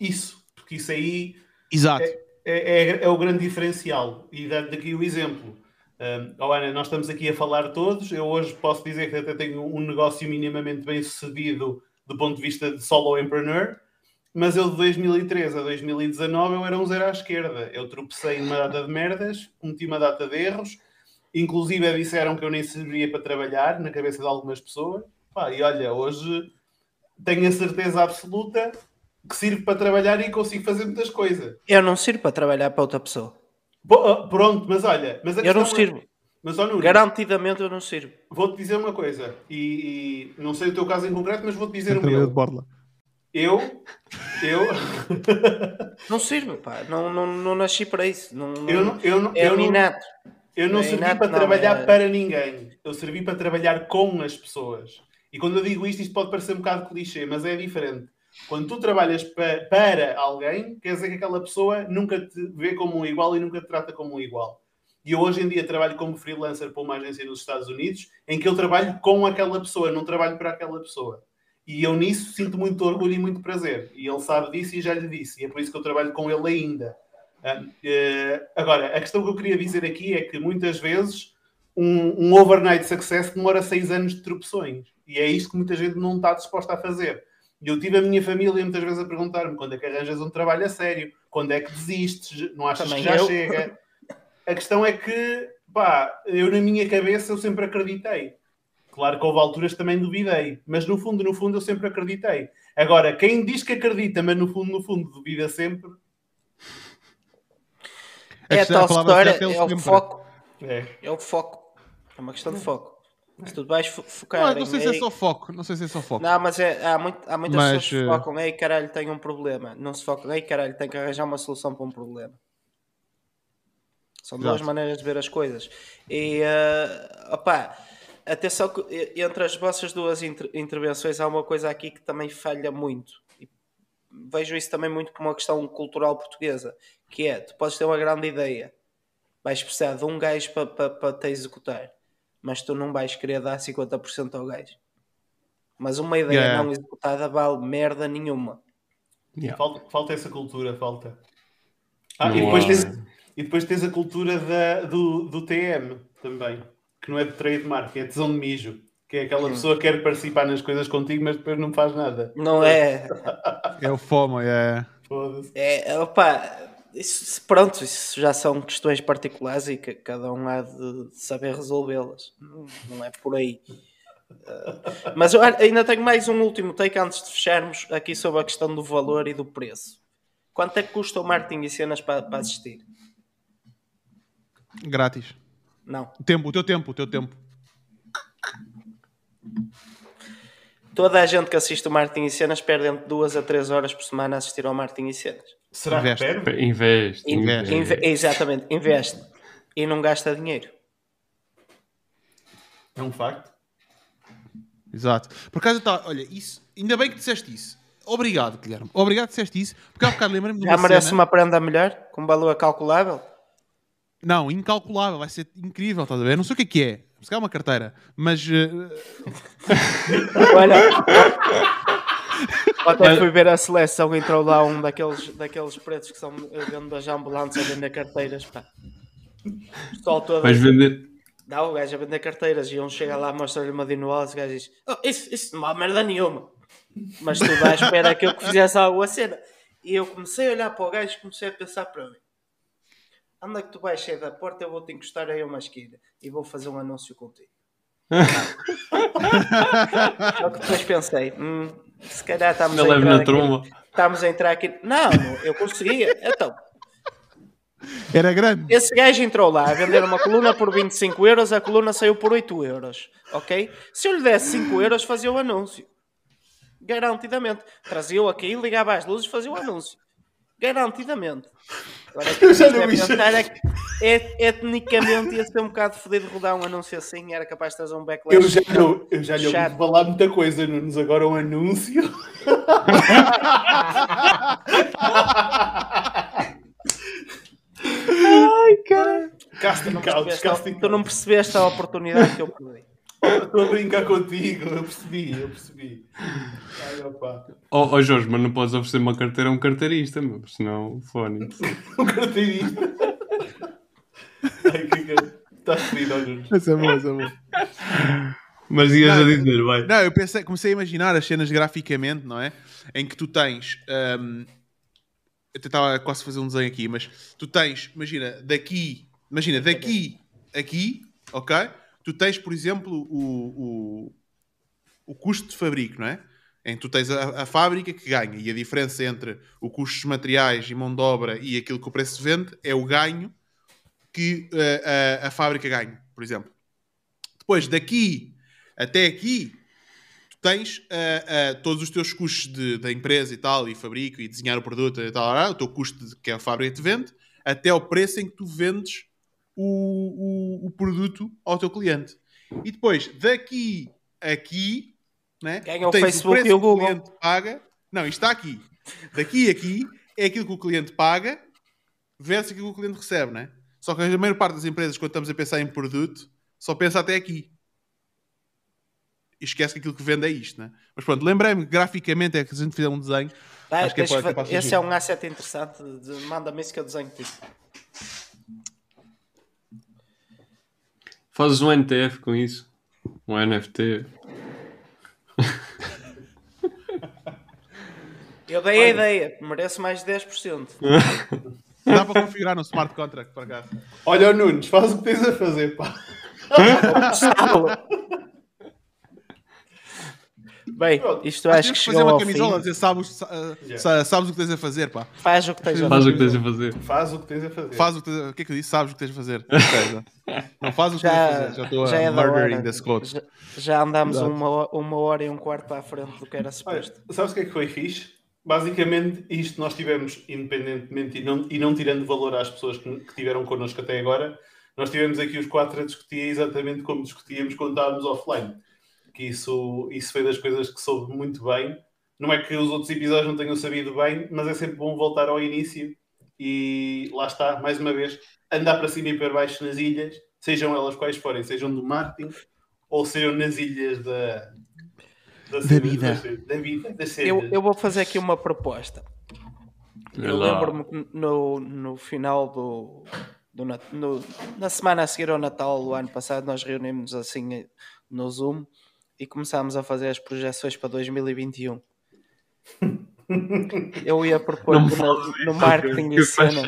D: isso. Porque isso aí
A: Exato.
D: É, é, é, é o grande diferencial. E dar daqui o exemplo. Um, oh Ana, nós estamos aqui a falar todos. Eu hoje posso dizer que até tenho um negócio minimamente bem sucedido do ponto de vista de solo entrepreneur mas eu de 2013 a 2019 eu era um zero à esquerda. Eu tropecei numa data de merdas, cometi uma data de erros, inclusive disseram que eu nem servia para trabalhar na cabeça de algumas pessoas. Pá, e olha, hoje tenho a certeza absoluta que sirvo para trabalhar e consigo fazer muitas coisas.
C: Eu não sirvo para trabalhar para outra pessoa.
D: Ah, pronto, mas olha, mas
C: eu não é- sirvo. Mas, oh, Nunes, Garantidamente eu não sirvo.
D: Vou-te dizer uma coisa, e, e, não sei o teu caso em concreto, mas vou-te dizer o meu. De borla. Eu. Eu.
C: não sirvo, pá. Não, não, não nasci para isso. Não,
D: eu não, eu não, é eu inato. eu não é servi inato, para não, trabalhar é... para ninguém. Eu servi para trabalhar com as pessoas. E quando eu digo isto, isto pode parecer um bocado clichê, mas é diferente. Quando tu trabalhas pa para alguém, quer dizer que aquela pessoa nunca te vê como um igual e nunca te trata como um igual. E eu hoje em dia trabalho como freelancer para uma agência nos Estados Unidos, em que eu trabalho com aquela pessoa, não trabalho para aquela pessoa. E eu nisso sinto muito orgulho e muito prazer. E ele sabe disso e já lhe disse. E é por isso que eu trabalho com ele ainda. Uh, agora, a questão que eu queria dizer aqui é que muitas vezes um, um overnight success demora seis anos de tropeções. E é isto que muita gente não está disposta a fazer. E eu tive a minha família muitas vezes a perguntar-me quando é que arranjas um trabalho a sério, quando é que desistes, não achas Também que já eu. chega. A questão é que, pá, eu na minha cabeça eu sempre acreditei Claro que houve alturas também duvidei, mas no fundo, no fundo, eu sempre acreditei. Agora, quem diz que acredita, mas no fundo, no fundo, duvida sempre.
C: É a tal história, é, é o foco. É. é o foco. É uma questão de foco. Se tu vais focar.
A: Não, não sei se é só foco. Não sei se é só foco.
C: Não, mas é, há, muito, há muitas mas, pessoas que uh... focam. Ei, caralho, tem um problema. Não se focam. Ei, caralho, tem que arranjar uma solução para um problema. São Exato. duas maneiras de ver as coisas. E, uh, opá, atenção que entre as vossas duas inter intervenções há uma coisa aqui que também falha muito. vejo isso também muito como uma questão cultural portuguesa, que é, tu podes ter uma grande ideia, vais precisar de um gajo para pa, pa te executar, mas tu não vais querer dar 50% ao gajo. Mas uma ideia yeah. não executada vale merda nenhuma.
D: Yeah. Falta, falta essa cultura, falta. Ah, e depois, tens, e depois tens a cultura da, do, do TM também, que não é de trademark, é tesão de mijo. Que é aquela pessoa que quer participar nas coisas contigo, mas depois não faz nada.
C: Não é.
A: É o FOMO, é.
C: É, opa, isso, pronto, isso já são questões particulares e que cada um há de saber resolvê-las. Não, não, é por aí. Uh, mas eu ainda tenho mais um último take antes de fecharmos aqui sobre a questão do valor e do preço. Quanto é que custa o marketing e cenas para, para assistir?
A: Grátis.
C: Não.
A: O tempo, o teu tempo, o teu tempo.
C: Toda a gente que assiste o Martin e Cenas perde entre 2 a 3 horas por semana a assistir ao Martin e Cenas.
D: Será investe. que
B: perde? Investe. investe.
C: Inve exatamente, investe. E não gasta dinheiro.
D: É um facto.
A: Exato. Por acaso, tá, olha, isso, ainda bem que disseste isso. Obrigado, Guilherme. Obrigado que disseste isso. Porque há bocado lembra-me
C: de uma Já merece cena... uma prenda melhor? Com valor calculável?
A: Não, incalculável. Vai ser incrível, estás a ver? Não sei o que é que é. Se calhar uma carteira. Mas. Uh...
C: Olha. Ontem fui ver a seleção, entrou lá um daqueles, daqueles pretos que são vendas ambulantes a vender carteiras. Pá.
B: Pessoal todo. Vais vender.
C: Dá o gajo a vender carteiras e um chega lá, mostra-lhe uma dinola e o gajo diz: oh, Isso, isso não vale merda nenhuma. Mas tu vais esperar que eu fizesse algo a cena. E eu comecei a olhar para o gajo e comecei a pensar para mim: anda que tu vais sair da porta, eu vou-te encostar aí uma esquina e vou fazer um anúncio contigo. Só que depois pensei, hum, se calhar estamos a, entrar aqui, estamos a entrar aqui. Não, eu conseguia. Então,
A: era grande.
C: Esse gajo entrou lá a vender uma coluna por 25 euros, a coluna saiu por 8 euros. Ok? Se eu lhe desse 5 euros, fazia o anúncio. Garantidamente. Trazia-o aqui, ligava as luzes, fazia o anúncio. Garantidamente. Agora, eu já não me é, é, etnicamente ia ser um bocado fodido rodar um anúncio assim, era capaz de trazer um backlash.
D: Eu já não, eu já lhe ouvi falar muita coisa, Nunes, agora um anúncio.
C: Ai, cara.
D: Casting couch, casting
C: Tu não percebeste a oportunidade que eu perdi.
D: Estou a brincar contigo, eu percebi, eu percebi. Ai, opa.
B: Oh, oh Jorge, mas não podes oferecer uma carteira a um carteirista, meu, senão fone.
D: um carteirista? Ai, que Estás fedido, ó Jorge.
A: Essa é boa, essa é boa.
B: Mas ias não, a dizer, vai.
A: Não, eu pensei, comecei a imaginar as cenas graficamente, não é? Em que tu tens. Um, eu tentava quase fazer um desenho aqui, mas tu tens, imagina, daqui, imagina, daqui, aqui, ok? tu tens, por exemplo, o, o, o custo de fabrico, não é? Em que tu tens a, a, fábrica que ganha e a diferença entre o custo dos materiais e mão de obra e aquilo que o preço vende é o ganho que uh, a, a fábrica ganha, por exemplo. Depois, daqui até aqui, tu tens uh, uh, todos os teus custos de, da empresa e tal, e fabrico, e desenhar o produto e tal, o teu custo de, que a fábrica te vende, até o preço em que tu vendes o, o, o produto ao teu cliente. E depois, daqui aqui, né,
C: Ganha o Facebook o e o Google.
A: o cliente paga. Não, isto está aqui. Daqui a aqui é aquilo que o cliente paga versus aquilo que o cliente recebe, né? Só que a maior parte das empresas, quando estamos a pensar em produto, só pensa até aqui. E esquece que aquilo que vende é isto, né? Mas pronto, lembrei-me que graficamente é que a gente fizer um desenho.
C: Vai, acho que é, para, esse é um asset interessante. Manda-me isso que eu desenho tipo.
B: Fazes um NTF com isso? Um NFT?
C: Eu dei a ideia, merece mais de 10%.
A: Dá para configurar no smart contract para cá.
D: Olha, Nunes, faz o que tens a fazer, pá.
C: Bem, isto acho, acho que, que chegou fazer uma camisola, dizer,
A: sabes, yeah. sabes o que tens a fazer, pá.
C: Faz o que tens a
B: fazer. Faz o que tens a fazer.
D: Faz o que tens a fazer.
A: Faz o que, tens a... o que é que eu disse? Sabes o que tens a fazer. não faz o que já, tens a fazer. Já estou a é murdering this quote.
C: Já, já andámos uma, uma hora e um quarto para a frente do que era suposto.
D: Olha, sabes o que é que foi fixe? Basicamente, isto nós tivemos, independentemente e não, e não tirando valor às pessoas que, que tiveram connosco até agora, nós tivemos aqui os quatro a discutir exatamente como discutíamos quando estávamos offline que isso, isso foi das coisas que soube muito bem. Não é que os outros episódios não tenham sabido bem, mas é sempre bom voltar ao início e lá está, mais uma vez, andar para cima e para baixo nas ilhas, sejam elas quais forem, sejam do marketing ou sejam nas ilhas da,
A: da, da vida.
D: Da, da vida da
C: eu, eu vou fazer aqui uma proposta. Eu lembro-me que no, no final do, do no, na semana a seguir ao Natal do ano passado, nós reunimos assim no Zoom e começámos a fazer as projeções para 2021. Eu ia propor no, no marketing e cenas.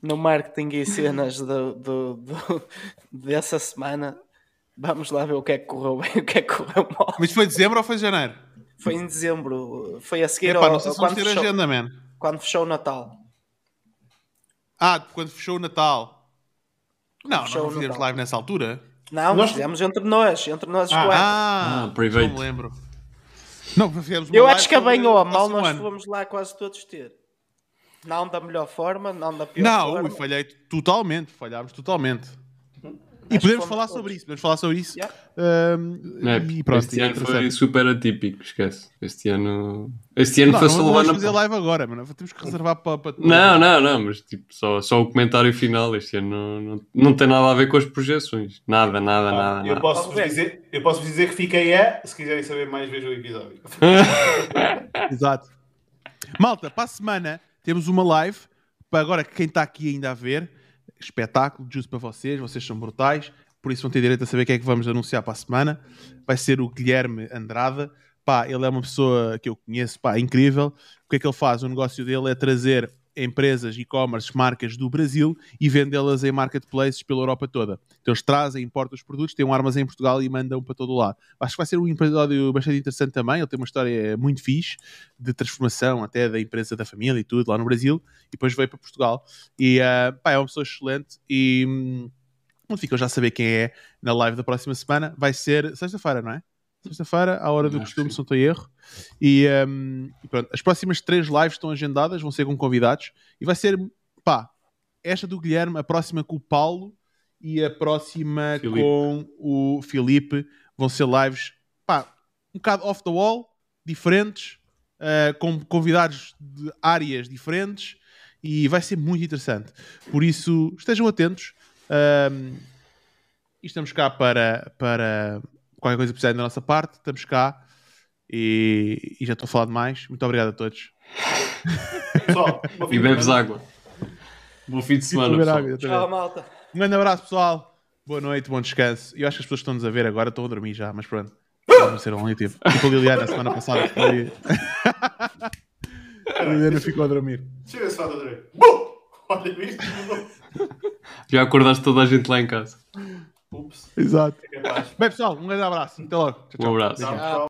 C: No marketing e cenas do, do, do, dessa semana. Vamos lá ver o que é que correu bem e o que é que correu mal.
A: Mas foi dezembro ou foi janeiro?
C: Foi em dezembro. Foi a seguir
A: Epá, ao, não sei se quando, ter fechou, agenda, man.
C: quando fechou o Natal.
A: Ah, quando fechou o Natal. Não, nós não fizemos live nessa altura.
C: Não, nós fizemos entre nós, entre nós
A: ah, ah, ah private. Não me lembro. Não, fizemos
C: Eu acho que a bem ou a mal nós ano. fomos lá quase todos ter. Não da melhor forma, não da pior
A: não,
C: forma.
A: Não, falhei totalmente, falhámos totalmente. E podemos falar todos. sobre isso, podemos falar sobre isso. Yeah. Um,
B: é, e pronto, este ano foi super atípico, esquece. Este ano. Este ano
A: não,
B: foi
A: só levar na. fazer live agora, mano. Temos que reservar para. para...
B: Não, não, não, mas tipo, só, só o comentário final. Este ano não, não, não tem nada a ver com as projeções. Nada, nada, ah, nada.
D: Eu. Posso dizer, eu posso dizer que fiquei é. Se quiserem saber mais, vejam o episódio.
A: Exato. Malta, para a semana temos uma live. Para agora, quem está aqui ainda a ver espetáculo, justo para vocês, vocês são brutais, por isso vão ter direito a saber quem é que vamos anunciar para a semana. Vai ser o Guilherme Andrada. Pá, ele é uma pessoa que eu conheço, pá, incrível. O que é que ele faz? O negócio dele é trazer empresas, e-commerce, marcas do Brasil e vendê-las em marketplaces pela Europa toda. Então eles trazem, importam os produtos, têm um armazém em Portugal e mandam para todo o lado. Acho que vai ser um episódio bastante interessante também. Ele tem uma história muito fixe de transformação até da empresa da família e tudo lá no Brasil e depois veio para Portugal. E uh, pá, é uma pessoa excelente e hum, ficam já a saber quem é na live da próxima semana. Vai ser sexta-feira, não é? Sexta-feira, à hora do Acho costume, se não estou erro. E, um, e, pronto, as próximas três lives estão agendadas, vão ser com convidados. E vai ser, pá, esta do Guilherme, a próxima com o Paulo e a próxima Filipe. com o Filipe. Vão ser lives, pá, um bocado off the wall, diferentes, uh, com convidados de áreas diferentes. E vai ser muito interessante. Por isso, estejam atentos. Um, e estamos cá para, para qualquer coisa precisarem da nossa parte, estamos cá. E, e já estou a falar demais. Muito obrigado a todos.
B: Pessoal, e bebes água. Bom fim de semana.
C: Água, Tchau, malta.
A: Um grande abraço, pessoal. Boa noite, bom descanso. Eu acho que as pessoas estão-nos a ver agora estão a dormir já, mas pronto. Vamos ser um tipo. Tipo a Liliana, semana passada. Foi... a Liliana ficou a dormir.
D: Chega só a dormir. Olha isto.
B: Já acordaste toda a gente lá em casa.
A: Ups. Exato. Bem, pessoal, um grande abraço. Até logo.
B: Tchau, tchau. Um abraço. Tchau.